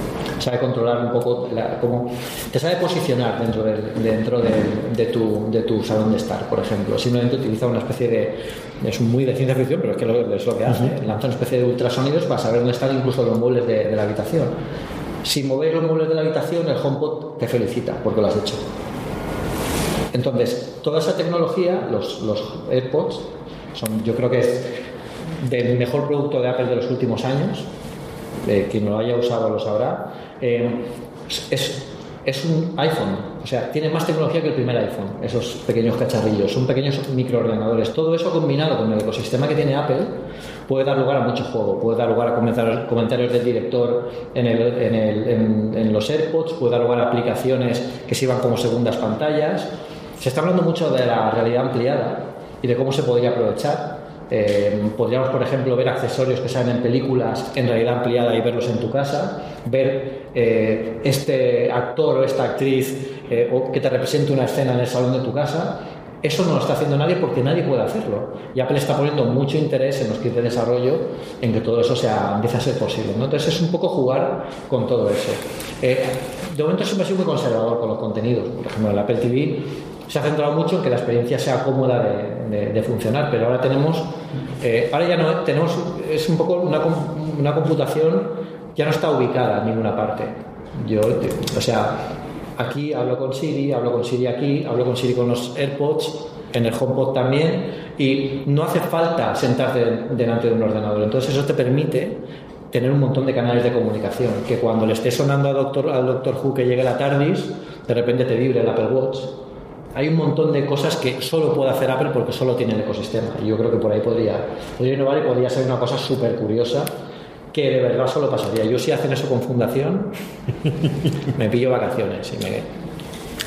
sabe controlar un poco, la- cómo, te sabe posicionar dentro, del, dentro del- de, tu, de tu salón de estar, por ejemplo. Simplemente utiliza una especie de, es muy de ciencia ficción, pero es que lo, es lo que hace. Lanza una especie de ultrasonidos para saber dónde están incluso los muebles de, de la habitación. Si movéis los muebles de la habitación, el HomePod te felicita porque lo has hecho. Entonces, toda esa tecnología, los, los AirPods, son, yo creo que es del mejor producto de Apple de los últimos años. Eh, quien lo haya usado lo sabrá. Eh, es, es un iPhone, o sea, tiene más tecnología que el primer iPhone, esos pequeños cacharrillos, son pequeños microordenadores. Todo eso combinado con el ecosistema que tiene Apple puede dar lugar a mucho juego, puede dar lugar a comentar- comentarios del director en el- en- en los AirPods, puede dar lugar a aplicaciones que sirvan como segundas pantallas. Se está hablando mucho de la realidad ampliada y de cómo se podría aprovechar. Eh, podríamos, por ejemplo, ver accesorios que salen en películas en realidad ampliada y verlos en tu casa, ver eh, este actor o esta actriz eh, o que te represente una escena en el salón de tu casa. Eso no lo está haciendo nadie porque nadie puede hacerlo. Y Apple está poniendo mucho interés en los kits de desarrollo en que todo eso sea, empiece a ser posible. ¿no? Entonces es un poco jugar con todo eso. Eh, de momento siempre ha sido muy conservador con los contenidos. Por ejemplo, el Apple TV se ha centrado mucho en que la experiencia sea cómoda de, de- de funcionar, pero ahora tenemos, eh, ahora ya no tenemos, es un poco una, una computación ya no está ubicada en ninguna parte. Yo, o sea, aquí hablo con Siri, hablo con Siri aquí, hablo con Siri con los AirPods, en el HomePod también, y no hace falta sentarte delante de un ordenador. Entonces eso te permite tener un montón de canales de comunicación, que cuando le esté sonando al doctor, al doctor Who que llegue la TARDIS, de repente te vibre el Apple Watch. Hay un montón de cosas que solo puede hacer Apple porque solo tiene el ecosistema. Y yo creo que por ahí podría, podría innovar y podría ser una cosa súper curiosa que de verdad solo pasaría. Yo si hacen eso con fundación, me pillo vacaciones y me...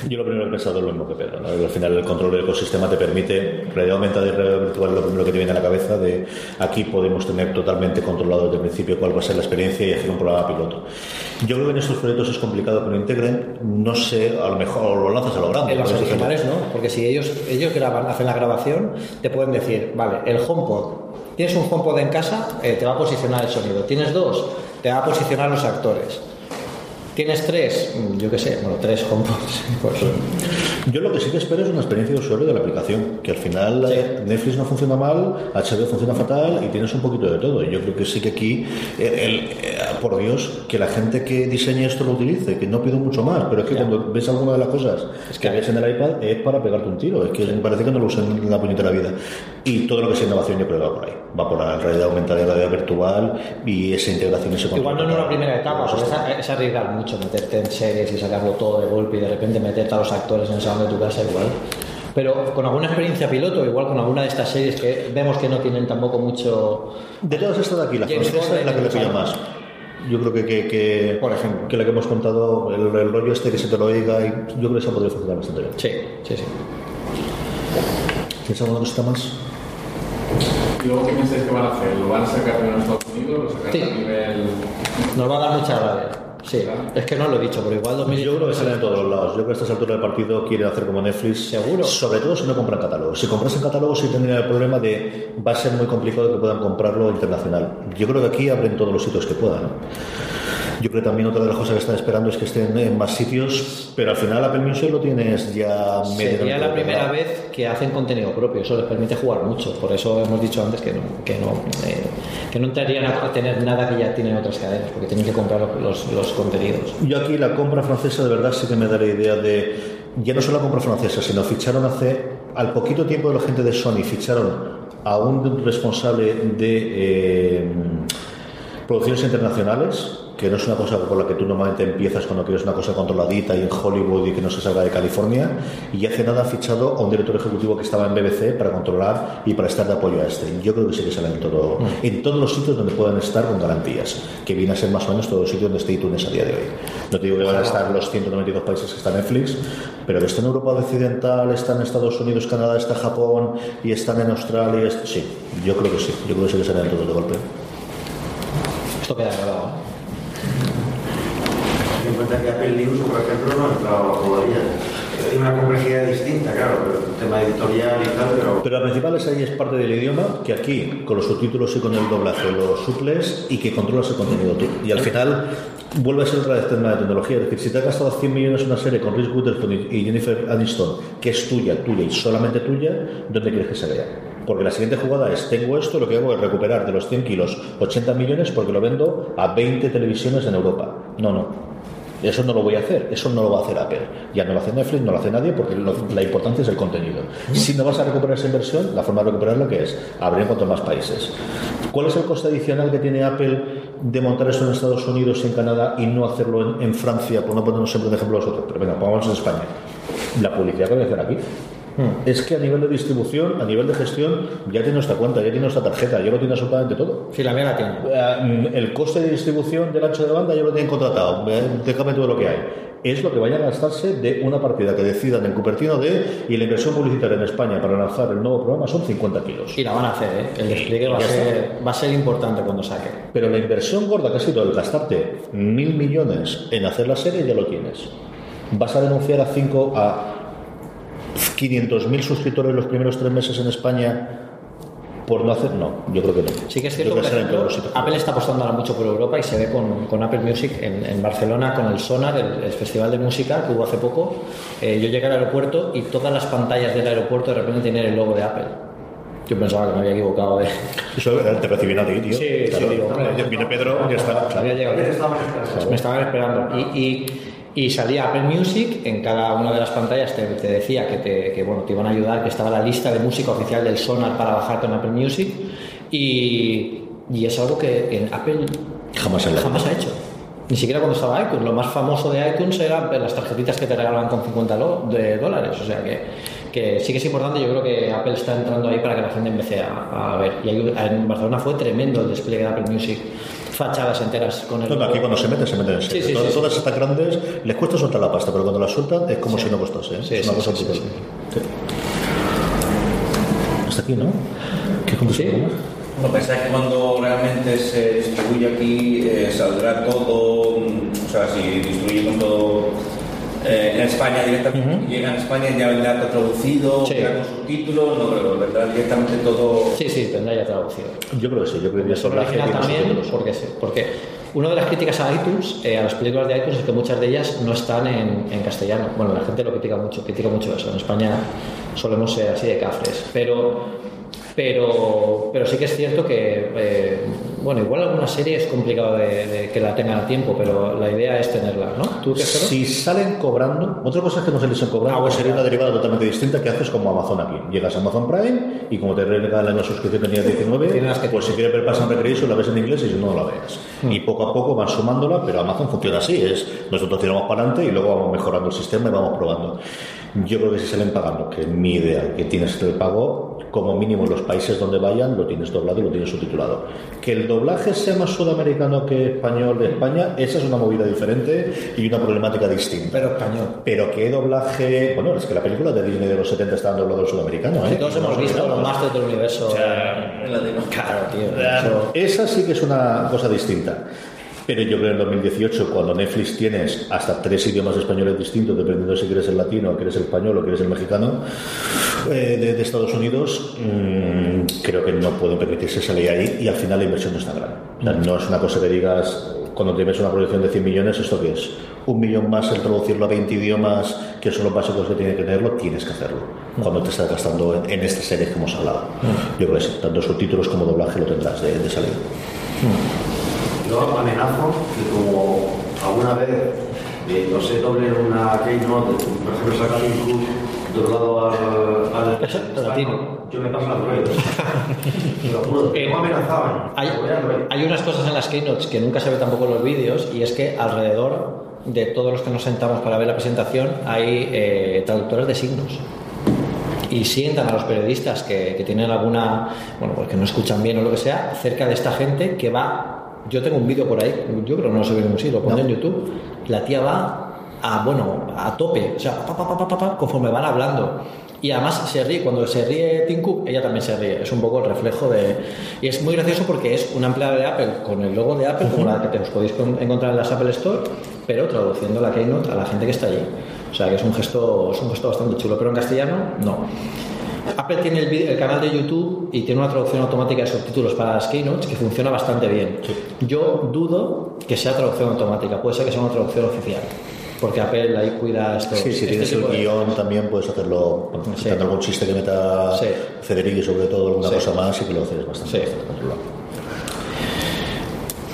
Yo lo primero que he pensado es lo mismo que Pedro. ¿no? Al final el control del ecosistema te permite, realidad aumentada y realidad virtual es lo primero que te viene a la cabeza de aquí podemos tener totalmente controlado desde el principio cuál va a ser la experiencia y hacer un programa piloto. Yo creo que en estos proyectos es complicado que lo integren, no sé, a lo mejor lo lanzas a lo grande. En los originales no, porque si ellos, ellos graban, hacen la grabación, te pueden decir, vale, el HomePod, tienes un HomePod en casa, eh, te va a posicionar el sonido. Tienes dos, te va a posicionar los actores. Tienes tres, mm, yo qué sé, bueno, tres HomePods. Pues, Yo lo que sí que espero es una experiencia de usuario de la aplicación, que al final eh, Netflix no funciona mal, HBO funciona fatal y tienes un poquito de todo. Y yo creo que sí que aquí, eh, el- eh, por Dios, que la gente que diseñe esto lo utilice, que no pido mucho más, pero es que cuando ves alguna de las cosas que ves en el iPad es para pegarte un tiro, es que me parece que no lo usan en la puñetera vida. Y todo lo que sea innovación yo creo que va por ahí, va por la realidad aumentada y realidad virtual y esa integración, ese Igual no en una primera etapa, porque es, es arriesgar mucho meterte en series y sacarlo todo de golpe y de repente meterte a los actores en el salón de tu casa igual. Pero con alguna experiencia piloto, igual con alguna de estas series que vemos que no tienen tampoco mucho... De todas estas de aquí, la francesa es la que le pilla más. Yo creo que, que, que, Por ejemplo. que la que hemos contado, el, el rollo este que se te lo oiga, y yo creo que esa podría funcionar bastante bien. Sí, sí, sí. ¿Tienes alguna cosita más? ¿Y luego qué pensáis que van a hacer? ¿Lo van a sacar en Estados Unidos? ¿Lo sacarán Sí. a nivel...? Nos va a dar mucha rabia. Sí, es que no lo he dicho, pero igual 2000... Yo creo que salen en todos los lados. Yo creo que a estas alturas del partido quieren hacer como Netflix. Seguro. Sobre todo si no compran catálogos. Si compras en catálogos sí tendrían el problema de va a ser muy complicado que puedan comprarlo internacional. Yo creo que aquí abren todos los sitios que puedan. ¿no? Yo creo que también otra de las cosas que están esperando es que estén en más sitios, pero al final Apple Music lo tienes ya medio. Sería la primera vez que hacen contenido propio, eso les permite jugar mucho. Por eso hemos dicho antes que no, que no, eh, que no entrarían a tener nada que ya tienen otras cadenas, porque tienen que comprar los, los contenidos. Yo aquí la compra francesa de verdad sí que me da la idea de, ya no solo la compra francesa, sino ficharon hace, al poquito tiempo de la gente de Sony, ficharon a un responsable de eh, producciones internacionales, que no es una cosa con la que tú normalmente empiezas cuando quieres una cosa controladita y en Hollywood y que no se salga de California, y hace nada ha fichado a un director ejecutivo que estaba en BBC para controlar y para estar de apoyo a este. Yo creo que sí que sale en, todo, en todos los sitios donde puedan estar con garantías, que viene a ser más o menos todos los sitios donde esté iTunes a día de hoy. No te digo que van a estar los 192 países que está Netflix, pero que está en Europa Occidental, está en Estados Unidos, Canadá, está Japón y están en Australia. Sí, yo creo que sí, yo creo que sí que salen todos de golpe. Esto queda grabado. ¿eh? En cuenta que Apple News, por ejemplo, no ha entrado todavía. Tiene una complejidad distinta, claro, el tema editorial y tal, pero Pero la principal es ahí es parte del idioma, que aquí con los subtítulos y con el doblaje lo suples y que controlas el contenido tú. Y al final vuelve a ser otra vez tema de tecnología. Es decir, si te has gastado 100 millones en una serie con Reese Witherspoon y Jennifer Aniston, que es tuya, tuya y solamente tuya, ¿dónde quieres que se vea? Porque la siguiente jugada es, tengo esto, lo que hago es recuperar de los 100 kilos 80 millones porque lo vendo a 20 televisiones en Europa. No, no. Eso no lo voy a hacer, eso no lo va a hacer Apple. Ya no lo hace Netflix, no lo hace nadie porque lo- la importancia es el contenido. Si no vas a recuperar esa inversión, la forma de recuperarlo que es abrir en cuanto más países. ¿Cuál es el coste adicional que tiene Apple de montar eso en Estados Unidos y en Canadá y no hacerlo en, en Francia? Por no ponernos siempre de ejemplo nosotros, pero venga, pongamos en España. La publicidad que voy a hacer aquí. Es que a nivel de distribución, a nivel de gestión, ya tiene nuestra cuenta, ya tiene nuestra tarjeta, ya lo tiene absolutamente todo. Sí, la mía la tiene. Eh, El coste de distribución del ancho de banda ya lo tienen contratado. Déjame todo lo que hay. Es lo que vayan a gastarse de una partida que decidan en Cupertino de y la inversión publicitaria en España para lanzar el nuevo programa son 50 kilos. Y la van a hacer, ¿eh? El despliegue va a, ser, va a ser importante cuando saque. Pero la inversión gorda que ha sido el gastarte mil millones en hacer la serie ya lo tienes. ¿Vas a denunciar a 5 a 500.000 suscriptores los primeros tres meses en España por no hacer? No, yo creo que no. Sí que es Yo cierto creo que que ejemplo. Apple está apostando ahora mucho por Europa y se ve con, con Apple Music en, en Barcelona, con el Sonar, el, el festival de música que hubo hace poco. Eh, yo llegué al aeropuerto y todas las pantallas del aeropuerto de repente tenían el logo de Apple. Yo pensaba que me había equivocado de... Eso te recibían a ti, tío. Sí, Claro, sí, digo, viene Pedro y ya está. Había llegado. Me estaban esperando. Y, y, y salía Apple Music, en cada una de las pantallas te, te decía que, te, que, bueno, te iban a ayudar, que estaba la lista de música oficial del Sonar para bajarte en Apple Music. Y, y es algo que en Apple Jamás jamás ha hecho. Ni siquiera cuando estaba iTunes. Lo más famoso de iTunes eran las tarjetitas que te regalaban con 50 lo- de dólares. O sea que, que sí que es importante. Yo creo que Apple está entrando ahí para que la gente empiece a, a ver. Y hay- en Barcelona fue tremendo el despliegue de Apple Music. Fachadas enteras con el. No, no, aquí cuando se meten, se meten en serio. Sí, sí, todas, sí, sí. todas estas grandes les cuesta soltar la pasta, pero cuando la sueltan es como Sí. si no costase. ¿eh? Sí, es una sí, cosa sí, brutal. sí, Sí. Hasta aquí, ¿no? ¿Qué contas No pensáis que cuando realmente se distribuye aquí eh, saldrá todo, o sea, si distribuimos todo eh, en España directamente, llega en España ya vendrá todo traducido, Sí. con subtítulos, no, pero vendrá directamente todo. Sí, sí, tendrá ya traducido. Yo creo que sí, yo creo que ya Por sobre la original gente también, porque, sí, porque una de las críticas a iTunes, eh, a las películas de iTunes, es que muchas de ellas no están en, en castellano. Bueno, la gente lo critica mucho, critica mucho eso. En España solemos ser así de cafres. Pero, pero, pero sí que es cierto que, eh, bueno, igual alguna serie es complicado de, de que la tengan a tiempo, pero la idea es tenerla, ¿no? ¿Tú qué? Si salen cobrando, otra cosa es que no saliesen cobrando, Ah, pues sería una derivada totalmente distinta que haces como Amazon aquí. Llegas a Amazon Prime y como te regalan la suscripción que tenía 19, pues si quieres ver Pass and Recreation la ves en inglés y si no, no la veas. Hmm. Y poco a poco van sumándola, pero Amazon funciona así, es nosotros tiramos para adelante y luego vamos mejorando el sistema y vamos probando. Yo creo que si salen pagando, que es mi idea, que tienes el pago, como mínimo en los países donde vayan, lo tienes doblado y lo tienes subtitulado. Que el doblaje sea más sudamericano que español de España, esa es una movida diferente y una problemática distinta. Pero español. Pero qué doblaje. Bueno, es que la película de Disney de los 70 está doblado al sudamericano, ¿eh? Sí, todos No hemos visto los. Masters del Universo. claro, tío. eso- Esa sí que es una cosa distinta. Pero yo creo que en 2018, cuando Netflix tienes hasta tres idiomas españoles distintos, dependiendo de si quieres el latino, quieres el español o quieres el mexicano, eh, de, de Estados Unidos, mm, creo que no pueden permitirse salir ahí y al final la inversión no es tan grande. O sea, no es una cosa que digas cuando te ves una proyección de 100 millones, ¿esto qué es? Un millón más el traducirlo a 20 idiomas, que son los básicos que tiene que tenerlo, tienes que hacerlo. Cuando te estás gastando en, en estas series que hemos hablado. Yo creo que tanto subtítulos como doblaje lo tendrás de, de salida. Yo amenazo que como alguna vez eh, no sé doble una keynote, por ejemplo sacar un club doblado al, al latino, yo me paso la prueba. Te lo juro, Eh, no me amenazaban. Hay, hay unas cosas en las keynotes que nunca se ve tampoco en los vídeos y es que alrededor de todos los que nos sentamos para ver la presentación hay eh, traductores de signos y sientan a los periodistas que, que tienen alguna, bueno, pues que no escuchan bien o lo que sea, cerca de esta gente que va. Yo tengo un vídeo por ahí, yo creo que no se ve en ningún sitio, lo pondré en YouTube. La tía va a, bueno, a tope, o sea, pa, pa, pa, pa, pa, pa, conforme van hablando. Y además se ríe, cuando se ríe Tim Cook, ella también se ríe. Es un poco el reflejo de. Y es muy gracioso porque es una empleada de Apple con el logo de Apple, como la que te os podéis con- encontrar en las Apple Store, pero traduciendo la Keynote a la gente que está allí. O sea que es un gesto, es un gesto bastante chulo, pero en castellano no. Apple tiene el, vi- el canal de YouTube y tiene una traducción automática de subtítulos para las Keynotes que funciona bastante bien. Yo dudo que sea traducción automática, puede ser que sea una traducción oficial. Porque Apple ahí cuida esto. Sí, si tienes el guion también puedes hacerlo, te algún chiste que meta Federico y sobre todo alguna Sí. cosa más y que lo haces bastante, bastante.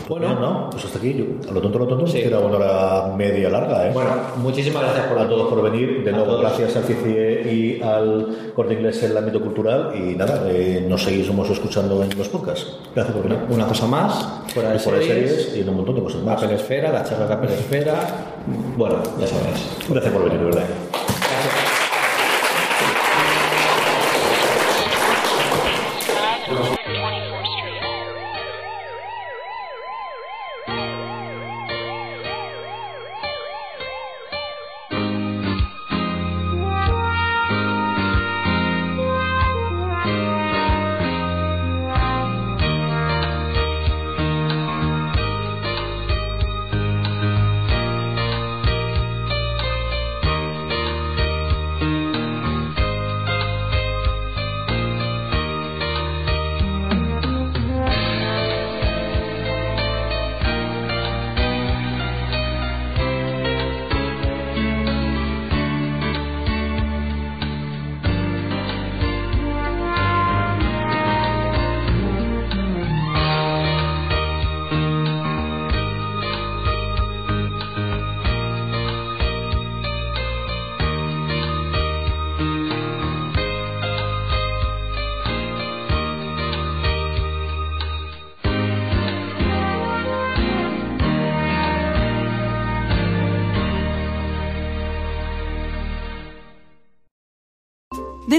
Bueno, no, pues hasta aquí, yo, a lo tonto, a lo tonto, sí. era una hora media larga, ¿eh? Bueno, muchísimas gracias por a todos por venir, de A nuevo todos. gracias al CICIE y al Corte Inglés en el ámbito cultural y nada, eh, nos seguimos escuchando en los podcasts. Gracias por venir. Una cosa más, fuera de series, series y en un montón de cosas más. Apple Esfera, la charla de Apple Esfera. Bueno, ya sabes. Gracias por venir, de verdad.